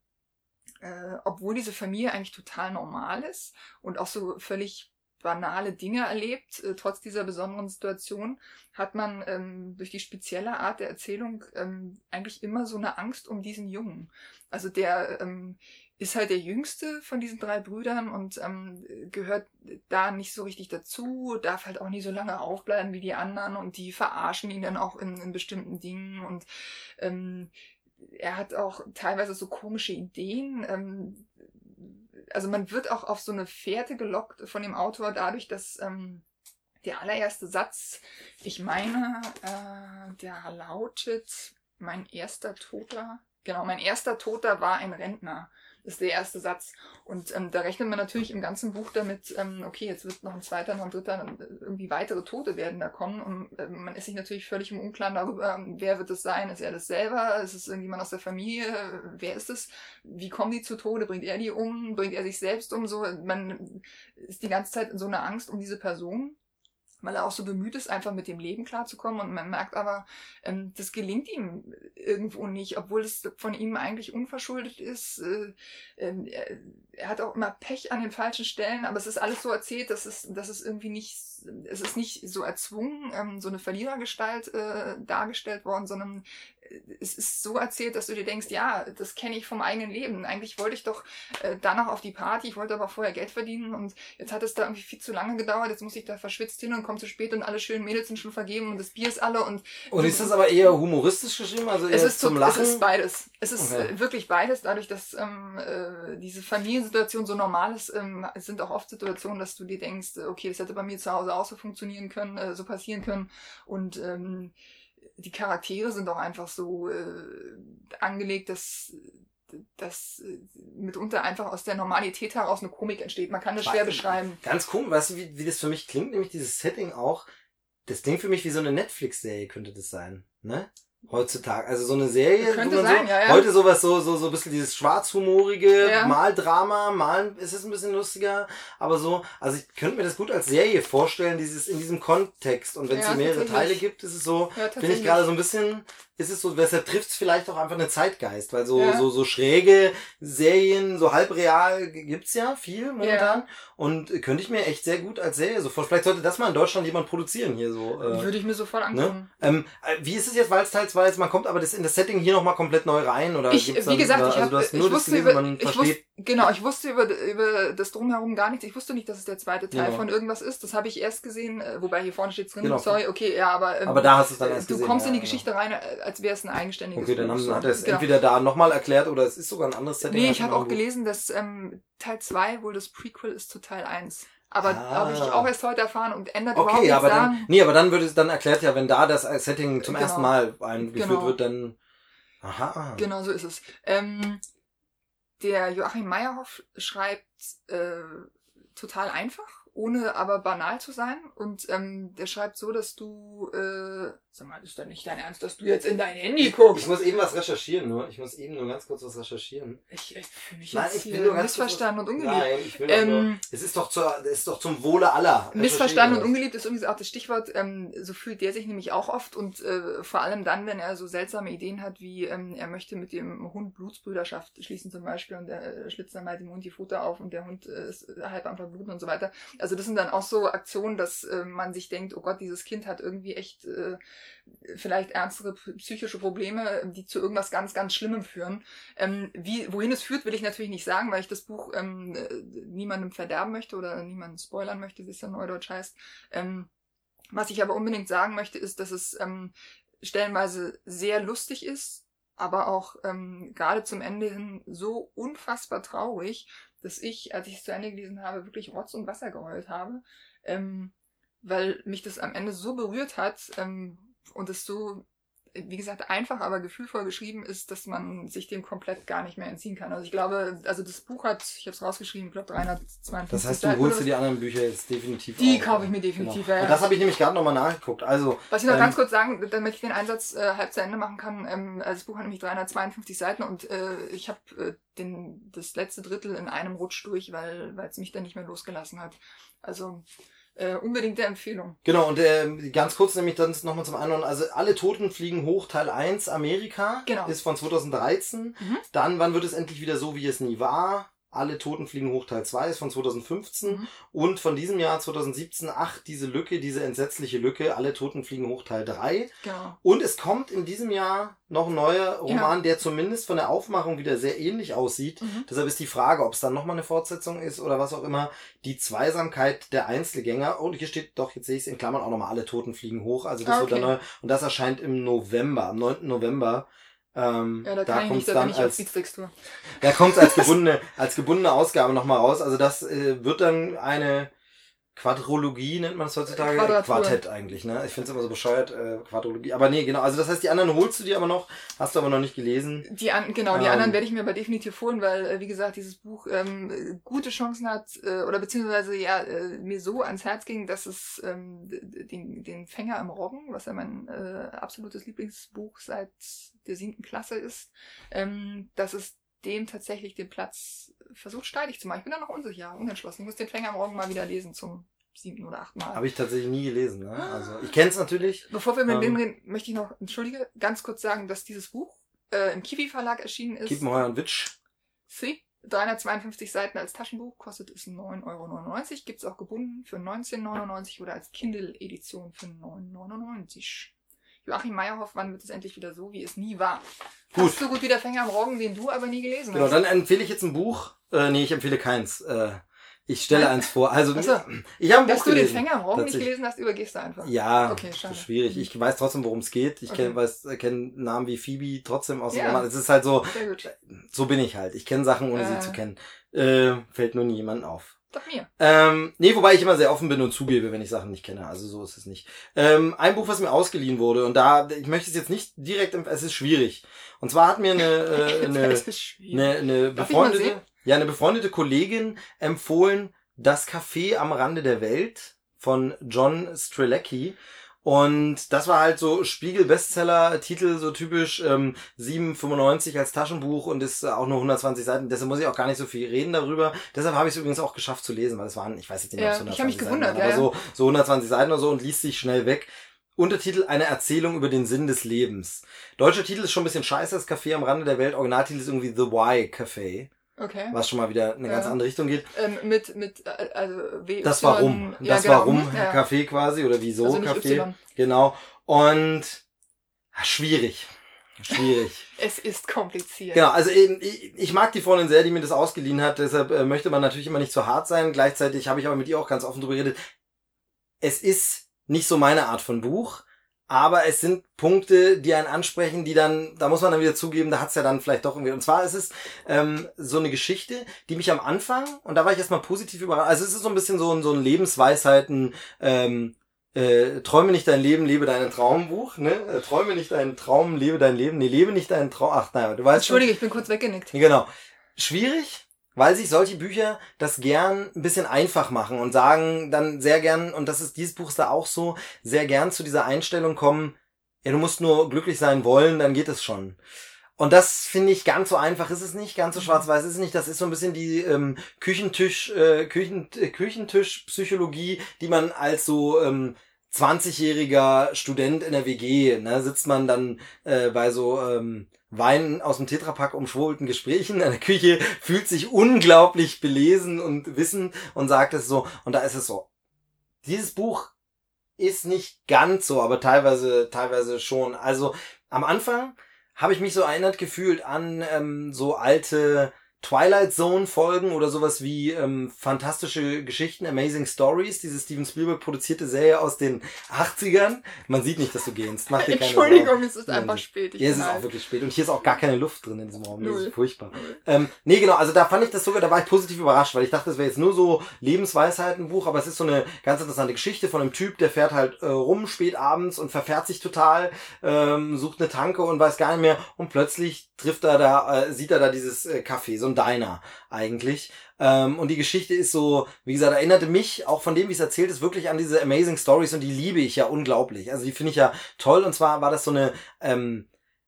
äh, obwohl diese Familie eigentlich total normal ist und auch so völlig banale Dinge erlebt, äh, trotz dieser besonderen Situation, hat man ähm, durch die spezielle Art der Erzählung ähm, eigentlich immer so eine Angst um diesen Jungen. Also der ähm, ist halt der jüngste von diesen drei Brüdern und ähm, gehört da nicht so richtig dazu, darf halt auch nie so lange aufbleiben wie die anderen und die verarschen ihn dann auch in, in bestimmten Dingen und ähm, er hat auch teilweise so komische Ideen. Ähm, also man wird auch auf so eine Fährte gelockt von dem Autor dadurch, dass ähm, der allererste Satz, ich meine, äh, der lautet, mein erster Toter, genau, mein erster Toter war ein Rentner. Das ist der erste Satz. Und ähm, da rechnet man natürlich im ganzen Buch damit, ähm, okay, jetzt wird noch ein zweiter, noch ein dritter, dann irgendwie weitere Tote werden da kommen. Und äh, man ist sich natürlich völlig im Unklaren darüber, wer wird es sein? Ist er das selber? Ist es irgendjemand aus der Familie? Wer ist es? Wie kommen die zu Tode? Bringt er die um? Bringt er sich selbst um? So, man ist die ganze Zeit in so einer Angst um diese Person weil er auch so bemüht ist, einfach mit dem Leben klarzukommen. Und man merkt aber, ähm, das gelingt ihm irgendwo nicht, obwohl es von ihm eigentlich unverschuldet ist. Äh, er, er hat auch immer Pech an den falschen Stellen, aber es ist alles so erzählt, dass es, dass es irgendwie nicht, es ist nicht so erzwungen, ähm, so eine Verlierergestalt äh, dargestellt worden, sondern es ist so erzählt, dass du dir denkst, ja, das kenne ich vom eigenen Leben. Eigentlich wollte ich doch äh, danach auf die Party, ich wollte aber vorher Geld verdienen und jetzt hat es da irgendwie viel zu lange gedauert, jetzt muss ich da verschwitzt hin und komme zu spät und alle schönen Mädels sind schon vergeben und das Bier ist alle und... Und ist das aber eher humoristisch geschrieben, also eher es ist zum so, Lachen? Es ist beides. Es ist Okay. äh, wirklich beides, dadurch, dass ähm, äh, diese Familiensituation so normal ist. Ähm, es sind auch oft Situationen, dass du dir denkst, äh, okay, das hätte bei mir zu Hause auch so funktionieren können, äh, so passieren können. Und ähm, die Charaktere sind auch einfach so äh, angelegt, dass dass äh, mitunter einfach aus der Normalität heraus eine Komik entsteht. Man kann das schwer beschreiben. Ganz komisch, weißt du, wie, wie das für mich klingt? Nämlich dieses Setting auch, das klingt für mich wie so eine Netflix-Serie könnte das sein, ne? Heutzutage. Also so eine Serie, Könnte sein, so, ja, ja. heute sowas so, so, so ein bisschen dieses schwarzhumorige, Ja. mal Drama, mal ist es ein bisschen lustiger, aber so, also ich könnte mir das gut als Serie vorstellen, dieses, in diesem Kontext. Und wenn es Ja, mehrere. Teile gibt, ist es so, bin ich gerade so ein bisschen, ist es so, deshalb trifft es vielleicht auch einfach eine Zeitgeist, weil so, Ja. so, so schräge Serien, so halbreal gibt's ja viel momentan. Und äh, könnte ich mir echt sehr gut als Serie so vorstellen. Vielleicht sollte das mal in Deutschland jemand produzieren hier so. Äh, Würde ich mir sofort angucken. ähm, äh, wie ist es jetzt, weil es teils jetzt man kommt aber das in das Setting hier nochmal komplett neu rein? Oder Ich, wie dann, gesagt, oder, ich, also hab, nur ich das wusste gelesen, man ich wusste, versteht. Genau, ich wusste über, über das Drumherum gar nichts. Ich wusste nicht, dass es der zweite Teil Genau. von irgendwas ist. Das habe ich erst gesehen, äh, wobei hier vorne steht drin, Genau. sorry, okay, ja, aber, ähm, Aber da hast du es dann äh, erst du gesehen. kommst in die ja, Geschichte rein, äh, als wäre es ein eigenständiges Okay, dann Buch, haben, hat er es Genau. entweder da nochmal erklärt oder es ist sogar ein anderes Setting. Nee, ich habe auch Buch. gelesen, dass ähm, Teil 2 wohl das Prequel ist zu Teil 1. Aber Ah. habe ich auch erst heute erfahren und ändert überhaupt Okay, nichts aber daran. dann, nee, aber dann würde es dann erklärt ja, wenn da das Setting zum Genau. ersten Mal eingeführt Genau. wird, dann, aha. Genau so ist es. Ähm, der Joachim Meyerhoff schreibt äh, total einfach, ohne aber banal zu sein. Und ähm, der schreibt so, dass du, äh, sag mal, ist doch nicht dein Ernst, dass du jetzt in dein Handy Ich guckst. muss eben was recherchieren, nur. Ich muss eben nur ganz kurz was recherchieren. Ich, ich fühle mich Nein, jetzt ich hier nur ganz kurz missverstanden und ungeliebt. Nein, ich will doch nur, Ähm, es ist doch, zur, es ist doch zum Wohle aller. Missverstanden und ungeliebt ist übrigens auch das Stichwort. Ähm, so fühlt der sich nämlich auch oft und äh, vor allem dann, wenn er so seltsame Ideen hat, wie ähm, er möchte mit dem Hund Blutsbrüderschaft schließen zum Beispiel und der äh, schlitzt dann mal dem Hund die Futter auf und der Hund äh, ist halb am Verbluten und so weiter. Also das sind dann auch so Aktionen, dass äh, man sich denkt, oh Gott, dieses Kind hat irgendwie echt äh, vielleicht ernstere psychische Probleme, die zu irgendwas ganz, ganz Schlimmem führen. Ähm, wie, wohin es führt, will ich natürlich nicht sagen, weil ich das Buch ähm, äh, niemandem verderben möchte oder niemanden spoilern möchte, wie es ja neudeutsch heißt. Ähm, was ich aber unbedingt sagen möchte, ist, dass es ähm, stellenweise sehr lustig ist, aber auch ähm, gerade zum Ende hin so unfassbar traurig, dass ich, als ich es zu Ende gelesen habe, wirklich Rotz und Wasser geheult habe, ähm, weil mich das am Ende so berührt hat ähm, und es so, wie gesagt, einfach, aber gefühlvoll geschrieben ist, dass man sich dem komplett gar nicht mehr entziehen kann. Also ich glaube, also das Buch hat, ich habe es rausgeschrieben, ich glaube 352 Das heißt, du holst dir die anderen Bücher jetzt definitiv Die auf. kaufe ich mir definitiv, Genau. ja. Und das habe ich nämlich gerade nochmal nachgeguckt. Also, Was ich noch Ähm, ganz kurz sagen, damit ich den Einsatz äh, halb zu Ende machen kann, ähm, also das Buch hat nämlich 352 Seiten und äh, ich habe äh, den das letzte Drittel in einem Rutsch durch, weil weil es mich dann nicht mehr losgelassen hat. Also äh, unbedingte Empfehlung. Genau, und ähm, ganz kurz nämlich dann nochmal zum Einordnen. Also alle Toten fliegen hoch, Teil 1, Amerika, Genau. ist von 2013. Mhm. Dann, wann wird es endlich wieder so, wie es nie war? Alle Toten fliegen hoch, Teil 2 ist von 2015. Mhm. Und von diesem Jahr 2017, ach, diese Lücke, diese entsetzliche Lücke, alle Toten fliegen hoch, Teil 3. Genau. Und es kommt in diesem Jahr noch ein neuer Roman, der zumindest von der Aufmachung wieder sehr ähnlich aussieht. Mhm. Deshalb ist die Frage, ob es dann nochmal eine Fortsetzung ist oder was auch immer. Die Zweisamkeit der Einzelgänger. Und hier steht doch, jetzt sehe ich es in Klammern auch nochmal, alle Toten fliegen hoch. Also das Ah, wird dann okay. neu. Und das erscheint im November, am 9. November. Ähm, Ja, da da kommt es dann als, da kommt's als gebundene, als gebundene Ausgabe nochmal raus. Also das äh, wird dann eine Quadrologie, nennt man es heutzutage. Quadratur. Quartett eigentlich, ne? Ich finde es immer so bescheuert, äh, Quadrologie. Aber nee, genau. Also das heißt, die anderen holst du dir aber noch, hast du aber noch nicht gelesen. Die an, genau, die Ähm. anderen werde ich mir aber definitiv holen, weil, äh, wie gesagt, dieses Buch ähm, äh, gute Chancen hat, äh, oder beziehungsweise ja, äh, mir so ans Herz ging, dass es ähm, den, den Fänger im Roggen, was ja mein äh, absolutes Lieblingsbuch seit der siebten Klasse ist, ähm, dass es dem tatsächlich den Platz versucht steilig zu machen. Ich bin da noch unsicher, unentschlossen. Ich muss den Fänger im Roggen mal wieder lesen zum siebten oder achten Mal. Habe ich tatsächlich nie gelesen. Ne? Also ich kenne es natürlich. Bevor wir mit Ähm. dem reden, möchte ich noch, entschuldige, ganz kurz sagen, dass dieses Buch äh, im Kiwi Verlag erschienen ist. Kiepenheuer und Witsch. Sie, 352 Seiten als Taschenbuch, kostet es 9,99 Euro. Gibt's auch gebunden für 19,99 oder als Kindle-Edition für 9,99. Joachim Meyerhoff, wann wird es endlich wieder so, wie es nie war? Gut. Fast so gut wie der Fänger am Roggen, den du aber nie gelesen Genau, hast. dann empfehle ich jetzt ein Buch. Äh, nee, ich empfehle keins. Äh, ich stelle eins vor. Also, Ach so. ich habe ein Dass Buch du den gelesen. Fänger am Roggen nicht gelesen hast, übergehst du einfach. Ja, Okay, schade. das ist schwierig. Ich weiß trotzdem, worum es geht. Ich Okay. kenn, weiß, kenne Namen wie Phoebe trotzdem aus dem Ja. Roman. Es ist halt so, Sehr gut. so bin ich halt. Ich kenne Sachen, ohne Äh. sie zu kennen. Äh, fällt nur nie jemandem auf. Doch mir. Ähm, nee, wobei ich immer sehr offen bin und zugebe, wenn ich Sachen nicht kenne. Also so ist es nicht. Ähm, ein Buch, was mir ausgeliehen wurde, und da, ich möchte es jetzt nicht direkt, es ist schwierig. Und zwar hat mir eine, äh, eine, eine, eine befreundete, ja, eine befreundete Kollegin empfohlen, Das Café am Rande der Welt von John Strelecki. Und das war halt so Spiegel-Bestseller-Titel, so typisch ähm, 7,95 als Taschenbuch und ist äh, auch nur 120 Seiten. Deshalb muss ich auch gar nicht so viel reden darüber. Deshalb habe ich es übrigens auch geschafft zu lesen, weil es waren, ich weiß jetzt nicht, Ja, ob es ich hab mich 120 Seiten gewundert, waren, ja, aber so, so 120 Seiten oder so und liest sich schnell weg. Untertitel Eine Erzählung über den Sinn des Lebens. Deutscher Titel ist schon ein bisschen scheiße, das Café am Rande der Welt. Originaltitel ist irgendwie The Why Café, Okay. was schon mal wieder in eine ganz Ja. andere Richtung geht. Ähm, mit, mit, äh, also, W. Das Warum. Ja, Das genau. Warum Hm, ja. Café quasi oder Wieso Also Café. Y. Genau. Und ah, schwierig. Schwierig. Es ist kompliziert. genau, also eben, ich, ich mag die Freundin sehr, die mir das ausgeliehen hat, deshalb äh, möchte man natürlich immer nicht zu hart sein. Gleichzeitig habe ich aber mit ihr auch ganz offen drüber geredet. Es ist nicht so meine Art von Buch, aber es sind Punkte, die einen ansprechen, die dann, da muss man dann wieder zugeben, da hat's ja dann vielleicht doch irgendwie. Und zwar ist es ähm, so eine Geschichte, die mich am Anfang, und da war ich erstmal positiv überrascht, also es ist so ein bisschen so ein, so ein Lebensweisheiten, ähm, äh, träume nicht dein Leben, lebe deinen Traumbuch, ne? Äh, träume nicht deinen Traum, lebe dein Leben, nee, lebe nicht deinen Traum. Ach, naja, du weißt schon. Entschuldige, ich bin kurz weggenickt. Genau. Schwierig, weil sich solche Bücher das gern ein bisschen einfach machen und sagen dann sehr gern, und das ist dieses Buch ist da auch so, sehr gern zu dieser Einstellung kommen, ja, du musst nur glücklich sein wollen, dann geht es schon. Und das finde ich ganz so einfach ist es nicht, ganz so schwarz-weiß ist es nicht. Das ist so ein bisschen die ähm, Küchentisch, äh, Küchen, äh, Küchentisch-Psychologie, die man als so ähm, 20-jähriger Student in der WG, ne, sitzt man dann äh, bei so ähm, Wein aus dem Tetrapack umschwurbelten Gesprächen in der Küche, fühlt sich unglaublich belesen und wissen und sagt es so. Und da ist es so. Dieses Buch ist nicht ganz so, aber teilweise, teilweise schon. Also am Anfang habe ich mich so erinnert gefühlt an ähm, so alte Twilight Zone Folgen oder sowas wie ähm, fantastische Geschichten, Amazing Stories, diese Steven Spielberg produzierte Serie aus den 80ern. Man sieht nicht, dass du gehst. Mach dir keine Sorgen. Entschuldigung, es ist Nein, einfach spät. Ich Ja, es ist auch wirklich spät. Und hier ist auch gar keine Luft drin in diesem Raum. Das ist furchtbar. Ähm, nee, genau, also da fand ich das sogar, da war ich positiv überrascht, weil ich dachte, das wäre jetzt nur so Lebensweisheitenbuch, aber es ist so eine ganz interessante Geschichte von einem Typ, der fährt halt äh, rum spät abends und verfährt sich total, ähm, sucht eine Tanke und weiß gar nicht mehr und plötzlich trifft er da, äh, sieht er da dieses äh, Café, so ein Diner eigentlich. Ähm, und die Geschichte ist so, wie gesagt, erinnerte mich auch von dem, wie es erzählt ist, wirklich an diese Amazing Stories und die liebe ich ja unglaublich. Also die finde ich ja toll und zwar war das so eine, ähm,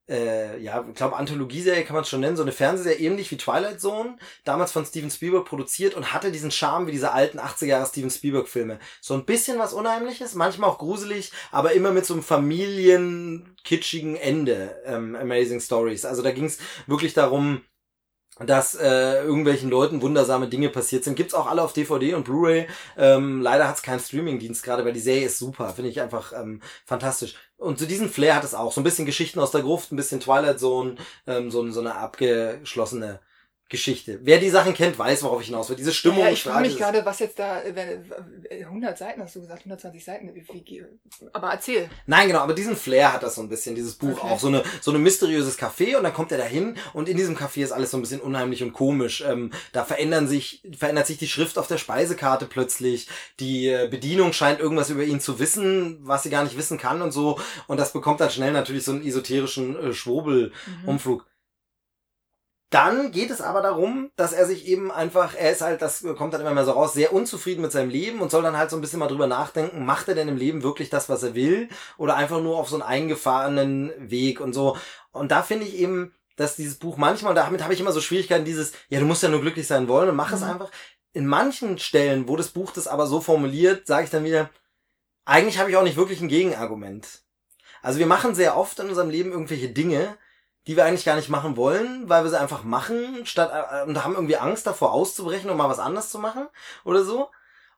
äh, ja, ich glaube, Anthologieserie kann man es schon nennen, so eine Fernsehserie ähnlich wie Twilight Zone, damals von Steven Spielberg produziert und hatte diesen Charme wie diese alten 80er Jahre Steven Spielberg Filme. So ein bisschen was Unheimliches, manchmal auch gruselig, aber immer mit so einem familienkitschigen Ende, ähm, Amazing Stories. Also da ging es wirklich darum, dass äh, irgendwelchen Leuten wundersame Dinge passiert sind. Gibt's auch alle auf DVD und Blu-ray. Ähm, leider hat's keinen Streamingdienst gerade, weil die Serie ist super. Finde ich einfach ähm, fantastisch. Und zu diesem Flair hat es auch. So ein bisschen Geschichten aus der Gruft, ein bisschen Twilight Zone, ähm, so, so eine abgeschlossene Geschichte. Wer die Sachen kennt, weiß, worauf ich hinaus will. Diese Stimmung. Ja, ich frage mich gerade, was jetzt da, äh, wenn, äh, 100 Seiten hast du gesagt, 120 Seiten, aber erzähl. Nein, genau, aber diesen Flair hat das so ein bisschen, dieses Buch Okay. auch. So eine, so eine mysteriöses Café und dann kommt er da hin und in diesem Café ist alles so ein bisschen unheimlich und komisch. Ähm, da verändern sich, verändert sich die Schrift auf der Speisekarte plötzlich. Die äh, Bedienung scheint irgendwas über ihn zu wissen, was sie gar nicht wissen kann und so. Und das bekommt dann schnell natürlich so einen esoterischen äh, Schwurbel-Umflug. Dann geht es aber darum, dass er sich eben einfach, er ist halt, das kommt dann immer mehr so raus, sehr unzufrieden mit seinem Leben und soll dann halt so ein bisschen mal drüber nachdenken, macht er denn im Leben wirklich das, was er will oder einfach nur auf so einen eingefahrenen Weg und so. Und da finde ich eben, dass dieses Buch manchmal, damit habe ich immer so Schwierigkeiten, dieses, ja, du musst ja nur glücklich sein wollen und mach es Mhm. einfach. In manchen Stellen, wo das Buch das aber so formuliert, sage ich dann wieder, eigentlich habe ich auch nicht wirklich ein Gegenargument. Also wir machen sehr oft in unserem Leben irgendwelche Dinge, die wir eigentlich gar nicht machen wollen, weil wir sie einfach machen, statt äh, und haben irgendwie Angst davor auszubrechen und mal was anderes zu machen oder so.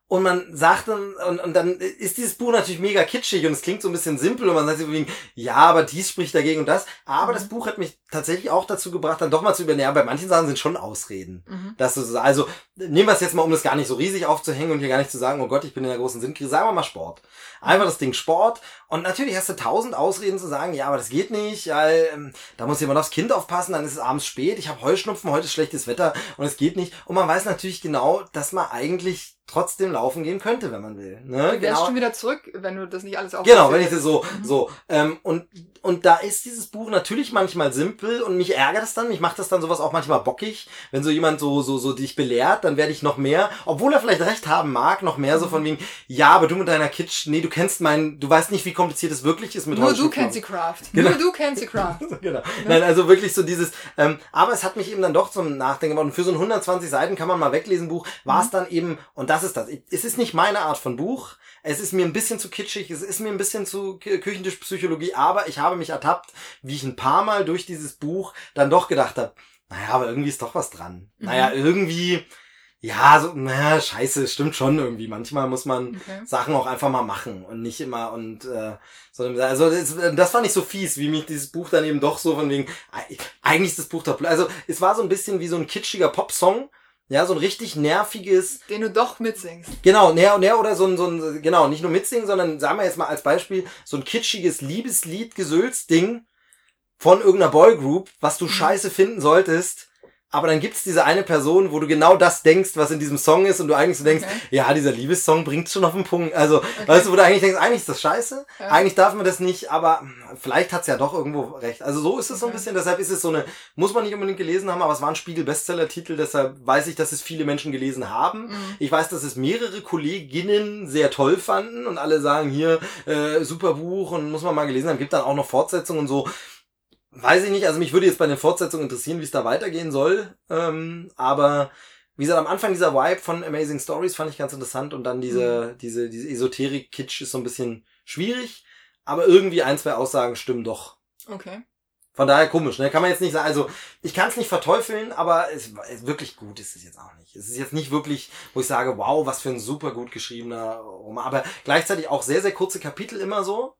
und man sagt dann, und, und dann ist dieses Buch natürlich mega kitschig und es klingt so ein bisschen simpel und man sagt sich wegen, ja, aber dies spricht dagegen und das. Aber mhm. das Buch hat mich tatsächlich auch dazu gebracht, dann doch mal zu übernehmen. Bei manchen Sachen sind schon Ausreden. Mhm. Dass du, also, nehmen wir es jetzt mal, um das gar nicht so riesig aufzuhängen und hier gar nicht zu sagen, oh Gott, ich bin in der großen Sinnkrise. Sagen wir mal Sport. Einfach das Ding Sport. Und natürlich hast du tausend Ausreden zu sagen, ja, aber das geht nicht, weil ähm, da muss jemand aufs Kind aufpassen, dann ist es abends spät, ich habe Heuschnupfen, heute ist schlechtes Wetter und es geht nicht. Und man weiß natürlich genau, dass man eigentlich trotzdem laufen gehen könnte, wenn man will. Ne? Du wärst genau. schon wieder zurück, wenn du das nicht alles auf. Genau, wenn ich das so, mhm. so. Ähm, und, und da ist dieses Buch natürlich manchmal simpel und mich ärgert es dann, mich macht das dann sowas auch manchmal bockig. Wenn so jemand so, so, so dich belehrt, dann werde ich noch mehr, obwohl er vielleicht recht haben mag, noch mehr so von mhm. wegen, ja, aber du mit deiner Kitsch, nee, du kennst meinen, du weißt nicht, wie kompliziert es wirklich ist mit Nur du kennst die Craft. Genau. Nur du kennst die Craft. genau. Nein, also wirklich so dieses, ähm, aber es hat mich eben dann doch zum Nachdenken gemacht und für so ein 120 Seiten kann man mal weglesen Buch, war es mhm. dann eben, und das ist das, es ist nicht meine Art von Buch. Es ist mir ein bisschen zu kitschig, es ist mir ein bisschen zu Küchentischpsychologie, aber ich habe mich ertappt, wie ich ein paar Mal durch dieses Buch dann doch gedacht habe, naja, aber irgendwie ist doch was dran. Mhm. Naja, irgendwie, ja, so, naja, scheiße, stimmt schon irgendwie. Manchmal muss man okay. Sachen auch einfach mal machen und nicht immer und äh, sondern also das, das war nicht so fies, wie mich dieses Buch dann eben doch so von wegen eigentlich ist das Buch doch also es war so ein bisschen wie so ein kitschiger Popsong ja, so ein richtig nerviges. Den du doch mitsingst. Genau, näher, näher oder so ein, so ein, genau, nicht nur mitsingen, sondern sagen wir jetzt mal als Beispiel, so ein kitschiges Liebeslied, Gesülz-Ding von irgendeiner Boygroup, was du mhm. scheiße finden solltest aber dann gibt's diese eine Person, wo du genau das denkst, was in diesem Song ist und du eigentlich so denkst, okay. ja, dieser Liebessong bringt schon auf den Punkt. Also, okay. weißt du, wo du eigentlich denkst, eigentlich ist das scheiße, ja. eigentlich darf man das nicht, aber vielleicht hat's ja doch irgendwo recht. Also so ist es okay. so ein bisschen, deshalb ist es so eine, muss man nicht unbedingt gelesen haben, aber es war ein Spiegel-Bestseller-Titel, deshalb weiß ich, dass es viele Menschen gelesen haben. Mhm. Ich weiß, dass es mehrere Kolleginnen sehr toll fanden und alle sagen, hier, äh, super Buch und muss man mal gelesen haben, gibt dann auch noch Fortsetzungen und so. Weiß ich nicht, also mich würde jetzt bei den Fortsetzungen interessieren, wie es da weitergehen soll. Ähm, aber wie gesagt, am Anfang dieser Vibe von Amazing Stories fand ich ganz interessant und dann diese, mhm. diese, diese Esoterik-Kitsch ist so ein bisschen schwierig, aber irgendwie ein, zwei Aussagen stimmen doch. Okay. Von daher komisch, ne? Kann man jetzt nicht sagen, also ich kann es nicht verteufeln, aber es, es wirklich gut ist es jetzt auch nicht. Es ist jetzt nicht wirklich, wo ich sage, wow, was für ein super gut geschriebener Roman, aber gleichzeitig auch sehr, sehr kurze Kapitel immer so.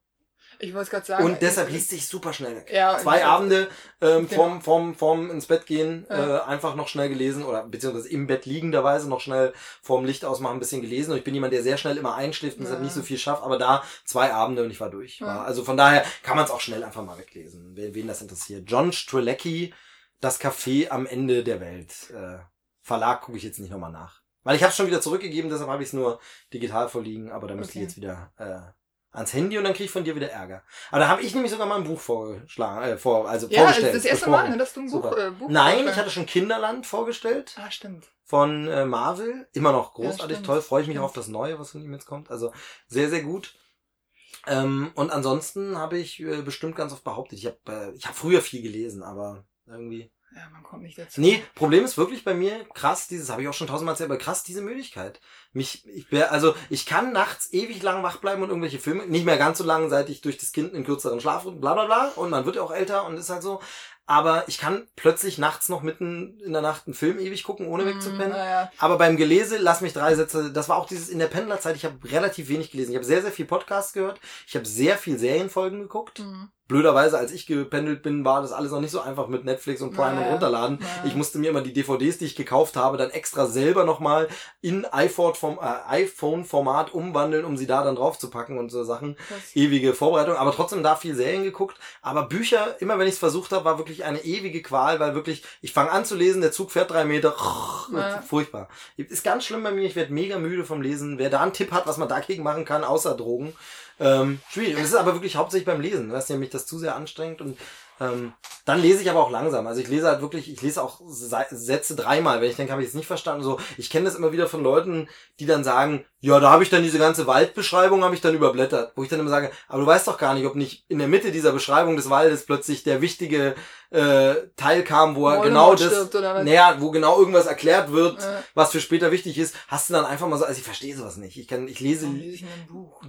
Ich wollte gerade sagen. Und deshalb liest sich super schnell weg. Ja, Zwei Abende ähm, genau. vom, vom, vom ins Bett gehen, ja. äh, einfach noch schnell gelesen oder beziehungsweise im Bett liegenderweise noch schnell vorm Licht ausmachen, ein bisschen gelesen. Und ich bin jemand, der sehr schnell immer einschläft und ja. deshalb nicht so viel schafft, aber da zwei Abende und ich war durch. Ja. Also von daher kann man es auch schnell einfach mal weglesen, wen, wen das interessiert. John Strelecki, Das Café am Ende der Welt. Äh, Verlag gucke ich jetzt nicht nochmal nach. Weil ich habe schon wieder zurückgegeben, deshalb habe ich es nur digital vorliegen, aber da müsste okay. ich jetzt wieder äh, ans Handy und dann krieg ich von dir wieder Ärger. Aber da habe ich nämlich sogar mal ein Buch vorgeschlagen, äh, vor, also ja, vorgestellt. Ja, das erste Mal, ne, dass du ein Buch, äh, Buch Nein, ich hatte schon Kinderland vorgestellt. Ah, stimmt. Von äh, Marvel. Immer noch großartig, ja, toll. Freue ich mich auch auf das Neue, was von ihm jetzt kommt. Also sehr, sehr gut. Ähm, und ansonsten habe ich äh, bestimmt ganz oft behauptet, ich habe äh, ich hab früher viel gelesen, aber irgendwie ja, man kommt nicht dazu. Nee, Problem ist wirklich bei mir krass, dieses habe ich auch schon tausendmal erzählt, aber krass diese Müdigkeit. Mich, ich wär, also ich kann nachts ewig lang wach bleiben und irgendwelche Filme, nicht mehr ganz so lang, seit ich durch das Kind einen kürzeren Schlaf und bla bla bla. Und man wird ja auch älter und ist halt so. Aber ich kann plötzlich nachts noch mitten in der Nacht einen Film ewig gucken, ohne wegzupennen. Mm, ja. Aber beim Gelese, lass mich drei Sätze, das war auch dieses in der Pendlerzeit, ich habe relativ wenig gelesen. Ich habe sehr, sehr viel Podcasts gehört. Ich habe sehr viel Serienfolgen geguckt. Mm blöderweise, als ich gependelt bin, war das alles noch nicht so einfach mit Netflix und Prime naja, und runterladen. Naja. Ich musste mir immer die DVDs, die ich gekauft habe, dann extra selber nochmal in iPhone-Format umwandeln, um sie da dann drauf zu packen und so Sachen. Das Ewige Vorbereitung, aber trotzdem da viel Serien geguckt. Aber Bücher, immer wenn ich es versucht habe, war wirklich eine ewige Qual, weil wirklich, ich fange an zu lesen, der Zug fährt drei Meter, naja. furchtbar. Ist ganz schlimm bei mir, ich werde mega müde vom Lesen. Wer da einen Tipp hat, was man dagegen machen kann, außer Drogen, ähm, schwierig. Und es ist aber wirklich hauptsächlich beim Lesen, dass nämlich das zu sehr anstrengt und ähm, dann lese ich aber auch langsam. Also ich lese halt wirklich, ich lese auch Sätze dreimal, wenn ich denke, habe ich es nicht verstanden. So, ich kenne das immer wieder von Leuten, die dann sagen, ja, da habe ich dann diese ganze Waldbeschreibung habe ich dann überblättert, wo ich dann immer sage, aber du weißt doch gar nicht, ob nicht in der Mitte dieser Beschreibung des Waldes plötzlich der wichtige äh, Teil kam, wo er genau das, naja, wo genau irgendwas erklärt wird, äh. was für später wichtig ist, hast du dann einfach mal so, also ich verstehe sowas nicht. Ich kann, ich lese, ich,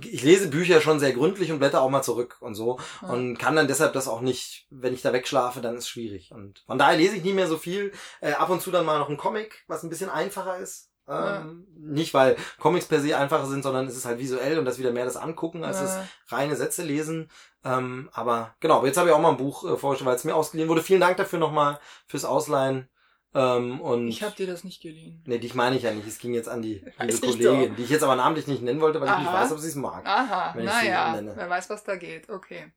ich lese Bücher schon sehr gründlich und blätter auch mal zurück und so ja. und kann dann deshalb das auch nicht, wenn ich da wegschlafe, dann ist schwierig und von daher lese ich nie mehr so viel. Äh, ab und zu dann mal noch einen Comic, was ein bisschen einfacher ist Ähm, Nicht, weil Comics per se einfacher sind, sondern es ist halt visuell und das wieder mehr das Angucken als das Ja. reine Sätze lesen. Ähm, aber genau, jetzt habe ich auch mal ein Buch äh, vorgestellt, weil es mir ausgeliehen wurde. Vielen Dank dafür nochmal fürs Ausleihen. Ähm, und Ich habe dir das nicht geliehen. Nee, dich meine ich ja nicht. Es ging jetzt an die liebe Kollegin, doch. die ich jetzt aber namentlich nicht nennen wollte, weil ich nicht Aha. weiß, ob sie es mag. Aha, naja, wer weiß, was da geht. Okay.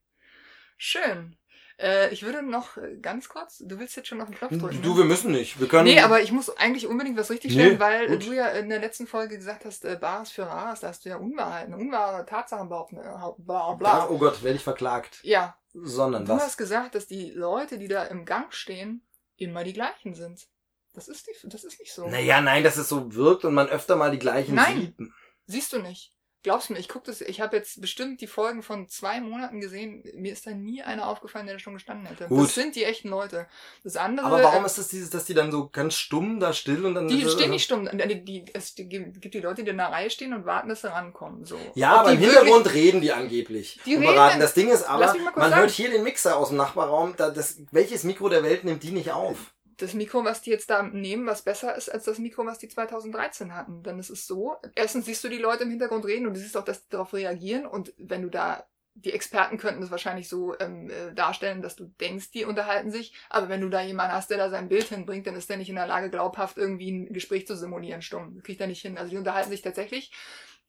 Schön. Äh, ich würde noch äh, ganz kurz, du willst jetzt schon auf den Knopf drücken. Du, ne? wir müssen nicht. Wir können. Nee, aber ich muss eigentlich unbedingt was richtig Nee, weil gut. du ja in der letzten Folge gesagt hast, äh, Bares für Rares, da hast du ja Unwahrheiten, unwahre Tatsachen behaupten, äh, bla bla. oh Gott, werde ich verklagt. Ja, Sondern du was? hast gesagt, dass die Leute, die da im Gang stehen, immer die gleichen sind. Das ist, die, das ist nicht so. Naja, nein, dass es so wirkt und man öfter mal die gleichen Nein. sieht. Siehst du nicht. Glaubst du mir, ich guck das, ich habe jetzt bestimmt die Folgen von zwei Monaten gesehen. Mir ist da nie einer aufgefallen, der da schon gestanden hätte. Gut. Das sind die echten Leute. Das andere. Aber warum äh, ist das dieses, dass die dann so ganz stumm da still und dann. die äh, stehen nicht stumm. Die, die, es gibt die Leute, die in der Reihe stehen und warten, dass sie rankommen. So. Ja, Ob aber im Hintergrund wirklich- reden die angeblich. Die reden- beraten. Das Ding ist aber, man sagen. hört hier den Mixer aus dem Nachbarraum. Da, das, welches Mikro der Welt nimmt die nicht auf? Das Mikro, was die jetzt da nehmen, was besser ist als das Mikro, was die 2013 hatten. Denn es ist so, erstens siehst du die Leute im Hintergrund reden und du siehst auch, dass die darauf reagieren und wenn du da die Experten könnten das wahrscheinlich so ähm, äh, darstellen, dass du denkst, die unterhalten sich. Aber wenn du da jemanden hast, der da sein Bild hinbringt, dann ist der nicht in der Lage, glaubhaft irgendwie ein Gespräch zu simulieren, stumm. Kriegt er nicht hin. Also die unterhalten sich tatsächlich.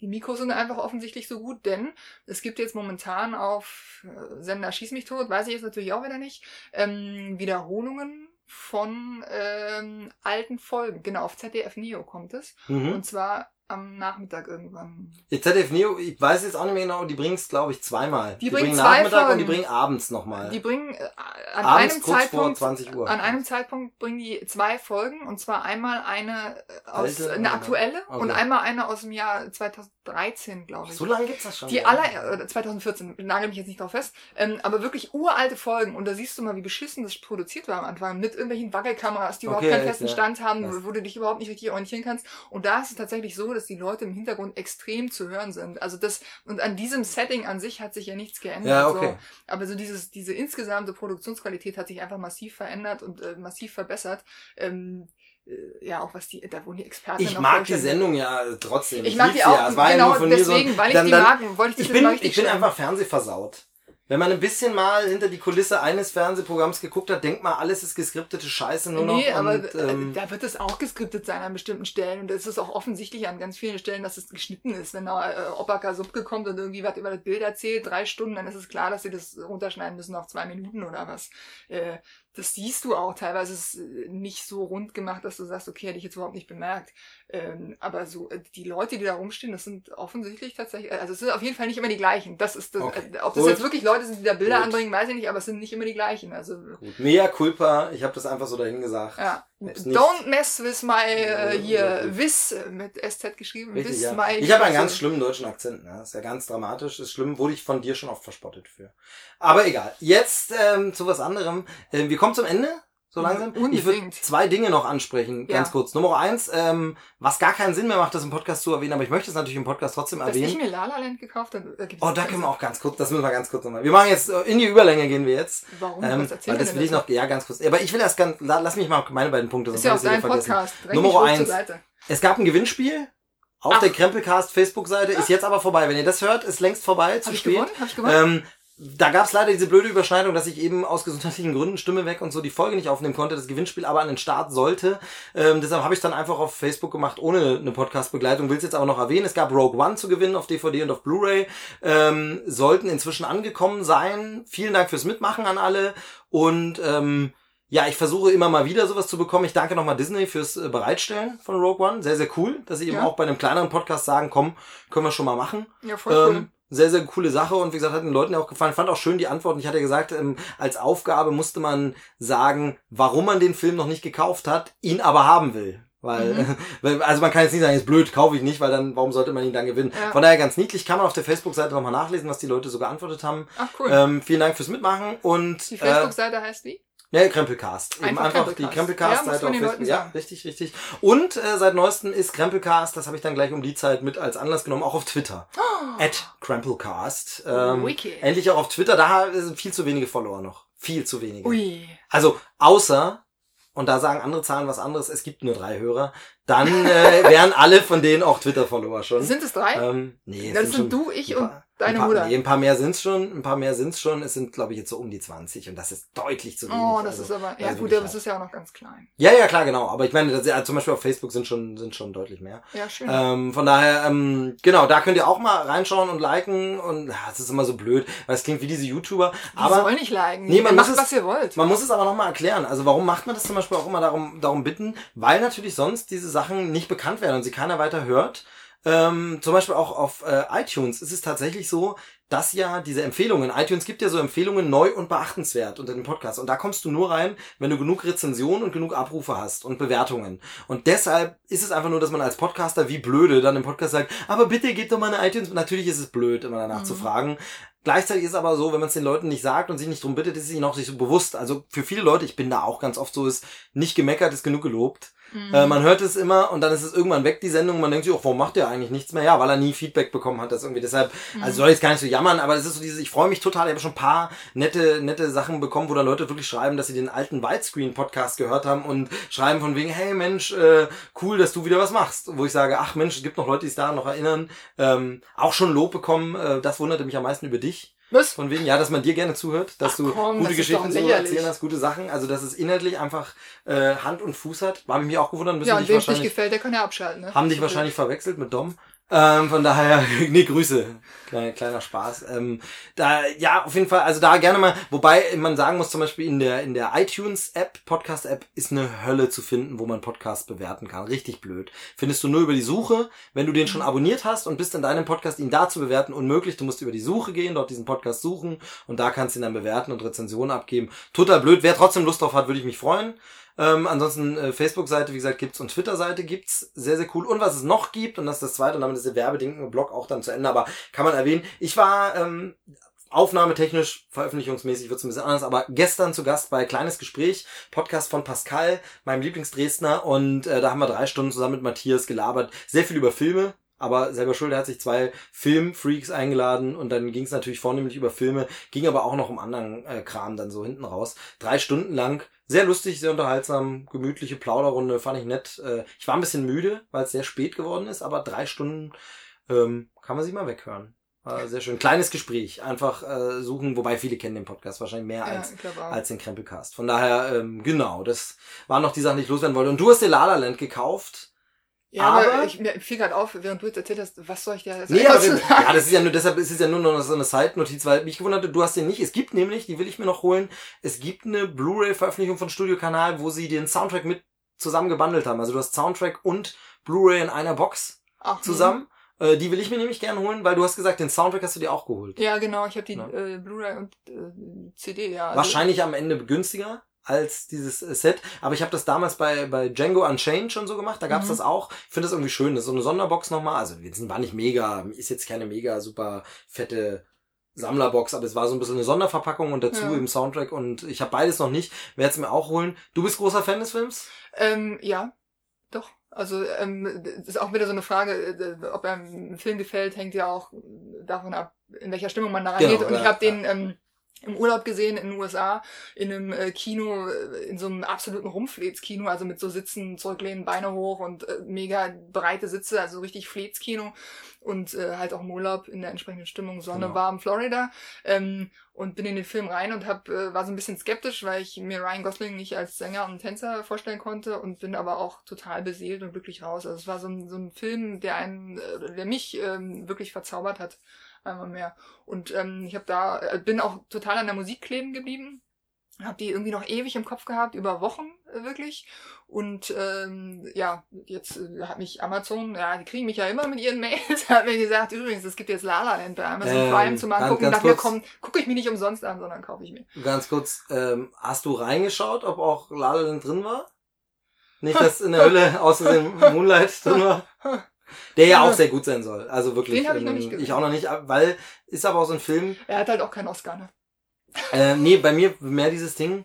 Die Mikros sind einfach offensichtlich so gut, denn es gibt jetzt momentan auf äh, Sender Schieß mich tot, weiß ich jetzt natürlich auch wieder nicht, ähm, Wiederholungen von ähm, alten Folgen. Genau, auf ZDF Neo kommt es. Mhm. Und zwar am Nachmittag irgendwann. Die ZDF Neo, ich weiß jetzt auch nicht mehr genau, die bringen es, glaube ich, zweimal. Die bringen bringen zwei Nachmittag und Folgen. die bringen abends nochmal. Die bringen äh, an Abends einem kurz vor Zeitpunkt 20 Uhr. An einem Zeitpunkt bringen die zwei Folgen und zwar einmal eine äh, aus Alte, eine aktuelle Okay. und einmal eine aus dem Jahr 2013, glaube ich. So lange gibt's das schon. Die aller, oder 2014, nagel mich jetzt nicht drauf fest, ähm, aber wirklich uralte Folgen und da siehst du mal, wie beschissen das produziert war am Anfang, mit irgendwelchen Wackelkameras, die überhaupt Okay, keinen festen ja. Stand haben, Krass. wo, du dich überhaupt nicht richtig orientieren kannst. Und da ist es tatsächlich so, dass die Leute im Hintergrund extrem zu hören sind. Also das, und an diesem Setting an sich hat sich ja nichts geändert. Ja, okay. So. Aber so dieses, diese insgesamte Produktionsqualität hat sich einfach massiv verändert und äh, massiv verbessert. Ähm, äh, ja, auch was die, da wurden die Experten Ich noch mag die. Sendung ja trotzdem. Ich mag die auch, Ja. Es war genau von mir so deswegen, weil ich dann, die dann, mag, wollte ich das Ich bin, ich bin einfach fernsehversaut. Wenn man ein bisschen mal hinter die Kulisse eines Fernsehprogramms geguckt hat, denkt man, alles ist geskriptete Scheiße nur noch. Nee, aber und, ähm, äh, da wird es auch geskriptet sein an bestimmten Stellen. Und es ist auch offensichtlich an ganz vielen Stellen, dass es geschnitten ist. Wenn da äh, Opaka Subke kommt und irgendwie was über das Bild erzählt, drei Stunden, dann ist es klar, dass sie das runterschneiden müssen auf zwei Minuten oder was. Äh, das siehst du auch. Teilweise ist äh, nicht so rund gemacht, dass du sagst, okay, hätte ich jetzt überhaupt nicht bemerkt. Ähm, aber so, äh, die Leute, die da rumstehen, das sind offensichtlich tatsächlich, also es sind auf jeden Fall nicht immer die gleichen. Das ist das, Okay. äh, ob das Gut. jetzt wirklich Leute sind, die da Bilder Gut. anbringen, weiß ich nicht, aber es sind nicht immer die gleichen. Also gut. Mea culpa, ich habe das einfach so dahin gesagt. ja. Don't mess with my, äh, hier. Wiss, äh, mit SZ geschrieben, Richtig, with ja. my... Ich habe einen ganz schlimmen deutschen Akzent, ne? Ist ja ganz dramatisch. Ist schlimm, wurde ich von dir schon oft verspottet für. Aber egal. Jetzt ähm, zu was anderem. Ähm, wir kommen zum Ende. So langsam. Ich würde zwei Dinge noch ansprechen, Ja. ganz kurz. Nummer eins, ähm, was gar keinen Sinn mehr macht, das im Podcast zu erwähnen, aber ich möchte es natürlich im Podcast trotzdem Dass erwähnen. ich mir La La Land gekauft habe, gibt's Oh, da können wir auch ganz kurz, das müssen wir ganz kurz nochmal. Wir machen jetzt, äh, in die Überlänge gehen wir jetzt. Warum? Ähm, erzählen weil das will ich noch, ja, ganz kurz. Aber ich will erst ganz, la- lass mich mal meine beiden Punkte, sonst Ist ja auch dein. Podcast. Nummer eins. Es gab ein Gewinnspiel auf Ach. der Krempelcast Facebook-Seite, ist jetzt aber vorbei. Wenn ihr das hört, ist längst vorbei, zu Hab ich spät. gewonnen? Hab ich gewonnen? Ähm, da gab es leider diese blöde Überschneidung, dass ich eben aus gesundheitlichen Gründen Stimme weg und so die Folge nicht aufnehmen konnte, das Gewinnspiel aber an den Start sollte. Ähm, deshalb habe ich dann einfach auf Facebook gemacht, ohne eine Podcast-Begleitung. Will es jetzt aber noch erwähnen. Es gab Rogue One zu gewinnen auf DVD und auf Blu-ray. Ähm, sollten inzwischen angekommen sein. Vielen Dank fürs Mitmachen an alle. Und ähm, ja, ich versuche immer mal wieder sowas zu bekommen. Ich danke nochmal Disney fürs äh, Bereitstellen von Rogue One. Sehr, sehr cool, dass sie eben Ja. auch bei einem kleineren Podcast sagen, komm, können wir schon mal machen. ja, voll cool. Sehr, sehr coole Sache und wie gesagt, hat den Leuten ja auch gefallen. Fand auch schön die Antworten. Ich hatte ja gesagt, ähm, als Aufgabe musste man sagen, warum man den Film noch nicht gekauft hat, ihn aber haben will. Weil, Mhm. also man kann jetzt nicht sagen, ist blöd, kaufe ich nicht, weil dann, warum sollte man ihn dann gewinnen? Ja. Von daher ganz niedlich, kann man auf der Facebook-Seite nochmal nachlesen, was die Leute so geantwortet haben. Ach, cool. Ähm, vielen Dank fürs Mitmachen und die äh, Facebook-Seite heißt wie? Ja, Krempelcast. Eben Einfach einfach Krempelcast. die Krempelcast-Seite Ja, man auf Facebook. Ja, richtig, richtig. Und äh, seit neuestem ist Krempelcast, das habe ich dann gleich um die Zeit mit als Anlass genommen, auch auf Twitter. At Krempelcast. Ähm, Wicked. endlich auch auf Twitter, da sind viel zu wenige Follower noch. Viel zu wenige. Ui. Also, außer, und da sagen andere Zahlen was anderes, es gibt nur drei Hörer, dann äh, wären alle von denen auch Twitter-Follower schon. Sind es drei? Ähm, nee, es das sind schon du, ich ein und deine ein paar, Mutter. Nee, ein paar mehr sind's schon, ein paar mehr sind's schon. Es sind, glaube ich, jetzt so um die 20 und das ist deutlich zu wenig. Oh, das also, ist aber, ja also gut, wirklich aber es hart. ist ja auch noch ganz klein. Ja, ja, klar, genau. Aber ich meine, das, ja, zum Beispiel auf Facebook sind schon, sind schon deutlich mehr. Ja, schön. Ähm, von daher, ähm, genau, da könnt ihr auch mal reinschauen und liken und ja, es ist immer so blöd, weil es klingt wie diese YouTuber. Die Aber sollen nicht liken. Nee, man Macht, es- was ihr wollt. man muss es aber nochmal erklären. Also warum macht man das zum Beispiel auch immer darum, darum bitten? Weil natürlich sonst diese Sachen nicht bekannt werden und sie keiner weiter hört. Ähm, zum Beispiel auch auf äh, iTunes ist es tatsächlich so, dass ja diese Empfehlungen, iTunes gibt ja so Empfehlungen neu und beachtenswert unter dem Podcast. Und da kommst du nur rein, wenn du genug Rezensionen und genug Abrufe hast und Bewertungen. Und deshalb ist es einfach nur, dass man als Podcaster wie blöde dann im Podcast sagt, aber bitte gib doch mal eine iTunes. Natürlich ist es blöd, immer danach Mhm. zu fragen. Gleichzeitig ist aber so, wenn man es den Leuten nicht sagt und sie nicht drum bittet, ist es ihnen auch nicht so bewusst. Also für viele Leute, ich bin da auch ganz oft so, ist nicht gemeckert, ist genug gelobt. Mhm. Äh, man hört es immer und dann ist es irgendwann weg, die Sendung. und Man denkt sich, oh, warum macht der eigentlich nichts mehr? Ja, weil er nie Feedback bekommen hat, das irgendwie. Deshalb, Mhm. also soll jetzt gar nicht so jammern, aber es ist so dieses, ich freue mich total. Ich habe schon ein paar nette, nette Sachen bekommen, wo dann Leute wirklich schreiben, dass sie den alten Widescreen-Podcast gehört haben und schreiben von wegen, hey Mensch, äh, cool, dass du wieder was machst. Wo ich sage, ach Mensch, es gibt noch Leute, die sich daran noch erinnern. Ähm, auch schon Lob bekommen, äh, das wunderte mich am meisten über dich. Was? Von wegen, ja, dass man dir gerne zuhört, dass Ach du komm, gute das Geschichten lächerlich. erzählen hast, gute Sachen. Also, dass es inhaltlich einfach äh, Hand und Fuß hat. War mich auch gewundert, müssen Ja, dich und wem es nicht gefällt, der kann ja abschalten. Ne? haben dich wahrscheinlich verwechselt mit Dom. Ähm, von daher, nee, Grüße. Kleiner, kleiner Spaß. Ähm, da, ja, auf jeden Fall, also da gerne mal, wobei man sagen muss, zum Beispiel in der, in der iTunes-App, Podcast-App, ist eine Hölle zu finden, wo man Podcasts bewerten kann. Richtig blöd. Findest du nur über die Suche. Wenn du den schon abonniert hast und bist in deinem Podcast, ihn da zu bewerten, unmöglich. Du musst über die Suche gehen, dort diesen Podcast suchen und da kannst du ihn dann bewerten und Rezensionen abgeben. Total blöd. Wer trotzdem Lust drauf hat, würde ich mich freuen. Ähm, ansonsten äh, Facebook-Seite, wie gesagt, gibt's und Twitter-Seite gibt's. Sehr, sehr cool. Und was es noch gibt, und das ist das zweite, und damit ist der Werbeding Blog auch dann zu Ende, aber kann man erwähnen. Ich war ähm, aufnahmetechnisch, veröffentlichungsmäßig wird's ein bisschen anders, aber gestern zu Gast bei Kleines Gespräch, Podcast von Pascal, meinem Lieblingsdresdner, und äh, da haben wir drei Stunden zusammen mit Matthias gelabert. Sehr viel über Filme, aber selber schuld, er hat sich zwei Filmfreaks eingeladen und dann ging es natürlich vornehmlich über Filme, ging aber auch noch um anderen äh, Kram dann so hinten raus. Drei Stunden lang, sehr lustig, sehr unterhaltsam, gemütliche Plauderrunde, fand ich nett. Äh, ich war ein bisschen müde, weil es sehr spät geworden ist, aber drei Stunden ähm, kann man sich mal weghören. War sehr schön. Kleines Gespräch, einfach äh, suchen, wobei viele kennen den Podcast wahrscheinlich mehr Ja, als als den Krempelcast. Von daher, ähm, genau, das waren noch die Sachen, die ich loswerden wollte. Und du hast dir La La Land gekauft. Ja, aber, aber- ich, mir fiel gerade auf, während du jetzt erzählt hast, was soll ich dir jetzt Nee, aber sagen? ja, das ist ja nur, deshalb ist es ja nur noch so eine Side-Notiz, weil mich gewundert hat, du hast den nicht. Es gibt nämlich, die will ich mir noch holen, es gibt eine Blu-ray-Veröffentlichung von Studio Kanal, wo sie den Soundtrack mit zusammen gebundelt haben. Also du hast Soundtrack und Blu-ray in einer Box Ach, zusammen. Äh, die will ich mir nämlich gerne holen, weil du hast gesagt, den Soundtrack hast du dir auch geholt. Ja, genau, ich habe die Ja. äh, Blu-ray und äh, CD, ja. Also, Wahrscheinlich am Ende günstiger als dieses äh, Set. Aber ich habe das damals bei, bei Django Unchained schon so gemacht. Da gab's Mhm. das auch. Ich finde das irgendwie schön. Das ist so eine Sonderbox nochmal. Also jetzt war nicht mega, ist jetzt keine mega super fette Sammlerbox, aber es war so ein bisschen eine Sonderverpackung und dazu Ja. im Soundtrack und ich habe beides noch nicht. Werde es mir auch holen. Du bist großer Fan des Films? Ähm, ja, doch. Also ähm, das ist auch wieder so eine Frage, äh, ob einem ein Film gefällt, hängt ja auch davon ab, in welcher Stimmung man da Genau, reingeht. Und ja, ich habe den ähm, im Urlaub gesehen in den USA, in einem äh, Kino, äh, in so einem absoluten Rumpfleets-Kino, also mit so Sitzen, zurücklehnen, Beine hoch und äh, mega breite Sitze, also richtig Fleets-Kino und äh, halt auch im Urlaub in der entsprechenden Stimmung, Sonne, Genau. warm, Florida. Ähm, und bin in den Film rein und hab, äh, war so ein bisschen skeptisch, weil ich mir Ryan Gosling nicht als Sänger und Tänzer vorstellen konnte und bin aber auch total beseelt und glücklich raus. Also es war so ein, so ein Film, der einen, äh, der mich ähm, wirklich verzaubert hat, einmal mehr. Und ähm, ich habe da, äh, bin auch total an der Musik kleben geblieben. Hab die irgendwie noch ewig im Kopf gehabt, über Wochen äh, wirklich. Und ähm, ja, jetzt äh, hat mich Amazon, ja, die kriegen mich ja immer mit ihren Mails, hat mir gesagt, übrigens, es gibt jetzt La La Land bei Amazon Ähm, Prime zum ganz- Angucken. ganz Dachte mir, kurz. komm, gucke ich mir nicht umsonst an, sondern kaufe ich mir. Ganz kurz, ähm, hast du reingeschaut, ob auch La La Land drin war? Nicht, dass in der Hölle außer dem Moonlight drin war? Der ja auch sehr gut sein soll. Also wirklich. Den hab ich noch ähm, nicht gesehen. Ich auch noch nicht, weil ist aber auch so ein Film, Er hat halt auch keinen Oscar, ne? Äh, nee, bei mir mehr dieses Ding,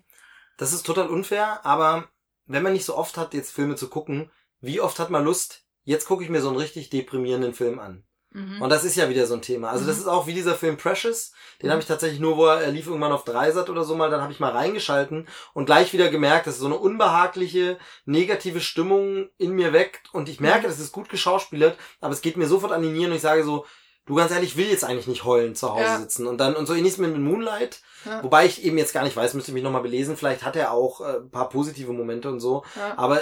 das ist total unfair, aber wenn man nicht so oft hat, jetzt Filme zu gucken, wie oft hat man Lust, jetzt gucke ich mir so einen richtig deprimierenden Film an. Mhm. Und das ist ja wieder so ein Thema. Also das Mhm. ist auch wie dieser Film Precious. Den Mhm. habe ich tatsächlich nur, wo er, lief irgendwann auf Dreisat oder so mal, dann habe ich mal reingeschalten und gleich wieder gemerkt, dass es so eine unbehagliche, negative Stimmung in mir weckt. Und ich merke, Mhm. das ist gut geschauspielert, aber es geht mir sofort an die Nieren und ich sage so, du ganz ehrlich, ich will jetzt eigentlich nicht heulen zu Hause Ja. sitzen. Und dann, und so ähnlich mit Moonlight, Ja. wobei ich eben jetzt gar nicht weiß, müsste ich mich nochmal belesen, vielleicht hat er auch äh, ein paar positive Momente und so. Ja. Aber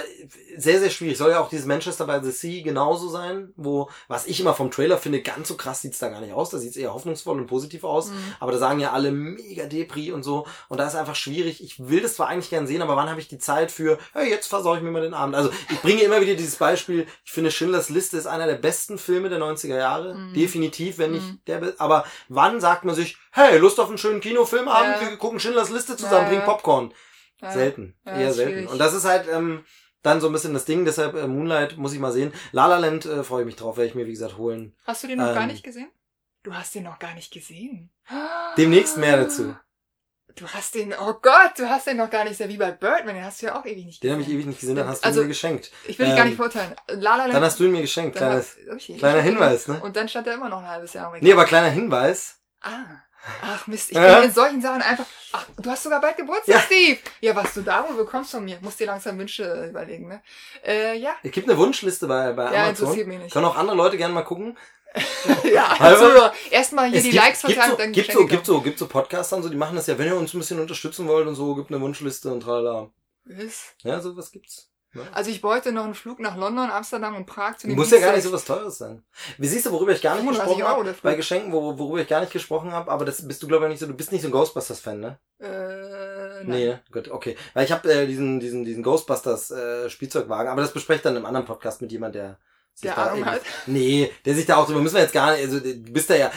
sehr, sehr schwierig. Soll ja auch dieses Manchester by the Sea genauso sein, wo, was ich immer vom Trailer finde, ganz so krass sieht's da gar nicht aus. Da sieht's eher hoffnungsvoll und positiv aus. Mhm. Aber da sagen ja alle mega Depri und so. Und da ist einfach schwierig. Ich will das zwar eigentlich gern sehen, aber wann habe ich die Zeit für, hey, jetzt versau ich mir mal den Abend. Also ich bringe immer wieder dieses Beispiel. Ich finde Schindlers Liste ist einer der besten Filme der 90er Jahre. Mhm. Definitiv, wenn nicht Mhm. der, be- aber wann sagt man sich, hey, Lust auf einen schönen Kinofilmabend? Ja. Wir gucken Schindlers Liste zusammen, Ja, bringen. Popcorn. Ja. Selten. Ja, Eher selten. schwierig. Und das ist halt ähm, dann so ein bisschen das Ding, deshalb äh, Moonlight muss ich mal sehen. La La Land äh, freue ich mich drauf, werde ich mir wie gesagt holen. Hast du den noch gar Ähm, nicht gesehen? Du hast den noch gar nicht gesehen. Demnächst mehr dazu. Du hast den, oh Gott, du hast den noch gar nicht, ja wie bei Birdman, den hast du ja auch ewig nicht Den gesehen. habe ich ewig nicht gesehen, dann hast du Also, ihn mir geschenkt. Ich will dich gar ähm, nicht verurteilen. La La Land. Dann hast du ihn mir geschenkt, kleines, hat- okay. kleiner Hinweis, ne? Und dann stand er immer noch ein halbes Jahr Regal. Nee, aber kleiner Hinweis. Ah. Ach Mist, ich Ja. bin in solchen Sachen einfach. Ach, du hast sogar bald Geburtstag, Ja. Steve. Ja, was du da wohl bekommst von mir. Musst dir langsam Wünsche überlegen, ne? Äh, ja. Es gibt eine Wunschliste bei, bei Ja, Amazon. interessiert mich nicht. Können auch andere Leute gerne mal gucken. ja, Also, also, erstmal hier die gibt, Likes verteilen, so, dann gibt, so, gibt, so, gibt so Podcaster und so, die machen das ja, wenn ihr uns ein bisschen unterstützen wollt und so, gibt eine Wunschliste und tralala. Ist- Ja, sowas gibt's. Ja. Also ich wollte noch einen Flug nach London, Amsterdam und Prag zu den Muss ja gar nicht so was Teures sein. Wie siehst du, worüber ich gar nicht 35 gesprochen habe? Bei Geschenken, wo, worüber ich gar nicht gesprochen habe, aber das bist du, glaube ich, nicht so, du bist nicht so ein Ghostbusters-Fan, ne? Äh, nein. Nee, gut, okay. Weil ich habe äh, diesen, diesen, diesen Ghostbusters äh, aber das bespreche ich dann im anderen Podcast mit jemand, der sich Der da Ahnung hat. Nee, der sich da auch drüber, müssen wir jetzt gar nicht, also du bist da ja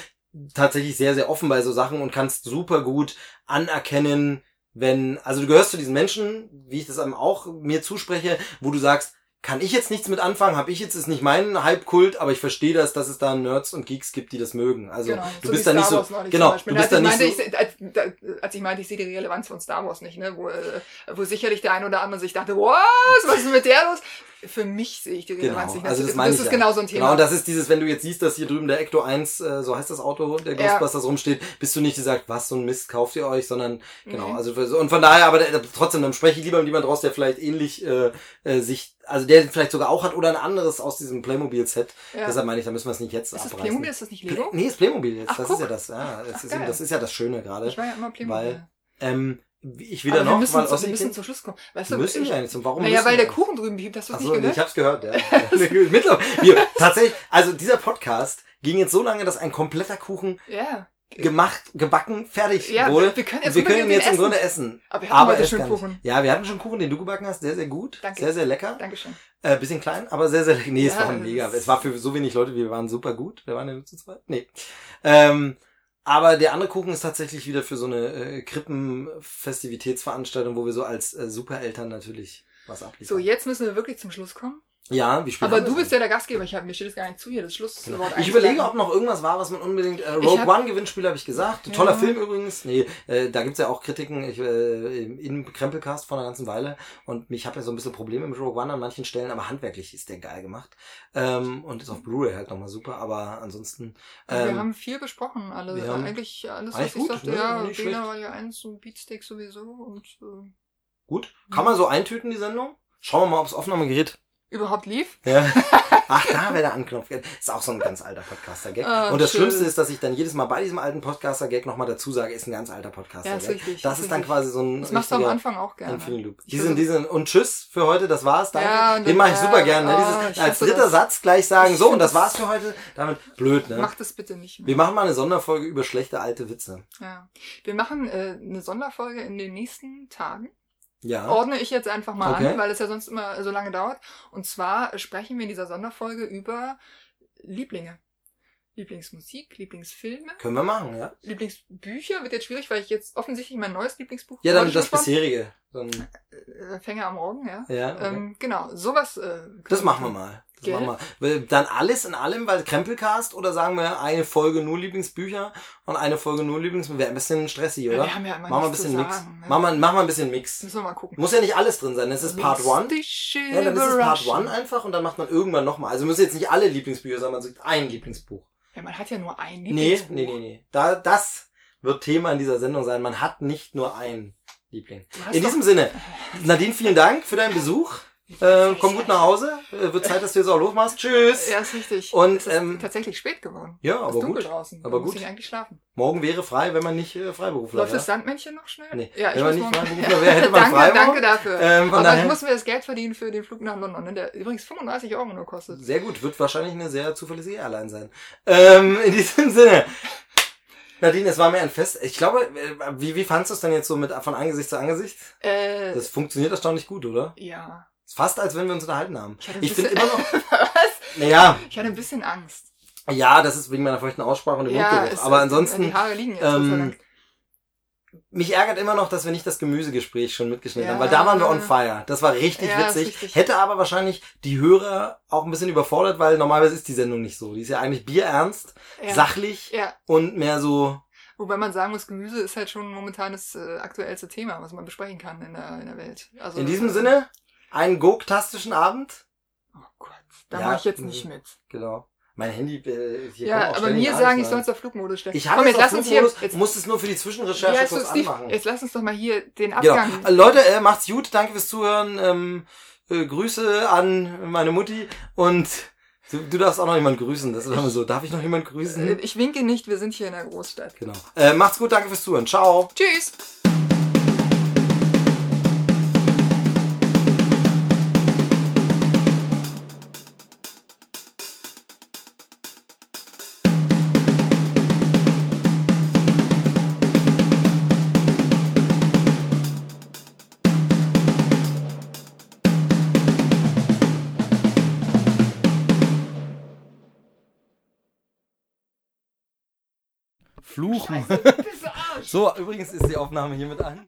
tatsächlich sehr, sehr offen bei so Sachen und kannst super gut anerkennen, wenn, also du gehörst zu diesen Menschen, wie ich das einem auch mir zuspreche, wo du sagst, kann ich jetzt nichts mit anfangen, habe ich jetzt ist nicht mein Hype-Kult, aber ich verstehe das, dass es da Nerds und Geeks gibt, die das mögen. Also genau, du so bist da nicht so, genau, du bist als da ich nicht meinte, so, ich, als, als ich meinte, ich sehe die Relevanz von Star Wars nicht, ne? wo, äh, wo sicherlich der eine oder andere sich dachte, was, was ist mit der los? Für mich sehe ich die Relevanz Genau, nicht. also das das, meine das ich ist ja. genau so ein Thema. Genau, und das ist dieses, wenn du jetzt siehst, dass hier drüben der Ecto 1, äh, so heißt das Auto, der Ja. Ghostbusters rumsteht, bist du nicht gesagt, was so ein Mist kauft ihr euch, sondern genau, Nee. also und von daher, aber trotzdem, dann spreche ich lieber mit jemand raus, der vielleicht ähnlich äh, äh, sich, also der vielleicht sogar auch hat oder ein anderes aus diesem Playmobil-Set. ja. Deshalb meine ich, da müssen wir es nicht jetzt ist das abreißen. Playmobil, ist das nicht Lego? Play- Nee, ist Playmobil jetzt. Ach, das guck. ist ja das. Ja, das, Ach, ist, geil. das ist ja das Schöne gerade. Ich war ja immer Playmobil. Weil, Ähm, ich wieder Aber wir noch, müssen, weil zu, wir müssen zum Schluss kommen. Weißt du, müssen ich, wir eigentlich. Und warum naja, weil wir der Kuchen drüben piept, hast du es Achso, nicht ich gehört? hab's gehört, ja. Mittlerweile, wir, tatsächlich, also dieser Podcast ging jetzt so lange, dass ein kompletter Kuchen Ja. gemacht, gebacken, fertig Ja, wurde. wir können jetzt wir können ihn jetzt im essen. Grunde essen. Aber wir hatten Aber heute nicht. Kuchen. Ja, wir hatten schon Kuchen, den du gebacken hast, sehr, sehr gut. Danke. Sehr, sehr lecker. Dankeschön. Äh, bisschen klein, aber sehr, sehr lecker. Nee, es Ja, war das mega. Es war für so wenig Leute, wir waren super gut. Wir waren ja nur zu zweit. Nee. Ähm, aber der andere Kuchen ist tatsächlich wieder für so eine äh, Krippen-Festivitätsveranstaltung, wo wir so als äh, Supereltern natürlich was abliefern. So, jetzt müssen wir wirklich zum Schluss kommen. Ja, wie spät Aber du bist ja der Gastgeber. Ich hab, mir steht es gar nicht zu, hier das Schlusswort Genau. Ich überlege, ob noch irgendwas war, was man unbedingt. Äh, Rogue Ich hab- One Gewinnspiel habe ich gesagt. Toller Ja. Film übrigens. Nee, äh, da gibt's ja auch Kritiken ich, äh, im- Krempelcast vor einer ganzen Weile. Und ich habe ja so ein bisschen Probleme mit Rogue One an manchen Stellen, aber handwerklich ist der geil gemacht. Ähm, und ist auf Blu-ray halt nochmal super. Aber ansonsten. Also wir Ähm, haben viel besprochen, alle, wir haben- eigentlich alles, was ich gut, sagte. ne? Ja, Bela war ja eins und Beatsteak sowieso und äh, gut. Kann man so eintüten, die Sendung? Schauen wir mal, ob's Aufnahmegerät. Überhaupt lief. Ja. Ach, da wäre der Anknopf. Ist auch so ein ganz alter Podcaster-Gag. Ah, und das schön. Schlimmste ist, dass ich dann jedes Mal bei diesem alten Podcaster-Gag nochmal dazu sage, ist ein ganz alter Ja, Podcaster-Gag. richtig. das ist dann quasi so ein Das machst du am Anfang auch gerne. Loop. Diesen, diesen, und tschüss für heute, das war's, danke. Ja, Den mache ich super ja, gerne. Ne? oh, Dieses, ich als dritter das. Satz gleich sagen, so, und das das- war's für heute. Damit blöd, ne? Mach das bitte nicht mehr. Wir machen mal eine Sonderfolge über schlechte alte Witze. Ja. Wir machen äh, eine Sonderfolge in den nächsten Tagen. Ja. Ordne ich jetzt einfach mal Okay. an, weil es ja sonst immer so lange dauert. Und zwar sprechen wir in dieser Sonderfolge über Lieblinge. Lieblingsmusik, Lieblingsfilme, Können wir machen, ja. Lieblingsbücher. Wird jetzt schwierig, weil ich jetzt offensichtlich mein neues Lieblingsbuch Ja, dann das bisherige. Dann, Äh, Fänger am Morgen, ja. ja, okay. Ähm, genau, sowas. Äh, Das machen wir mal. Das Gell? machen wir. Dann alles in allem, weil Krempelcast oder sagen wir eine Folge nur Lieblingsbücher und eine Folge nur Lieblingsbücher. Wäre ein bisschen stressig, Ja, oder? wir haben ja immer machen wir ein bisschen Mix. sagen, ne? Machen wir, machen wir ein bisschen Mix. Müssen wir mal gucken. Muss ja nicht alles drin sein. Das ist Part 1. Mystische Ja, dann ist es Part Überraschung. 1 einfach und dann macht man irgendwann nochmal. Also müssen jetzt nicht alle Lieblingsbücher sein, man sagt ein Lieblingsbuch. Ja, man hat ja nur ein Nee, Lieblingsbuch. nee, nee, nee. Da, das wird Thema in dieser Sendung sein. Man hat nicht nur einen Liebling. In diesem Sinne, Nadine, vielen Dank für deinen Besuch. Äh, komm gut nach Hause. Äh, wird Zeit, dass du jetzt auch losmachst. Tschüss. Ja, ist richtig. Und, es ist ähm, tatsächlich spät geworden. Ja, aber ist dunkel gut. draußen. Aber Man muss gut. ich eigentlich schlafen. Morgen wäre frei, wenn man nicht äh, Freiberufler Läuft wäre. das Sandmännchen noch schnell? Nee. Ja, ich Wenn man nicht Freiberufler wäre, hätte man danke, frei danke dafür. Ähm, Aber daher- ich muss mir das Geld verdienen für den Flug nach London, ne? der übrigens 35 Euro nur kostet. Sehr gut, wird wahrscheinlich eine sehr zuverlässige Airline sein. Ähm, in diesem Sinne. Nadine, es war mir ein Fest. Ich glaube, äh, wie, wie fandst du es denn jetzt so mit von Angesicht zu Angesicht? Äh, Das funktioniert erstaunlich gut, oder? ja. Ist fast, als wenn wir uns unterhalten haben. Ich hatte ein Ich finde bisschen- immer noch, Was? naja, Ich hatte ein bisschen Angst. ja, das ist wegen meiner feuchten Aussprache und dem Ja, Mundgeruch. Aber äh, ansonsten, Die Haare liegen jetzt. Ähm, mich ärgert immer noch, dass wir nicht das Gemüsegespräch schon mitgeschnitten Ja. haben, weil da waren wir on fire. Das war richtig Ja, witzig. richtig. Hätte aber wahrscheinlich die Hörer auch ein bisschen überfordert, weil normalerweise ist die Sendung nicht so. Die ist ja eigentlich bierernst, ja. sachlich und mehr so, Wobei man sagen muss, Gemüse ist halt schon momentan das äh, aktuellste Thema, was man besprechen kann in der, in der Welt. Also, in diesem Sinne, einen gokastischen Abend. Oh Gott, da Ja, mache ich jetzt mhm. nicht mit. Genau. Mein Handy, äh, hier Ja, aber mir sagen, ich soll es auf Flugmodus stellen. Ich habe jetzt jetzt auf uns hier. Flugmodus, Jetzt, muss es nur für die Zwischenrecherche du, kurz anmachen. Jetzt lass uns doch mal hier den Genau. Abgang. Äh, Leute, äh, macht's gut, danke fürs Zuhören. Ähm, äh, Grüße an meine Mutti und du, du darfst auch noch jemand grüßen. Das ist immer so. Darf ich noch jemand Äh, grüßen? Ich winke nicht, wir sind hier in der Großstadt. Genau. Äh, macht's gut, danke fürs Zuhören. Ciao. Tschüss! Fluchen. Scheiße, du bist so Arsch. So, übrigens ist die Aufnahme hiermit an.